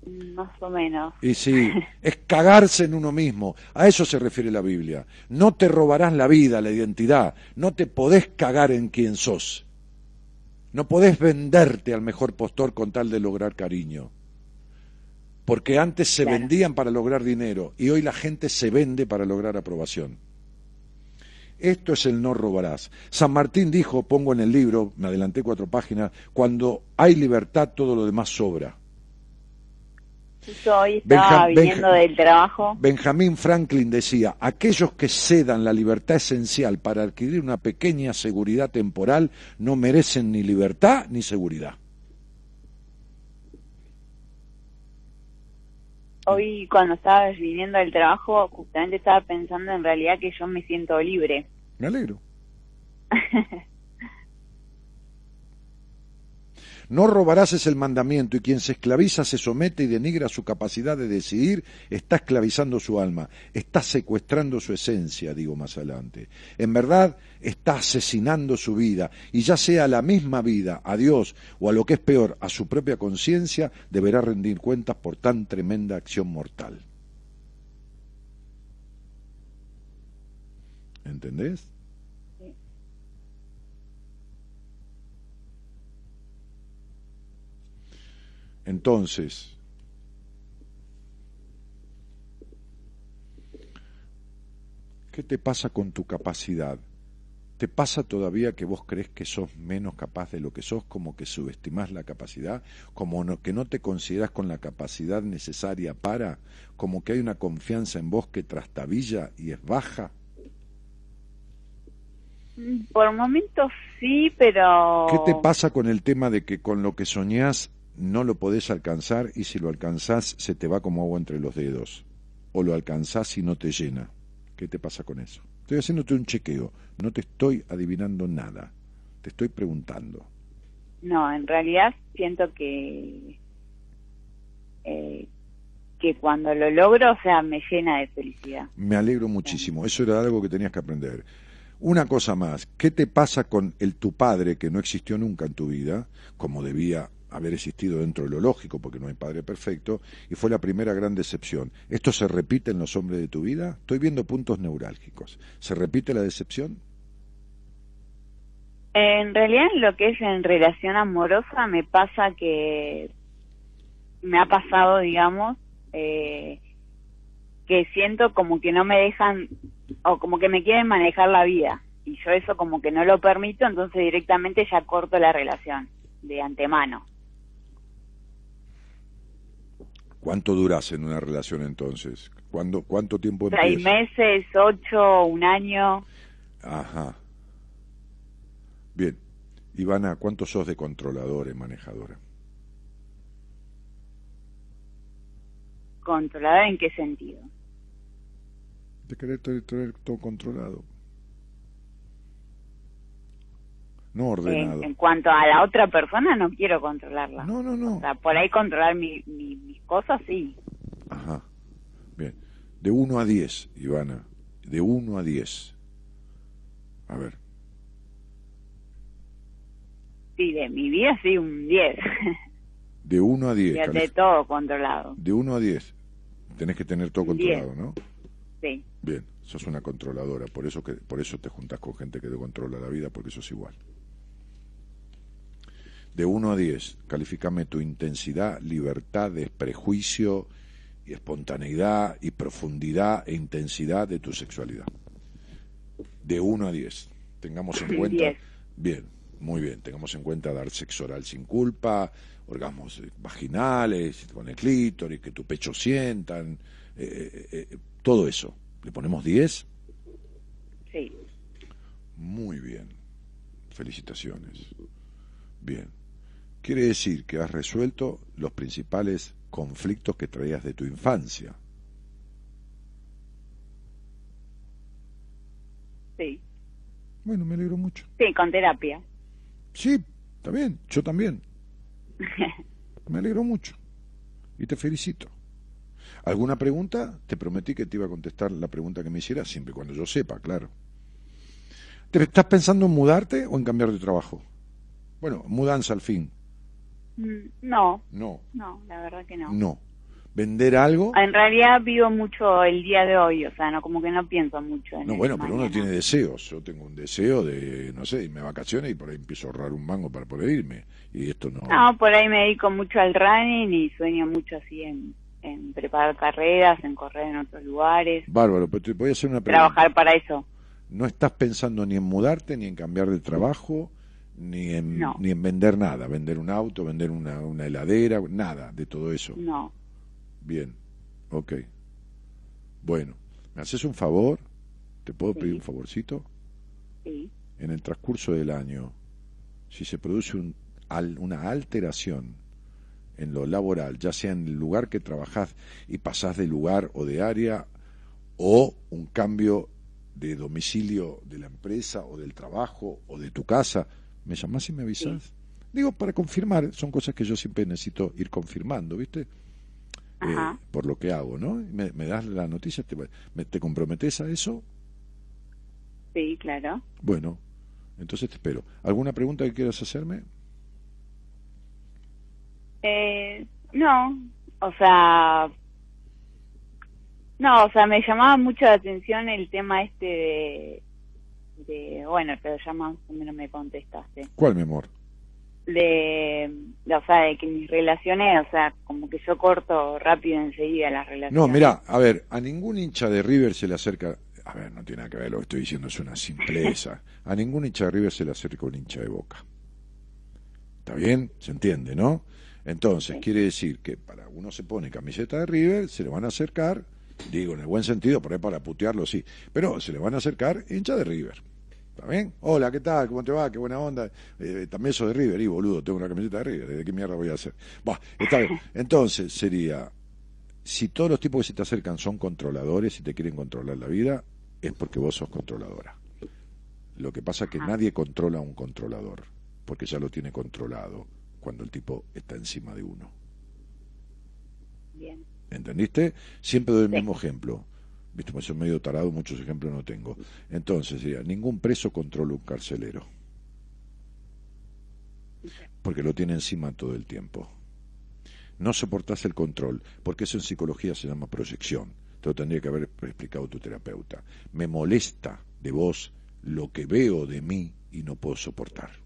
Speaker 6: Más o menos.
Speaker 2: Y sí, es cagarse en uno mismo. A eso se refiere la Biblia. No te robarás la vida, la identidad. No te podés cagar en quien sos. No podés venderte al mejor postor con tal de lograr cariño. Porque antes se vendían para lograr dinero y hoy la gente se vende para lograr aprobación. Esto es el no robarás. San Martín dijo, pongo en el libro, me adelanté cuatro páginas, cuando hay libertad todo lo demás sobra
Speaker 6: hoy estaba viniendo del trabajo.
Speaker 2: Benjamín Franklin decía, aquellos que cedan la libertad esencial para adquirir una pequeña seguridad temporal no merecen ni libertad ni seguridad.
Speaker 6: Hoy cuando estaba viniendo del trabajo, justamente estaba pensando en realidad que yo me siento libre.
Speaker 2: Me alegro. No robarás es el mandamiento y quien se esclaviza se somete y denigra su capacidad de decidir, está esclavizando su alma, está secuestrando su esencia, digo más adelante. En verdad, está asesinando su vida y ya sea la misma vida a Dios o a lo que es peor, a su propia conciencia, deberá rendir cuentas por tan tremenda acción mortal. ¿Entendés? Entonces, ¿qué te pasa con tu capacidad? ¿Te pasa todavía que vos crees que sos menos capaz de lo que sos, como que subestimás la capacidad, como que no te consideras con la capacidad necesaria para, como que hay una confianza en vos que trastabilla y es baja?
Speaker 6: Por momentos sí, pero...
Speaker 2: ¿Qué te pasa con el tema de que con lo que soñás no lo podés alcanzar y si lo alcanzás se te va como agua entre los dedos. O lo alcanzás y no te llena. ¿Qué te pasa con eso? Estoy haciéndote un chequeo, no te estoy adivinando nada, te estoy preguntando.
Speaker 6: No, en realidad siento que eh, que cuando lo logro, o sea, me llena de felicidad.
Speaker 2: Me alegro muchísimo. Eso era algo que tenías que aprender. Una cosa más, ¿qué te pasa con el tu padre que no existió nunca en tu vida, como debía haber existido dentro de lo lógico, porque no hay padre perfecto, y fue la primera gran decepción? ¿Esto se repite en los hombres de tu vida? Estoy viendo puntos neurálgicos. ¿Se repite la decepción?
Speaker 6: En realidad, en lo que es en relación amorosa, me pasa que me ha pasado, digamos, eh, que siento como que no me dejan o como que me quieren manejar la vida y yo eso como que no lo permito, entonces directamente ya corto la relación de antemano.
Speaker 2: ¿Cuánto duras en una relación entonces? ¿Cuándo, ¿Cuánto tiempo
Speaker 6: Seis
Speaker 2: empieza?
Speaker 6: meses, ocho, un año.
Speaker 2: Ajá. Bien. Ivana, ¿cuánto sos de controladora y manejadora?
Speaker 6: ¿Controlada en qué sentido?
Speaker 2: De querer tener, tener todo controlado. No ordenado.
Speaker 6: En, en cuanto a la otra persona, no quiero controlarla.
Speaker 2: No, no, no.
Speaker 6: O sea, por ahí controlar mi, mi- mis cosas, sí.
Speaker 2: Ajá. Bien. De 1 a 10, Ivana. De 1 a 10. A ver.
Speaker 6: Sí, de mi vida, sí, un 10.
Speaker 2: De 1 a 10.
Speaker 6: Ya de todo controlado.
Speaker 2: De 1 a 10. Tenés que tener todo
Speaker 6: Un 10.
Speaker 2: controlado, ¿no?
Speaker 6: Sí.
Speaker 2: Bien, sos una controladora, por eso que por eso te juntas con gente que te controla la vida porque sos igual. De 1 a 10, calificame tu intensidad, libertad, desprejuicio y espontaneidad y profundidad e intensidad de tu sexualidad. De 1 a 10. Tengamos en cuenta
Speaker 6: Diez.
Speaker 2: Bien, muy bien. Tengamos en cuenta dar sexo oral sin culpa, orgasmos eh, vaginales, con el clítoris, que tu pecho sientan, eh, eh, todo eso. ¿Le ponemos 10?
Speaker 6: Sí.
Speaker 2: Muy bien. Felicitaciones. Bien. Quiere decir que has resuelto los principales conflictos que traías de tu infancia.
Speaker 6: Sí.
Speaker 2: Bueno, me alegro mucho.
Speaker 6: Sí, con terapia.
Speaker 2: Sí, está bien. Yo también. Me alegro mucho. Y te felicito. ¿Alguna pregunta? Te prometí que te iba a contestar la pregunta que me hicieras, siempre y cuando yo sepa, claro. ¿Te estás pensando en mudarte o en cambiar de trabajo? Bueno, mudanza al fin.
Speaker 6: Mm, No,
Speaker 2: No,
Speaker 6: no, la verdad que no.
Speaker 2: no. ¿Vender algo?
Speaker 6: En realidad vivo mucho el día de hoy, o sea, no como que no pienso mucho en
Speaker 2: No, bueno, pero uno
Speaker 6: mañana.
Speaker 2: tiene deseos. Yo tengo un deseo de, no sé, irme de vacaciones y por ahí empiezo a ahorrar un mango para poder irme. Y esto no.
Speaker 6: No, por ahí me dedico mucho al running y sueño mucho así en, en preparar carreras, en correr en otros lugares,
Speaker 2: Bárbaro, pero te voy a hacer una pregunta.
Speaker 6: trabajar para eso.
Speaker 2: No estás pensando ni en mudarte, ni en cambiar de trabajo, ni en,
Speaker 6: No.
Speaker 2: ni en vender nada, vender un auto, vender una, una heladera, nada de todo eso.
Speaker 6: No,
Speaker 2: Bien, ok. Bueno, ¿me haces un favor? ¿Te puedo
Speaker 6: Sí.
Speaker 2: pedir un favorcito?
Speaker 6: sí,
Speaker 2: En el transcurso del año, si se produce un, al- una alteración en lo laboral, ya sea en el lugar que trabajás y pasás de lugar o de área, o un cambio de domicilio de la empresa o del trabajo o de tu casa, ¿me llamás y me avisás? Digo, para confirmar, son cosas que yo siempre necesito ir confirmando, ¿viste? Eh, por lo que hago, ¿no? Me, me das la noticia, te, me- ¿te comprometes a eso?
Speaker 6: sí, claro.
Speaker 2: Bueno, entonces te espero. ¿Alguna pregunta que quieras hacerme?
Speaker 6: Eh, no, o sea, no, o sea, me llamaba mucho la atención el tema este de, de bueno, pero ya más o menos me contestaste,
Speaker 2: ¿Cuál, mi amor?
Speaker 6: de, de, o sea, de que mis relaciones, o sea, como que yo corto rápido enseguida las relaciones.
Speaker 2: No, mira, a ver, a ningún hincha de River se le acerca. A ver, no tiene nada que ver lo que estoy diciendo, es una simpleza. A ningún hincha de River se le acerca un hincha de boca. ¿Está bien? ¿Se entiende, no? Entonces, quiere decir que para uno se pone camiseta de River, se le van a acercar, digo en el buen sentido, por ahí para putearlo, sí, pero se le van a acercar hincha de River. ¿Está bien? Hola, ¿qué tal? ¿Cómo te va? Qué buena onda. Eh, también soy de River, y boludo, tengo una camiseta de River. ¿De qué mierda voy a hacer? Bah, está bien. Entonces, sería, si todos los tipos que se te acercan son controladores y te quieren controlar la vida, es porque vos sos controladora. Lo que pasa es que nadie controla a un controlador, porque ya lo tiene controlado cuando el tipo está encima de uno.
Speaker 6: Bien.
Speaker 2: ¿Entendiste? Siempre doy el mismo ejemplo. Viste, pues soy medio tarado, muchos ejemplos no tengo. Entonces, sería, ningún preso controla un carcelero. Porque lo tiene encima todo el tiempo. No soportás el control, porque eso en psicología se llama proyección. Te lo tendría que haber explicado tu terapeuta. Me molesta de vos lo que veo de mí y no puedo soportar.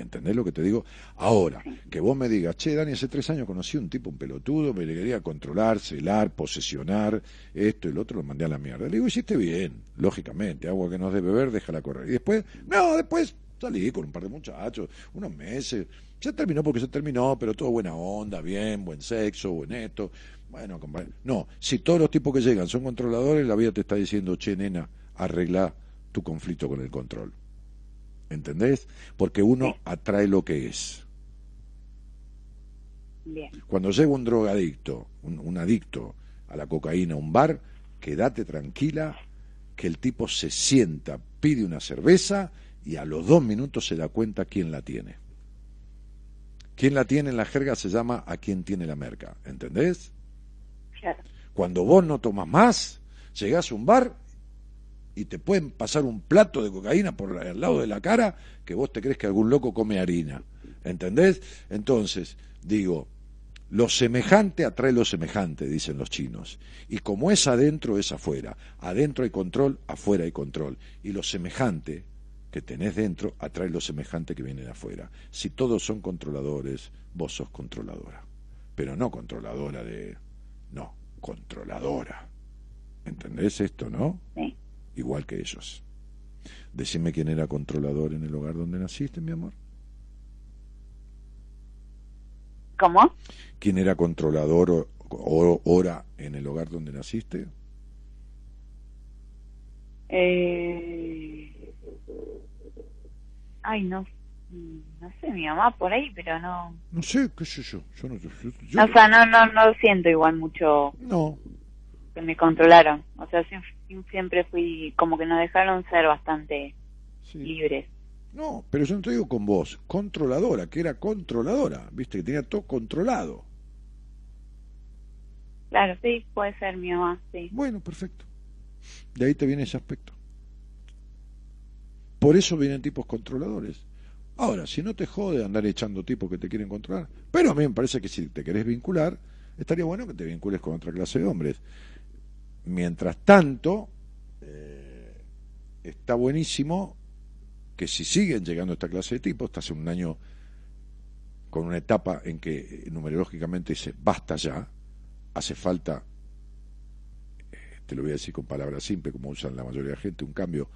Speaker 2: ¿Entendés lo que te digo? Ahora, que vos me digas, che, Dani, hace tres años conocí a un tipo, un pelotudo, me le quería controlar, celar, posesionar, esto y lo otro, lo mandé a la mierda. Le digo, hiciste bien, lógicamente, agua que no de beber, déjala correr. Y después, no, después salí con un par de muchachos, unos meses, se terminó porque se terminó, pero todo buena onda, bien, buen sexo, buen esto. Bueno, compadre. No, si todos los tipos que llegan son controladores, la vida te está diciendo, che, nena, arregla tu conflicto con el control. ¿Entendés? Porque uno atrae lo que es.
Speaker 6: Bien.
Speaker 2: Cuando llega un drogadicto, un, un adicto a la cocaína a un bar, quédate tranquila que el tipo se sienta, pide una cerveza y a los dos minutos se da cuenta quién la tiene. Quién la tiene en la jerga se llama a quién tiene la merca, ¿entendés?
Speaker 6: Claro.
Speaker 2: Cuando vos no tomas más, llegás a un bar y te pueden pasar un plato de cocaína por al lado de la cara que vos te crees que algún loco come harina. ¿Entendés? Entonces, digo, lo semejante atrae lo semejante, dicen los chinos. Y como es adentro, es afuera. Adentro hay control, afuera hay control. Y lo semejante que tenés dentro atrae lo semejante que viene de afuera. Si todos son controladores, vos sos controladora. Pero no controladora de... No, controladora. ¿Entendés esto, no?
Speaker 6: Sí.
Speaker 2: Igual que ellos. Decime quién era controlador en el hogar donde naciste, mi amor.
Speaker 6: ¿Cómo?
Speaker 2: ¿Quién era controlador o, o- ora en el hogar donde naciste?
Speaker 6: Eh... Ay, no, no sé, mi mamá por ahí, pero no...
Speaker 2: No sé, qué sé yo. Yo no, yo- yo-
Speaker 6: O sea, no, no, no siento igual mucho
Speaker 2: no,
Speaker 6: que me controlaron. O sea, siem- siempre fui, como que nos dejaron ser bastante
Speaker 2: sí.
Speaker 6: libres.
Speaker 2: no, pero yo no te digo con vos, controladora, que era controladora, viste, que tenía todo controlado.
Speaker 6: Claro, sí, puede ser mi mamá, sí.
Speaker 2: Bueno, perfecto. De ahí te viene ese aspecto. Por eso vienen tipos controladores. Ahora, si no te jode andar echando tipos que te quieren controlar, pero a mí me parece que si te querés vincular, estaría bueno que te vincules con otra clase de hombres. Mientras tanto, eh, está buenísimo que si siguen llegando esta clase de tipos, estás en un año con una etapa en que eh, numerológicamente dice basta ya, hace falta te lo voy a decir con palabras simples, como usan la mayoría de la gente, un cambio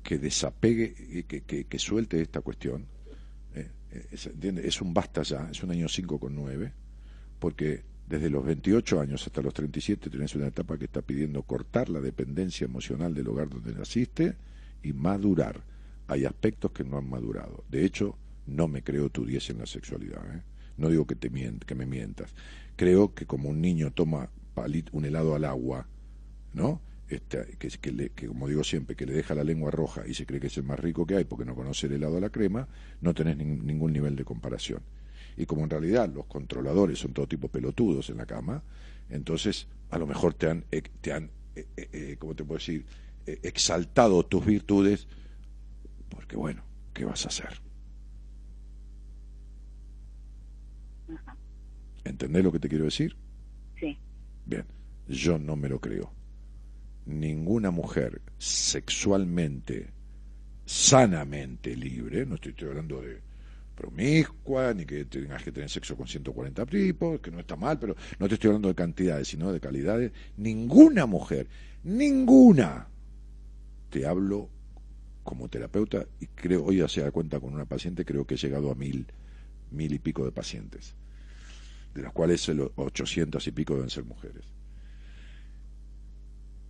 Speaker 2: que desapegue, que, que, que suelte esta cuestión. eh, eh, es, ¿entiende? es un basta ya, es un año 5 con 9, porque desde los 28 años hasta los 37 tenés una etapa que está pidiendo cortar la dependencia emocional del hogar donde naciste y madurar. Hay aspectos que no han madurado. De hecho, no me creo tu 10 en la sexualidad. ¿eh? No digo que, te mient- que me mientas. Creo que como un niño toma un helado al agua, ¿no? Este, que, le- como digo siempre, que le deja la lengua roja y se cree que es el más rico que hay porque no conoce el helado a la crema, no tenés nin- ningún nivel de comparación. Y como en realidad los controladores son todo tipo pelotudos en la cama, entonces a lo mejor te han, eh, te han eh, eh, ¿cómo te puedo decir?, eh, exaltado tus virtudes, porque bueno, ¿qué vas a hacer? ¿Entendés lo que te quiero decir?
Speaker 6: Sí,
Speaker 2: Bien, yo no me lo creo. Ninguna mujer sexualmente, sanamente libre, no estoy, estoy hablando de promiscua, ni que tengas que tener sexo con 140 tipos, que no está mal, pero no te estoy hablando de cantidades, sino de calidades. Ninguna mujer, ninguna, te hablo como terapeuta y creo, hoy ya se da cuenta con una paciente, creo que he llegado a mil, mil y pico de pacientes, de las cuales el 800 y pico deben ser mujeres.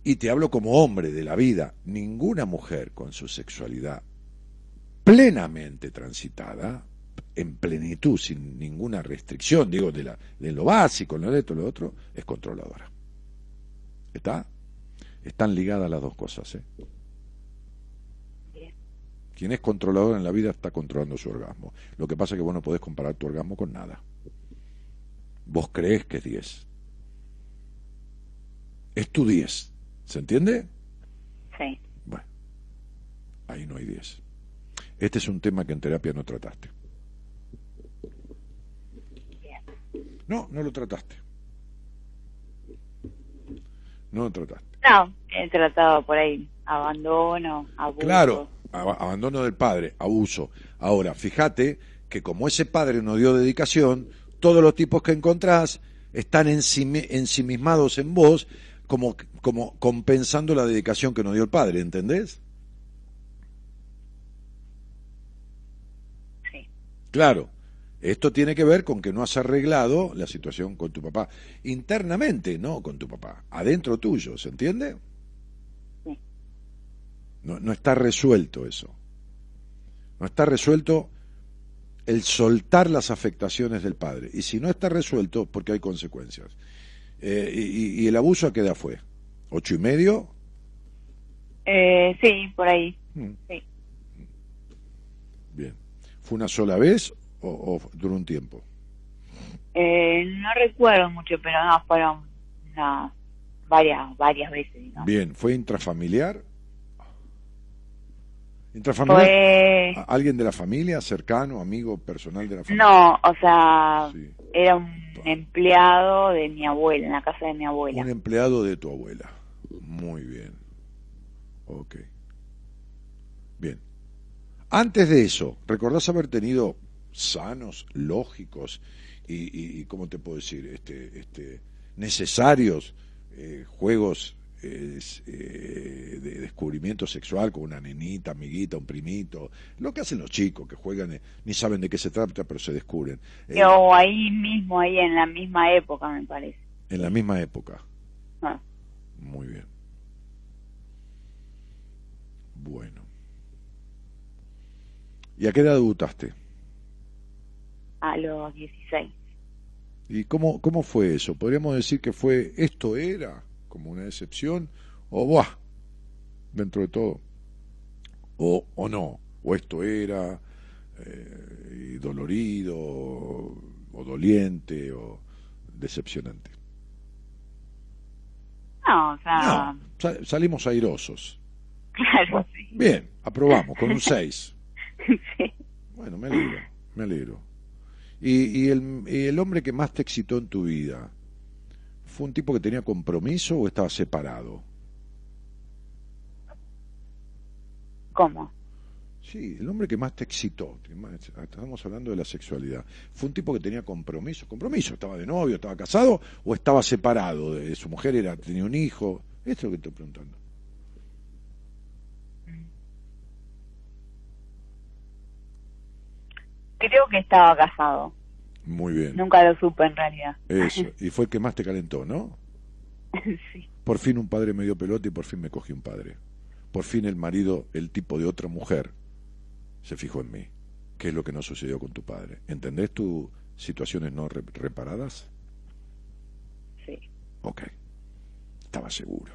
Speaker 2: Y te hablo como hombre de la vida, ninguna mujer con su sexualidad plenamente transitada, en plenitud, sin ninguna restricción, digo, de, la, de lo básico, lo de esto, lo otro, es controladora. ¿Está? Están ligadas las dos cosas. ¿eh? Quien es controlador en la vida está controlando su orgasmo. Lo que pasa es que vos no podés comparar tu orgasmo con nada. Vos crees que es 10 es tu 10. ¿Se entiende?
Speaker 6: Sí.
Speaker 2: Bueno, ahí no hay 10. Este es un tema que en terapia no trataste. No, no lo trataste. No lo trataste.
Speaker 6: No, he tratado por ahí abandono, abuso.
Speaker 2: Claro, ab- abandono del padre, abuso. Ahora, fíjate que como ese padre no dio dedicación, todos los tipos que encontrás están ensimi- ensimismados en vos como, como compensando la dedicación que no dio el padre, ¿entendés?
Speaker 6: Sí.
Speaker 2: Claro, esto tiene que ver con que no has arreglado la situación con tu papá. Internamente, no con tu papá, adentro tuyo, ¿se entiende?
Speaker 6: Sí.
Speaker 2: No, no está resuelto eso. No está resuelto el soltar las afectaciones del padre. Y si no está resuelto, porque hay consecuencias. Eh, y, y el abuso a qué edad fue? ¿Ocho y medio?
Speaker 6: Eh, sí, por ahí.
Speaker 2: Mm,
Speaker 6: Sí.
Speaker 2: Bien. ¿Fue una sola vez o, o duró un tiempo?
Speaker 6: Eh, no recuerdo mucho, pero no, fueron no, varias, varias veces.
Speaker 2: Bien, ¿fue intrafamiliar? ¿Intrafamiliar?
Speaker 6: Fue...
Speaker 2: ¿A- ¿Alguien de la familia, cercano, amigo, personal de la familia?
Speaker 6: No, o sea,
Speaker 2: Sí.
Speaker 6: era un empleado de mi abuela, en la casa de mi abuela.
Speaker 2: Un empleado de tu abuela. Muy bien. Ok. Bien. Antes de eso, ¿recordás haber tenido sanos, lógicos y, y- y, ¿cómo te puedo decir? Este, este, necesarios eh, juegos eh, eh, de descubrimiento sexual con una nenita, amiguita, un primito, lo que hacen los chicos que juegan, eh, ni saben de qué se trata, pero se descubren. Eh,
Speaker 6: Yo ahí mismo, ahí en la misma época, me parece.
Speaker 2: en la misma época.
Speaker 6: Ah.
Speaker 2: Muy bien. Bueno. ¿Y a qué edad debutaste?
Speaker 6: A los 16.
Speaker 2: ¿Y cómo, cómo fue eso? ¿Podríamos decir que fue esto era como una decepción o buah, dentro de todo? O, o no, o esto era eh, dolorido o, o doliente o decepcionante.
Speaker 6: No, o sea,
Speaker 2: No, salimos airosos.
Speaker 6: claro, sí.
Speaker 2: Bien, aprobamos con un 6.
Speaker 6: sí.
Speaker 2: Bueno, me alegro, me alegro. ¿Y, y, el, y el hombre que más te excitó en tu vida, fue un tipo que tenía compromiso o estaba separado?
Speaker 6: ¿Cómo?
Speaker 2: Sí, el hombre que más te excitó, más- estamos hablando de la sexualidad, ¿fue un tipo que tenía compromiso? ¿Compromiso? ¿Estaba de novio, estaba casado o estaba separado? De su mujer era, tenía un hijo? Esto es lo que estoy preguntando.
Speaker 6: Creo que estaba casado.
Speaker 2: Muy bien,
Speaker 6: Nunca lo supe en realidad.
Speaker 2: eso. Y fue el que más te calentó, ¿no?
Speaker 6: sí.
Speaker 2: Por fin un padre me dio pelota y por fin me cogí un padre. Por fin el marido, el tipo de otra mujer, se fijó en mí. ¿Qué es lo que no sucedió con tu padre? ¿Entendés tus situaciones no re- reparadas?
Speaker 6: Sí.
Speaker 2: Ok. Estaba seguro.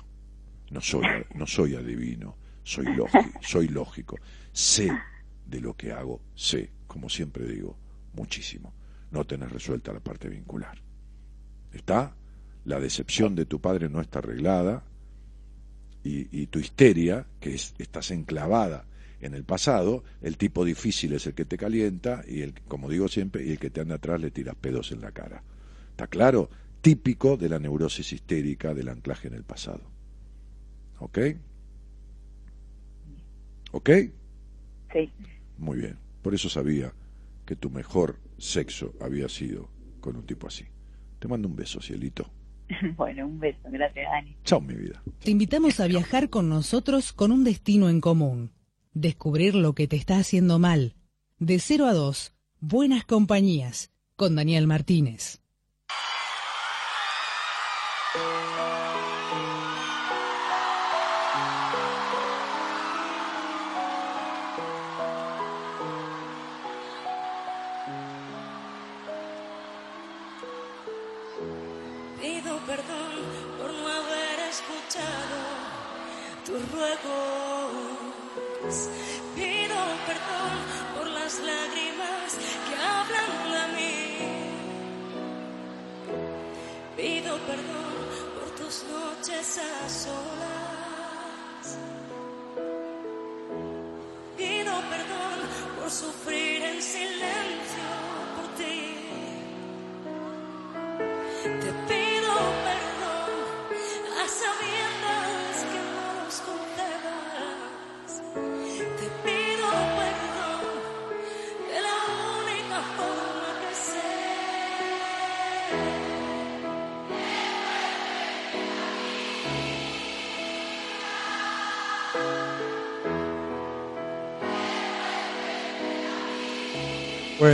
Speaker 2: No soy, no soy adivino, soy lógico, soy lógico. Sé de lo que hago, sé, como siempre digo, muchísimo. No tenés resuelta la parte vincular. ¿Está? La decepción de tu padre no está arreglada y, y tu histeria, que es, estás enclavada en el pasado, el tipo difícil es el que te calienta y el, como digo siempre, y el que te anda atrás le tiras pedos en la cara. ¿Está claro? Típico de la neurosis histérica del anclaje en el pasado. ¿Ok? ¿Ok?
Speaker 6: Sí.
Speaker 2: Muy bien. Por eso sabía que tu mejor sexo había sido con un tipo así. Te mando un beso, cielito.
Speaker 6: bueno, un beso. Gracias, Dani.
Speaker 2: Chao, mi vida.
Speaker 1: Te invitamos a viajar con nosotros con un destino en común. Descubrir lo que te está haciendo mal. De 0 a 2, Buenas Compañías, con Daniel Martínez.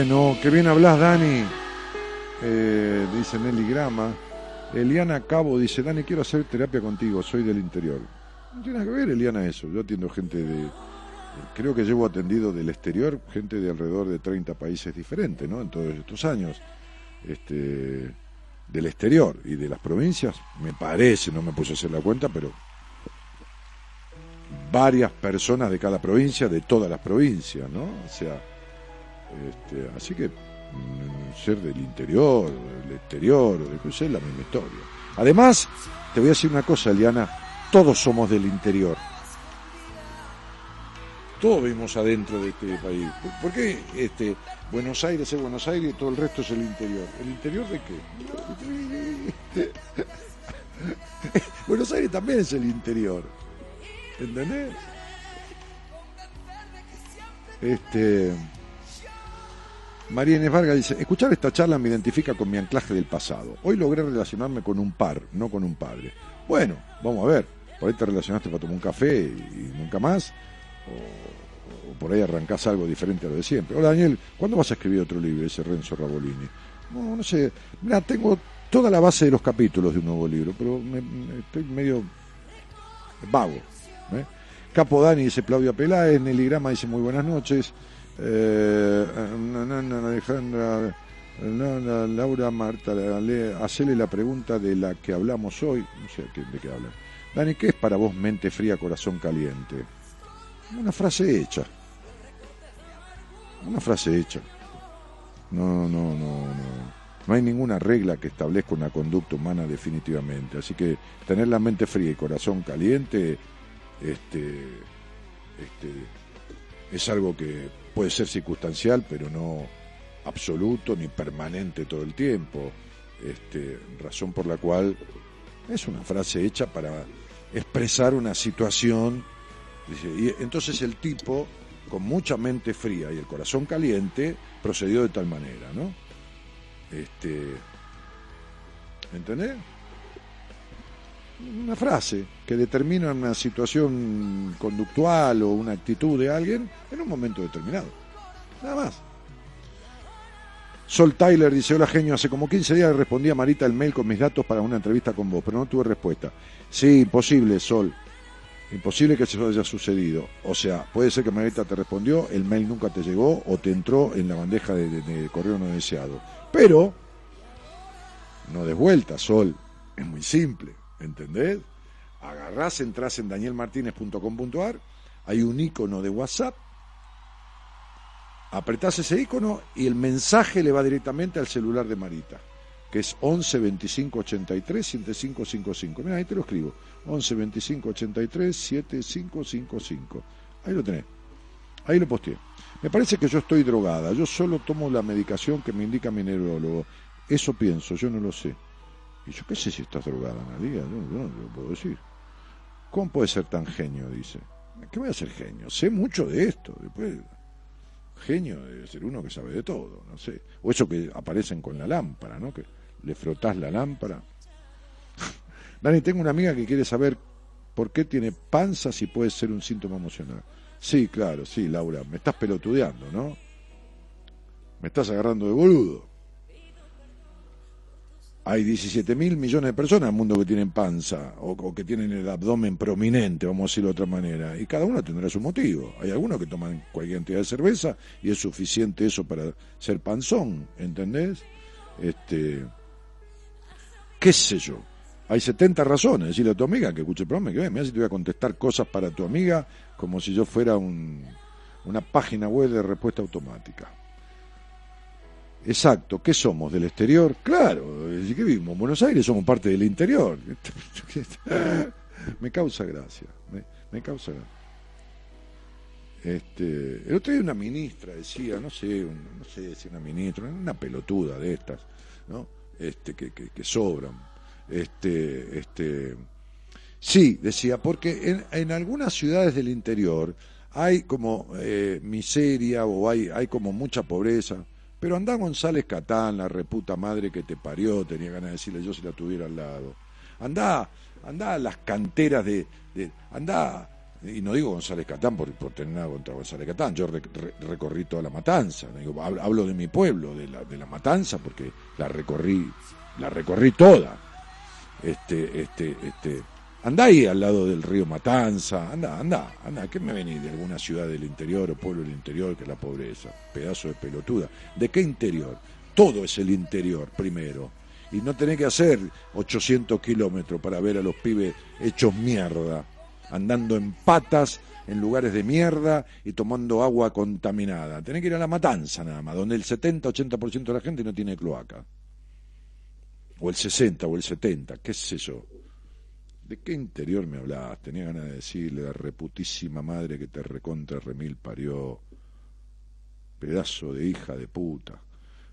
Speaker 2: Bueno, qué bien hablas, Dani. Eh, dice Nelly Grama. Eliana Cabo dice, Dani, quiero hacer terapia contigo, soy del interior. No tiene nada que ver, Eliana, eso. Yo atiendo gente de... Creo que llevo atendido del exterior, gente de alrededor de 30 países diferentes, ¿no? En todos estos años. Este, del exterior y de las provincias, me parece, no me puse a hacer la cuenta, pero varias personas de cada provincia, de todas las provincias, ¿no? O sea, este, así que mm, ser del interior, del exterior, es la misma historia. Además, te voy a decir una cosa, Eliana, todos somos del interior. Todos vivimos adentro de este país. ¿Por- ¿Por qué este, Buenos Aires es Buenos Aires y todo el resto es el interior? ¿El interior de qué? Buenos Aires también es el interior. ¿Entendés? Este. María Inés Vargas dice, escuchar esta charla me identifica con mi anclaje del pasado. Hoy logré relacionarme con un par, no con un padre. Bueno, vamos a ver. Por ahí te relacionaste para tomar un café y nunca más. O, por ahí arrancás algo diferente a lo de siempre. Hola Daniel, ¿cuándo vas a escribir otro libro, ese Renzo Rabolini? No, no sé. Mira, tengo toda la base de los capítulos de un nuevo libro, pero me- estoy medio vago. ¿eh? Capo Dani dice Claudia Peláez, Nelly Grama dice muy buenas noches. Eh, na, Alejandra, na, Laura Marta, la pregunta de la que hablamos hoy. No sé de qué habla. Dani, ¿qué es para vos mente fría, corazón caliente? Una frase hecha. Una frase hecha. No, no, no, no. No hay ninguna regla que establezca una conducta humana definitivamente. Así que tener la mente fría y corazón caliente, este, este, es algo que puede ser circunstancial, pero no absoluto ni permanente todo el tiempo. Este, razón por la cual es una frase hecha para expresar una situación. Y entonces el tipo, con mucha mente fría y el corazón caliente, procedió de tal manera, ¿no? Este, ¿Entendés? Una frase que determina una situación conductual o una actitud de alguien en un momento determinado. Nada más. Sol Tyler dice, hola genio, hace como 15 días le respondí a Marita el mail con mis datos para una entrevista con vos, pero no tuve respuesta. Sí, imposible, Sol. Imposible que eso haya sucedido. O sea, puede ser que Marita te respondió, el mail nunca te llegó o te entró en la bandeja de, correo no deseado. Pero, no des vuelta, Sol. Es muy simple, ¿entendés? Agarrás, entrás en danielmartinez.com.ar, hay un icono de WhatsApp, apretás ese icono y el mensaje le va directamente al celular de Marita, que es 11 25 83 7555. Mira, ahí te lo escribo. 11 25 83 7555. Ahí lo tenés. Ahí lo posteé. Me parece que yo estoy drogada. Yo solo tomo la medicación que me indica mi neurólogo. Eso pienso, yo no lo sé. Y yo qué sé si estás drogada, Analia. Yo, yo no lo puedo decir. ¿Cómo puede ser tan genio? Dice. ¿Qué voy a ser genio? Sé mucho de esto. Después, genio debe ser uno que sabe de todo, no sé. O eso que aparecen con la lámpara, ¿no? Que le frotás la lámpara. Dani, tengo una amiga que quiere saber por qué tiene panza si puede ser un síntoma emocional. Sí, claro, sí, Laura, me estás pelotudeando, ¿no? Me estás agarrando de boludo. Hay 17 mil millones de personas en el mundo que tienen panza o, que tienen el abdomen prominente, vamos a decirlo de otra manera, y cada uno tendrá su motivo. Hay algunos que toman cualquier cantidad de cerveza y es suficiente eso para ser panzón, ¿entendés? Este, qué sé yo. Hay 70 razones. Decirle a tu amiga que escuche el programa que vea, mira si te voy a contestar cosas para tu amiga como si yo fuera un, una página web de respuesta automática. Exacto, ¿qué somos? ¿Del exterior? Claro, y ¿Y qué vivimos? En Buenos Aires somos parte del interior. me causa gracia, me, me causa gracia. Este, el otro día una ministra decía, no sé, un- no sé si una ministra, una pelotuda de estas, ¿no? Este, que, que, que sobran. Este, este, sí, decía, porque en, en algunas ciudades del interior hay como eh, miseria o hay, hay como mucha pobreza. Pero andá González Catán, la reputa madre que te parió, tenía ganas de decirle yo si la tuviera al lado. Andá, andá a las canteras de, andá, y no digo González Catán por, por tener nada contra González Catán, yo re- re- recorrí toda la matanza, digo, hablo de mi pueblo, de la, de la matanza, porque la recorrí, la recorrí toda. Este, este, este, andá ahí al lado del río Matanza, anda, anda, anda, ¿qué me venís de alguna ciudad del interior o pueblo del interior que es la pobreza? Pedazo de pelotuda. ¿De qué interior? Todo es el interior primero. Y no tenés que hacer 800 kilómetros para ver a los pibes hechos mierda, andando en patas en lugares de mierda y tomando agua contaminada. Tenés que ir a la matanza nada más, donde el 70-80% de la gente no tiene cloaca. O el 60 o el 70, qué sé yo. ¿De qué interior me hablás? Tenía ganas de decirle la reputísima madre que te recontra remil parió. Pedazo de hija de puta.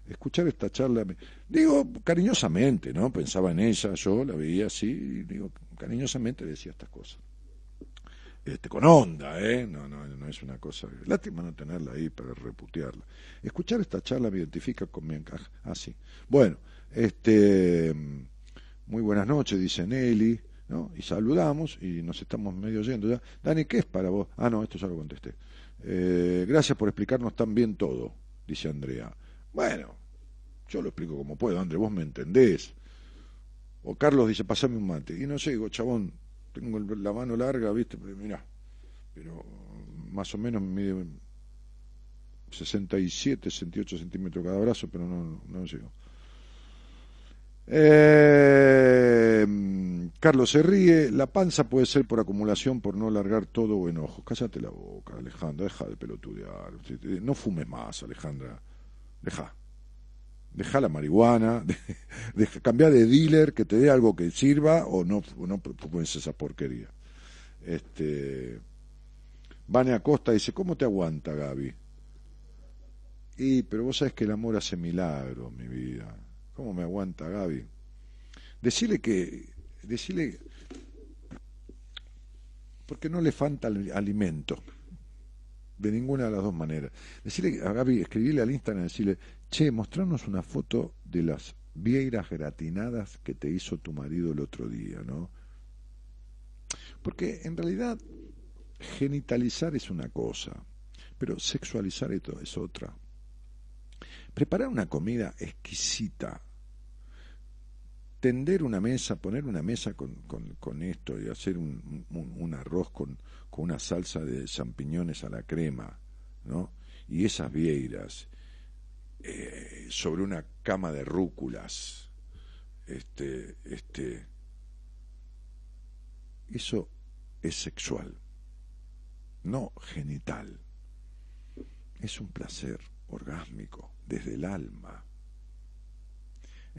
Speaker 2: Escuchar esta charla, digo cariñosamente, ¿no? Pensaba en ella, yo la veía así, y digo, cariñosamente le decía estas cosas. Este, con onda, ¿eh? No, no, no es una cosa. Lástima no tenerla ahí para reputearla. Escuchar esta charla me identifica con mi encaje. Ah, sí. Bueno, este. Muy buenas noches, dice Nelly, ¿no? Y saludamos y nos estamos medio yendo ya. Dani, ¿qué es para vos? Ah, no, esto ya lo contesté. Eh, gracias por explicarnos tan bien todo, dice Andrea. Bueno, yo lo explico como puedo, André, vos me entendés. O Carlos dice, pasame un mate. Y no sé, chabón, tengo la mano larga, ¿viste? Pero mirá, pero más o menos mide 67, 68 centímetros cada brazo, pero no, no llego. Eh, Carlos se ríe, la panza puede ser por acumulación, por no largar todo o enojo. Cállate la boca, Alejandra, deja de pelotudear. No fumes más, Alejandra. Deja. Deja la marihuana, de, deja, cambia de dealer, que te dé algo que sirva o no, no fumes esa porquería. Este, Vane Acosta dice, ¿cómo te aguanta, Gaby? Y, pero vos sabés que el amor hace milagros, mi vida. ¿Cómo me aguanta, Gaby? Decirle que, decirle, porque no le falta al- alimento, de ninguna de las dos maneras. Decirle a Gaby, escribirle al Instagram, decirle, che, mostrarnos una foto de las vieiras gratinadas que te hizo tu marido el otro día, ¿no? Porque en realidad genitalizar es una cosa, pero sexualizar es otra. Preparar una comida exquisita, tender una mesa, poner una mesa con, con, esto y hacer un, un, un arroz con, con una salsa de champiñones a la crema, ¿no? Y esas vieiras eh, sobre una cama de rúculas, este, este, eso es sexual, no genital. Es un placer orgásmico desde el alma.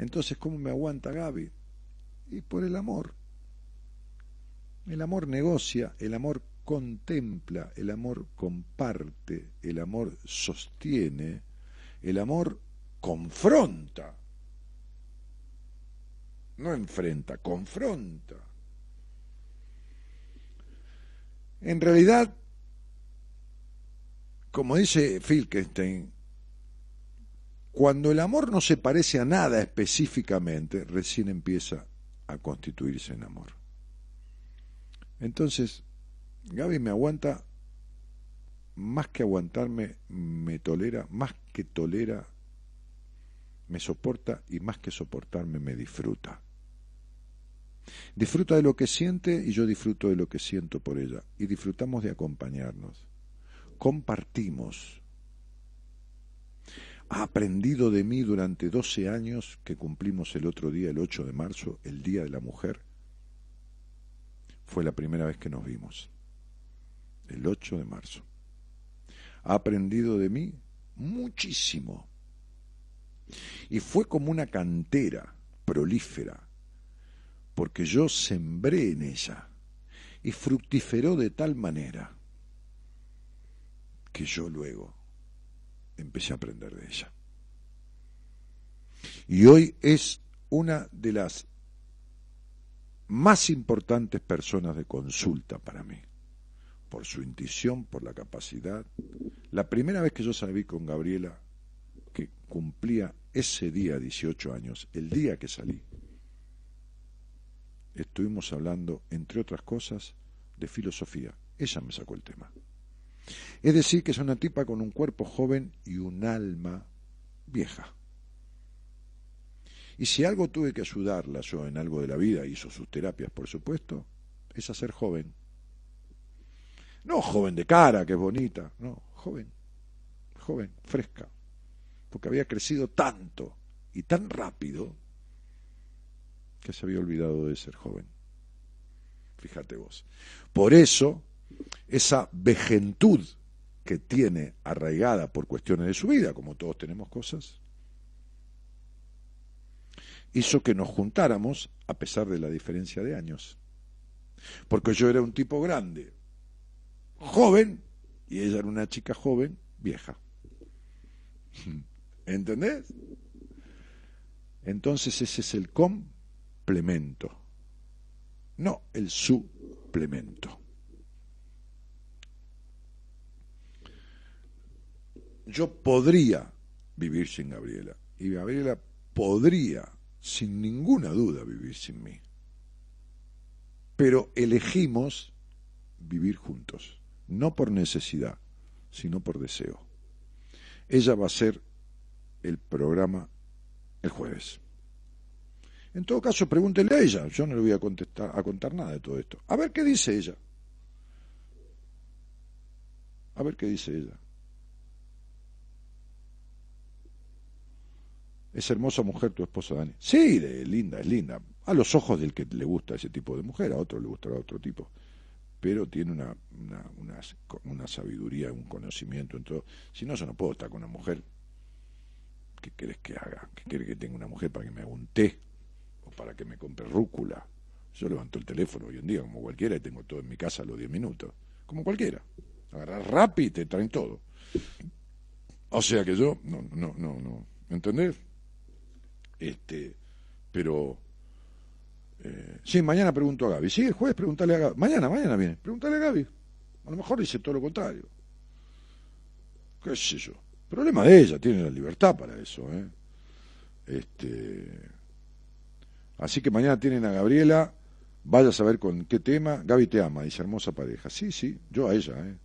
Speaker 2: Entonces, ¿cómo me aguanta Gaby? Y por el amor. El amor negocia, el amor contempla, el amor comparte, el amor sostiene, el amor confronta. No enfrenta, confronta. En realidad, como dice Filkenstein, cuando el amor no se parece a nada específicamente, recién empieza a constituirse en amor. Entonces, Gaby me aguanta, más que aguantarme, me tolera, más que tolera, me soporta y más que soportarme, me disfruta. Disfruta de lo que siente y yo disfruto de lo que siento por ella. Y disfrutamos de acompañarnos. Compartimos. Ha aprendido de mí durante 12 años que cumplimos el otro día, el 8 de marzo, el Día de la Mujer. Fue la primera vez que nos vimos. El 8 de marzo. Ha aprendido de mí muchísimo. Y fue como una cantera prolífera, porque yo sembré en ella y fructiferó de tal manera que yo luego empecé a aprender de ella. Y hoy es una de las más importantes personas de consulta para mí, por su intuición, por la capacidad. La primera vez que yo salí con Gabriela, que cumplía ese día 18 años, el día que salí, estuvimos hablando, entre otras cosas, de filosofía. Ella me sacó el tema. Es decir, que es una tipa con un cuerpo joven y un alma vieja. Y si algo tuve que ayudarla yo en algo de la vida, hizo sus terapias, por supuesto, es a ser joven. No joven de cara, que es bonita, no, joven, joven, fresca, porque había crecido tanto y tan rápido que se había olvidado de ser joven. Fíjate vos. Por eso, esa vejentud que tiene arraigada por cuestiones de su vida, como todos tenemos cosas, hizo que nos juntáramos a pesar de la diferencia de años. Porque yo era un tipo grande, joven, y ella era una chica joven, vieja. ¿Entendés? Entonces ese es el complemento, no el suplemento. Yo podría vivir sin Gabriela y Gabriela podría sin ninguna duda vivir sin mí. Pero elegimos vivir juntos, no por necesidad, sino por deseo. Ella va a ser el programa el jueves. En todo caso, pregúntele a ella, yo no le voy a contestar a contar nada de todo esto. A ver qué dice ella. A ver qué dice ella. Es hermosa mujer tu esposa Dani. Sí, de, linda, es linda. A los ojos del que le gusta ese tipo de mujer, a otro le gustará otro tipo. Pero tiene una, una, una, una sabiduría, un conocimiento en todo. Si no, yo no puedo estar con una mujer. ¿Qué querés que haga? ¿Qué quiere que tenga una mujer para que me haga un té? ¿O para que me compre rúcula? Yo levanto el teléfono hoy en día, como cualquiera, y tengo todo en mi casa a los 10 minutos. Como cualquiera. Agarrar rápido y te traen todo. O sea que yo, no, no, no, no. ¿Entendés? Este, pero eh, sí, mañana pregunto a Gaby. Sí, el jueves pregúntale a Gaby. Mañana, mañana viene. Pregúntale a Gaby. A lo mejor dice todo lo contrario. ¿Qué sé yo? Problema de ella, tiene la libertad para eso. ¿eh? Este, así que mañana tienen a Gabriela. Vaya a saber con qué tema. Gaby te ama, dice hermosa pareja. Sí, sí, yo a ella. ¿eh?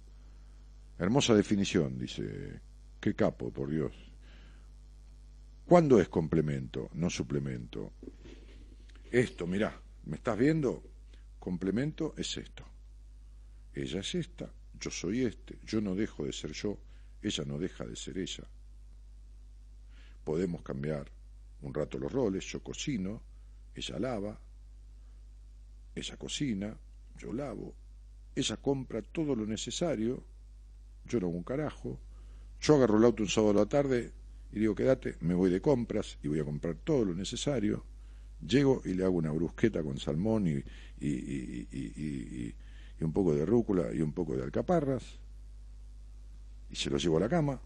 Speaker 2: Hermosa definición, dice. Qué capo, por Dios. ¿Cuándo es complemento, no suplemento? Esto, mirá, ¿me estás viendo? Complemento es esto. Ella es esta, yo soy este, yo no dejo de ser yo, ella no deja de ser ella. Podemos cambiar un rato los roles, yo cocino, ella lava, ella cocina, yo lavo, ella compra todo lo necesario, yo no hago un carajo, yo agarro el auto un sábado a la tarde, y digo, quédate, me voy de compras y voy a comprar todo lo necesario. Llego y le hago una brusqueta con salmón y, y, un poco de rúcula y un poco de alcaparras y se lo llevo a la cama.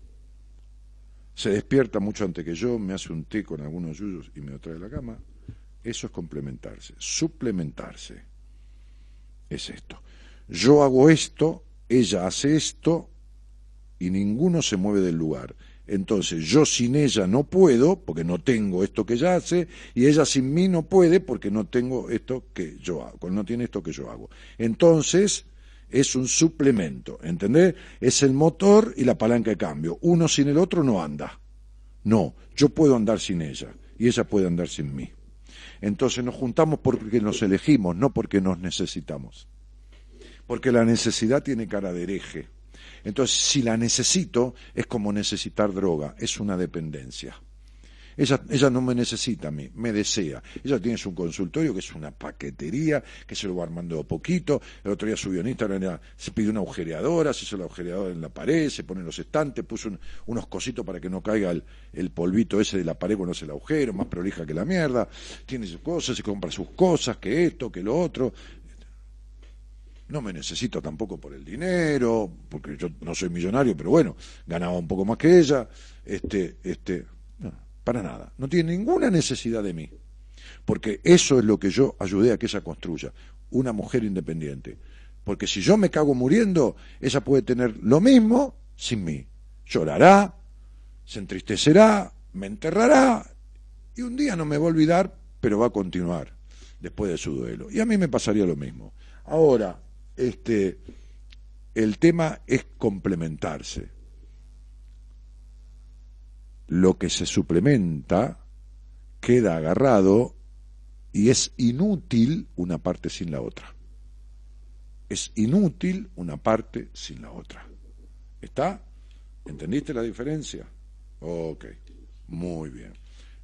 Speaker 2: Se despierta mucho antes que yo, me hace un té con algunos yuyos y me lo trae a la cama. Eso es complementarse, suplementarse. Es esto. Yo hago esto, ella hace esto y ninguno se mueve del lugar. Entonces yo sin ella no puedo porque no tengo esto que ella hace y ella sin mí no puede porque no tengo esto que yo hago, no tiene esto que yo hago. Entonces es un suplemento, ¿entendés? Es el motor y la palanca de cambio. Uno sin el otro no anda. No, yo puedo andar sin ella y ella puede andar sin mí. Entonces nos juntamos porque nos elegimos, no porque nos necesitamos. Porque la necesidad tiene cara de hereje entonces, si la necesito, es como necesitar droga, es una dependencia. Ella, no me necesita a mí, me desea. Ella tiene su consultorio que es una paquetería, que se lo va armando a poquito. El otro día subió en Instagram, se pide una agujereadora, se hizo la agujereadora en la pared, se pone en los estantes, puso un- unos cositos para que no caiga el, el polvito ese de la pared cuando hace el agujero, más prolija que la mierda. Tiene sus cosas, se compra sus cosas, que esto, que lo otro. No me necesito tampoco por el dinero, porque yo no soy millonario, pero bueno, ganaba un poco más que ella. Este, este, para nada. No tiene ninguna necesidad de mí. Porque eso es lo que yo ayudé a que ella construya. Una mujer independiente. Porque si yo me cago muriendo, ella puede tener lo mismo sin mí. Llorará, se entristecerá, me enterrará y un día no me va a olvidar, pero va a continuar después de su duelo. Y a mí me pasaría lo mismo. Ahora, este, el tema es complementarse. Lo que se suplementa queda agarrado y es inútil una parte sin la otra. Es inútil una parte sin la otra. ¿Está? ¿Entendiste la diferencia? Ok, muy bien.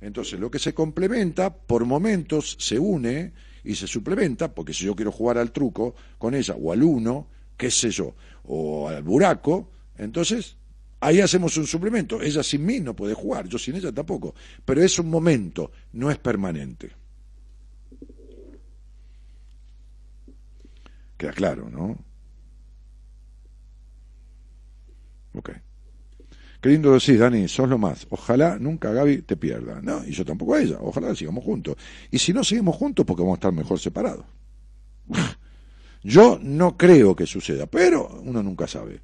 Speaker 2: Entonces, lo que se complementa, por momentos se une y se suplementa, porque si yo quiero jugar al truco con ella, o al uno, qué sé yo, o al buraco, entonces ahí hacemos un suplemento. Ella sin mí no puede jugar, yo sin ella tampoco. Pero es un momento, no es permanente. Queda claro, ¿no? Ok. Qué lindo Dani, sos lo más. Ojalá nunca Gaby te pierda. No, y yo tampoco a ella. Ojalá sigamos juntos. Y si no seguimos juntos, porque vamos a estar mejor separados. Yo no creo que suceda, pero uno nunca sabe.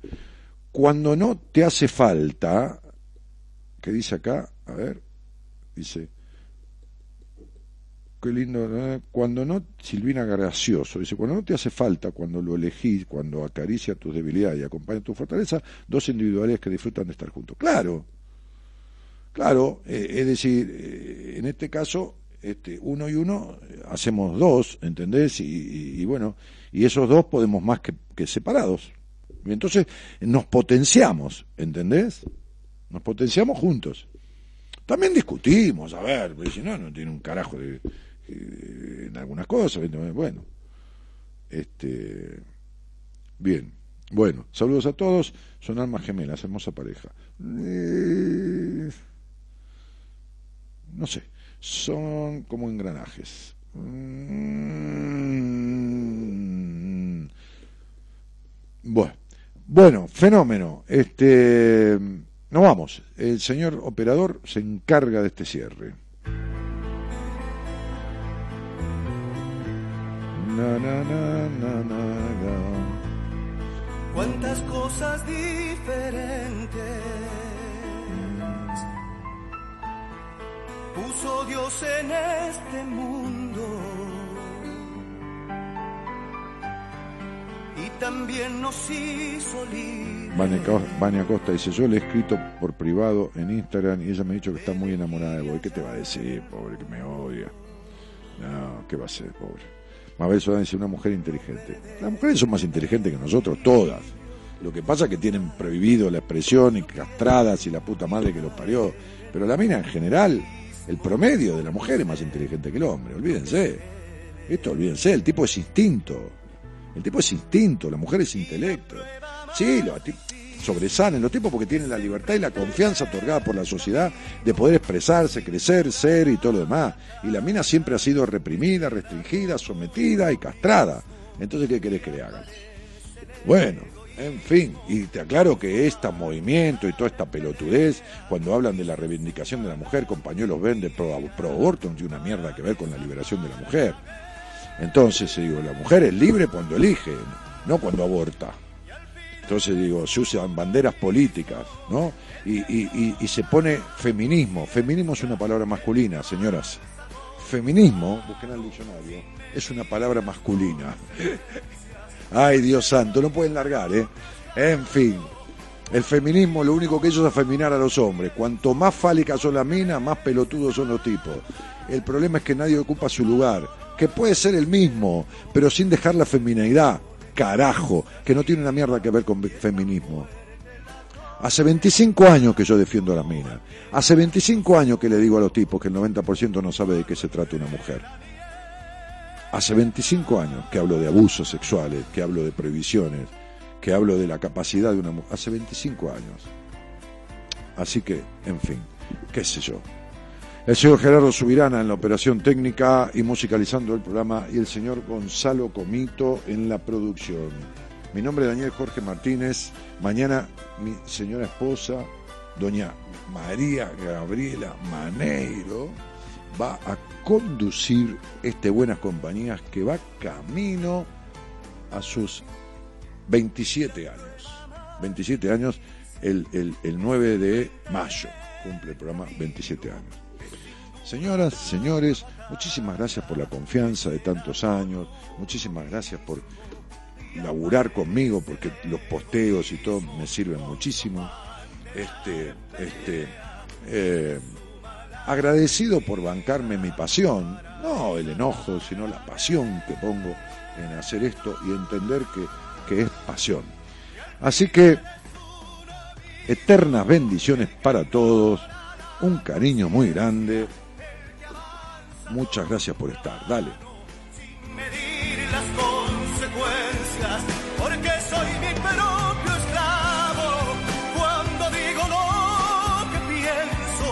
Speaker 2: Cuando no te hace falta, ¿qué dice acá? A ver, dice, qué lindo, cuando no, Silvina Gracioso, dice, cuando no te hace falta, cuando lo elegís, cuando acaricia tus debilidades y acompaña tu fortaleza, dos individualidades que disfrutan de estar juntos. Claro, claro, eh, es decir, eh, en este caso, este, uno y uno eh, hacemos dos, ¿entendés? Y bueno, y esos dos podemos más que, que separados. Y entonces nos potenciamos, ¿entendés? Nos potenciamos juntos. También discutimos, a ver, porque si no, no tiene un carajo de, eh, en algunas cosas. Bueno, este, bien, bueno, saludos a todos, son almas gemelas, hermosa pareja. Eh, no sé, son como engranajes. Mm, Bueno, bueno, fenómeno. Este, nos vamos. El señor operador se encarga de este cierre. Na, na, na.
Speaker 3: Cuántas cosas diferentes puso Dios en este mundo. Y también nos hizo libres.
Speaker 2: Vania Co- Vania Costa dice, yo le he escrito por privado en Instagram y ella me ha dicho que está muy enamorada de vos. ¿Y ¿Qué te va a decir, pobre, que me odia? No, ¿qué va a ser, pobre? Mabel Sodán dice, una mujer inteligente. Las mujeres son más inteligentes que nosotros, todas. Lo que pasa es que tienen prohibido la expresión y castradas y la puta madre que los parió. Pero la mina en general, el promedio de la mujer es más inteligente que el hombre, olvídense. Esto olvídense, el tipo es instinto. El tipo es instinto, la mujer es intelecto. Sí, ti- sobresalen los tipos porque tienen la libertad y la confianza otorgada por la sociedad de poder expresarse, crecer, ser y todo lo demás. Y la mina siempre ha sido reprimida, restringida, sometida y castrada. Entonces, ¿qué querés que le hagan? Bueno, en fin, y te aclaro que este movimiento y toda esta pelotudez, cuando hablan de la reivindicación de la mujer con pañuelos verdes pro, pro aborto, no tiene una mierda que ver con la liberación de la mujer. Entonces, digo, la mujer es libre cuando elige, no cuando aborta. Entonces digo, se usan banderas políticas, ¿no? Y, y- y- y se pone feminismo. Feminismo es una palabra masculina, señoras. Feminismo, busquen al diccionario, es una palabra masculina. Ay, Dios santo, no pueden largar, ¿eh? En fin, el feminismo lo único que hizo es afeminar a los hombres. Cuanto más fálicas son las minas, más pelotudos son los tipos. El problema es que nadie ocupa su lugar, que puede ser el mismo, pero sin dejar la feminidad. Carajo, que no tiene una mierda que ver con feminismo. Hace 25 años que yo defiendo a las minas. Hace 25 años que le digo a los tipos que el 90% no sabe de qué se trata una mujer. Hace 25 años que hablo de abusos sexuales, que hablo de prohibiciones, que hablo de la capacidad de una mujer. Hace 25 años. Así que, en fin, qué sé yo. El señor Gerardo Subirana en la operación técnica y musicalizando el programa y el señor Gonzalo Comito en la producción. Mi nombre es Daniel Jorge Martínez. Mañana mi señora esposa, doña María Gabriela Maneiro, va a conducir este Buenas Compañías que va camino a sus 27 años. 27 años el, el, el 9 de mayo cumple el programa 27 años. Señoras, señores, muchísimas gracias por la confianza de tantos años, muchísimas gracias por laburar conmigo, porque los posteos y todo me sirven muchísimo. Este, este, eh, agradecido por bancarme mi pasión, no el enojo, sino la pasión que pongo en hacer esto y entender que, que es pasión. Así que, eternas bendiciones para todos, un cariño muy grande. Muchas gracias por estar. Dale.
Speaker 3: medir las consecuencias, porque soy mi propio esclavo. Cuando digo lo que pienso,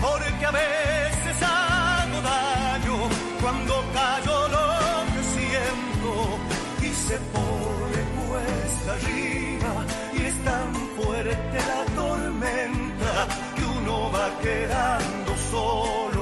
Speaker 3: porque a veces hago daño. Cuando callo lo que siento y se pone cuesta arriba y es tan fuerte la tormenta que uno va quedando solo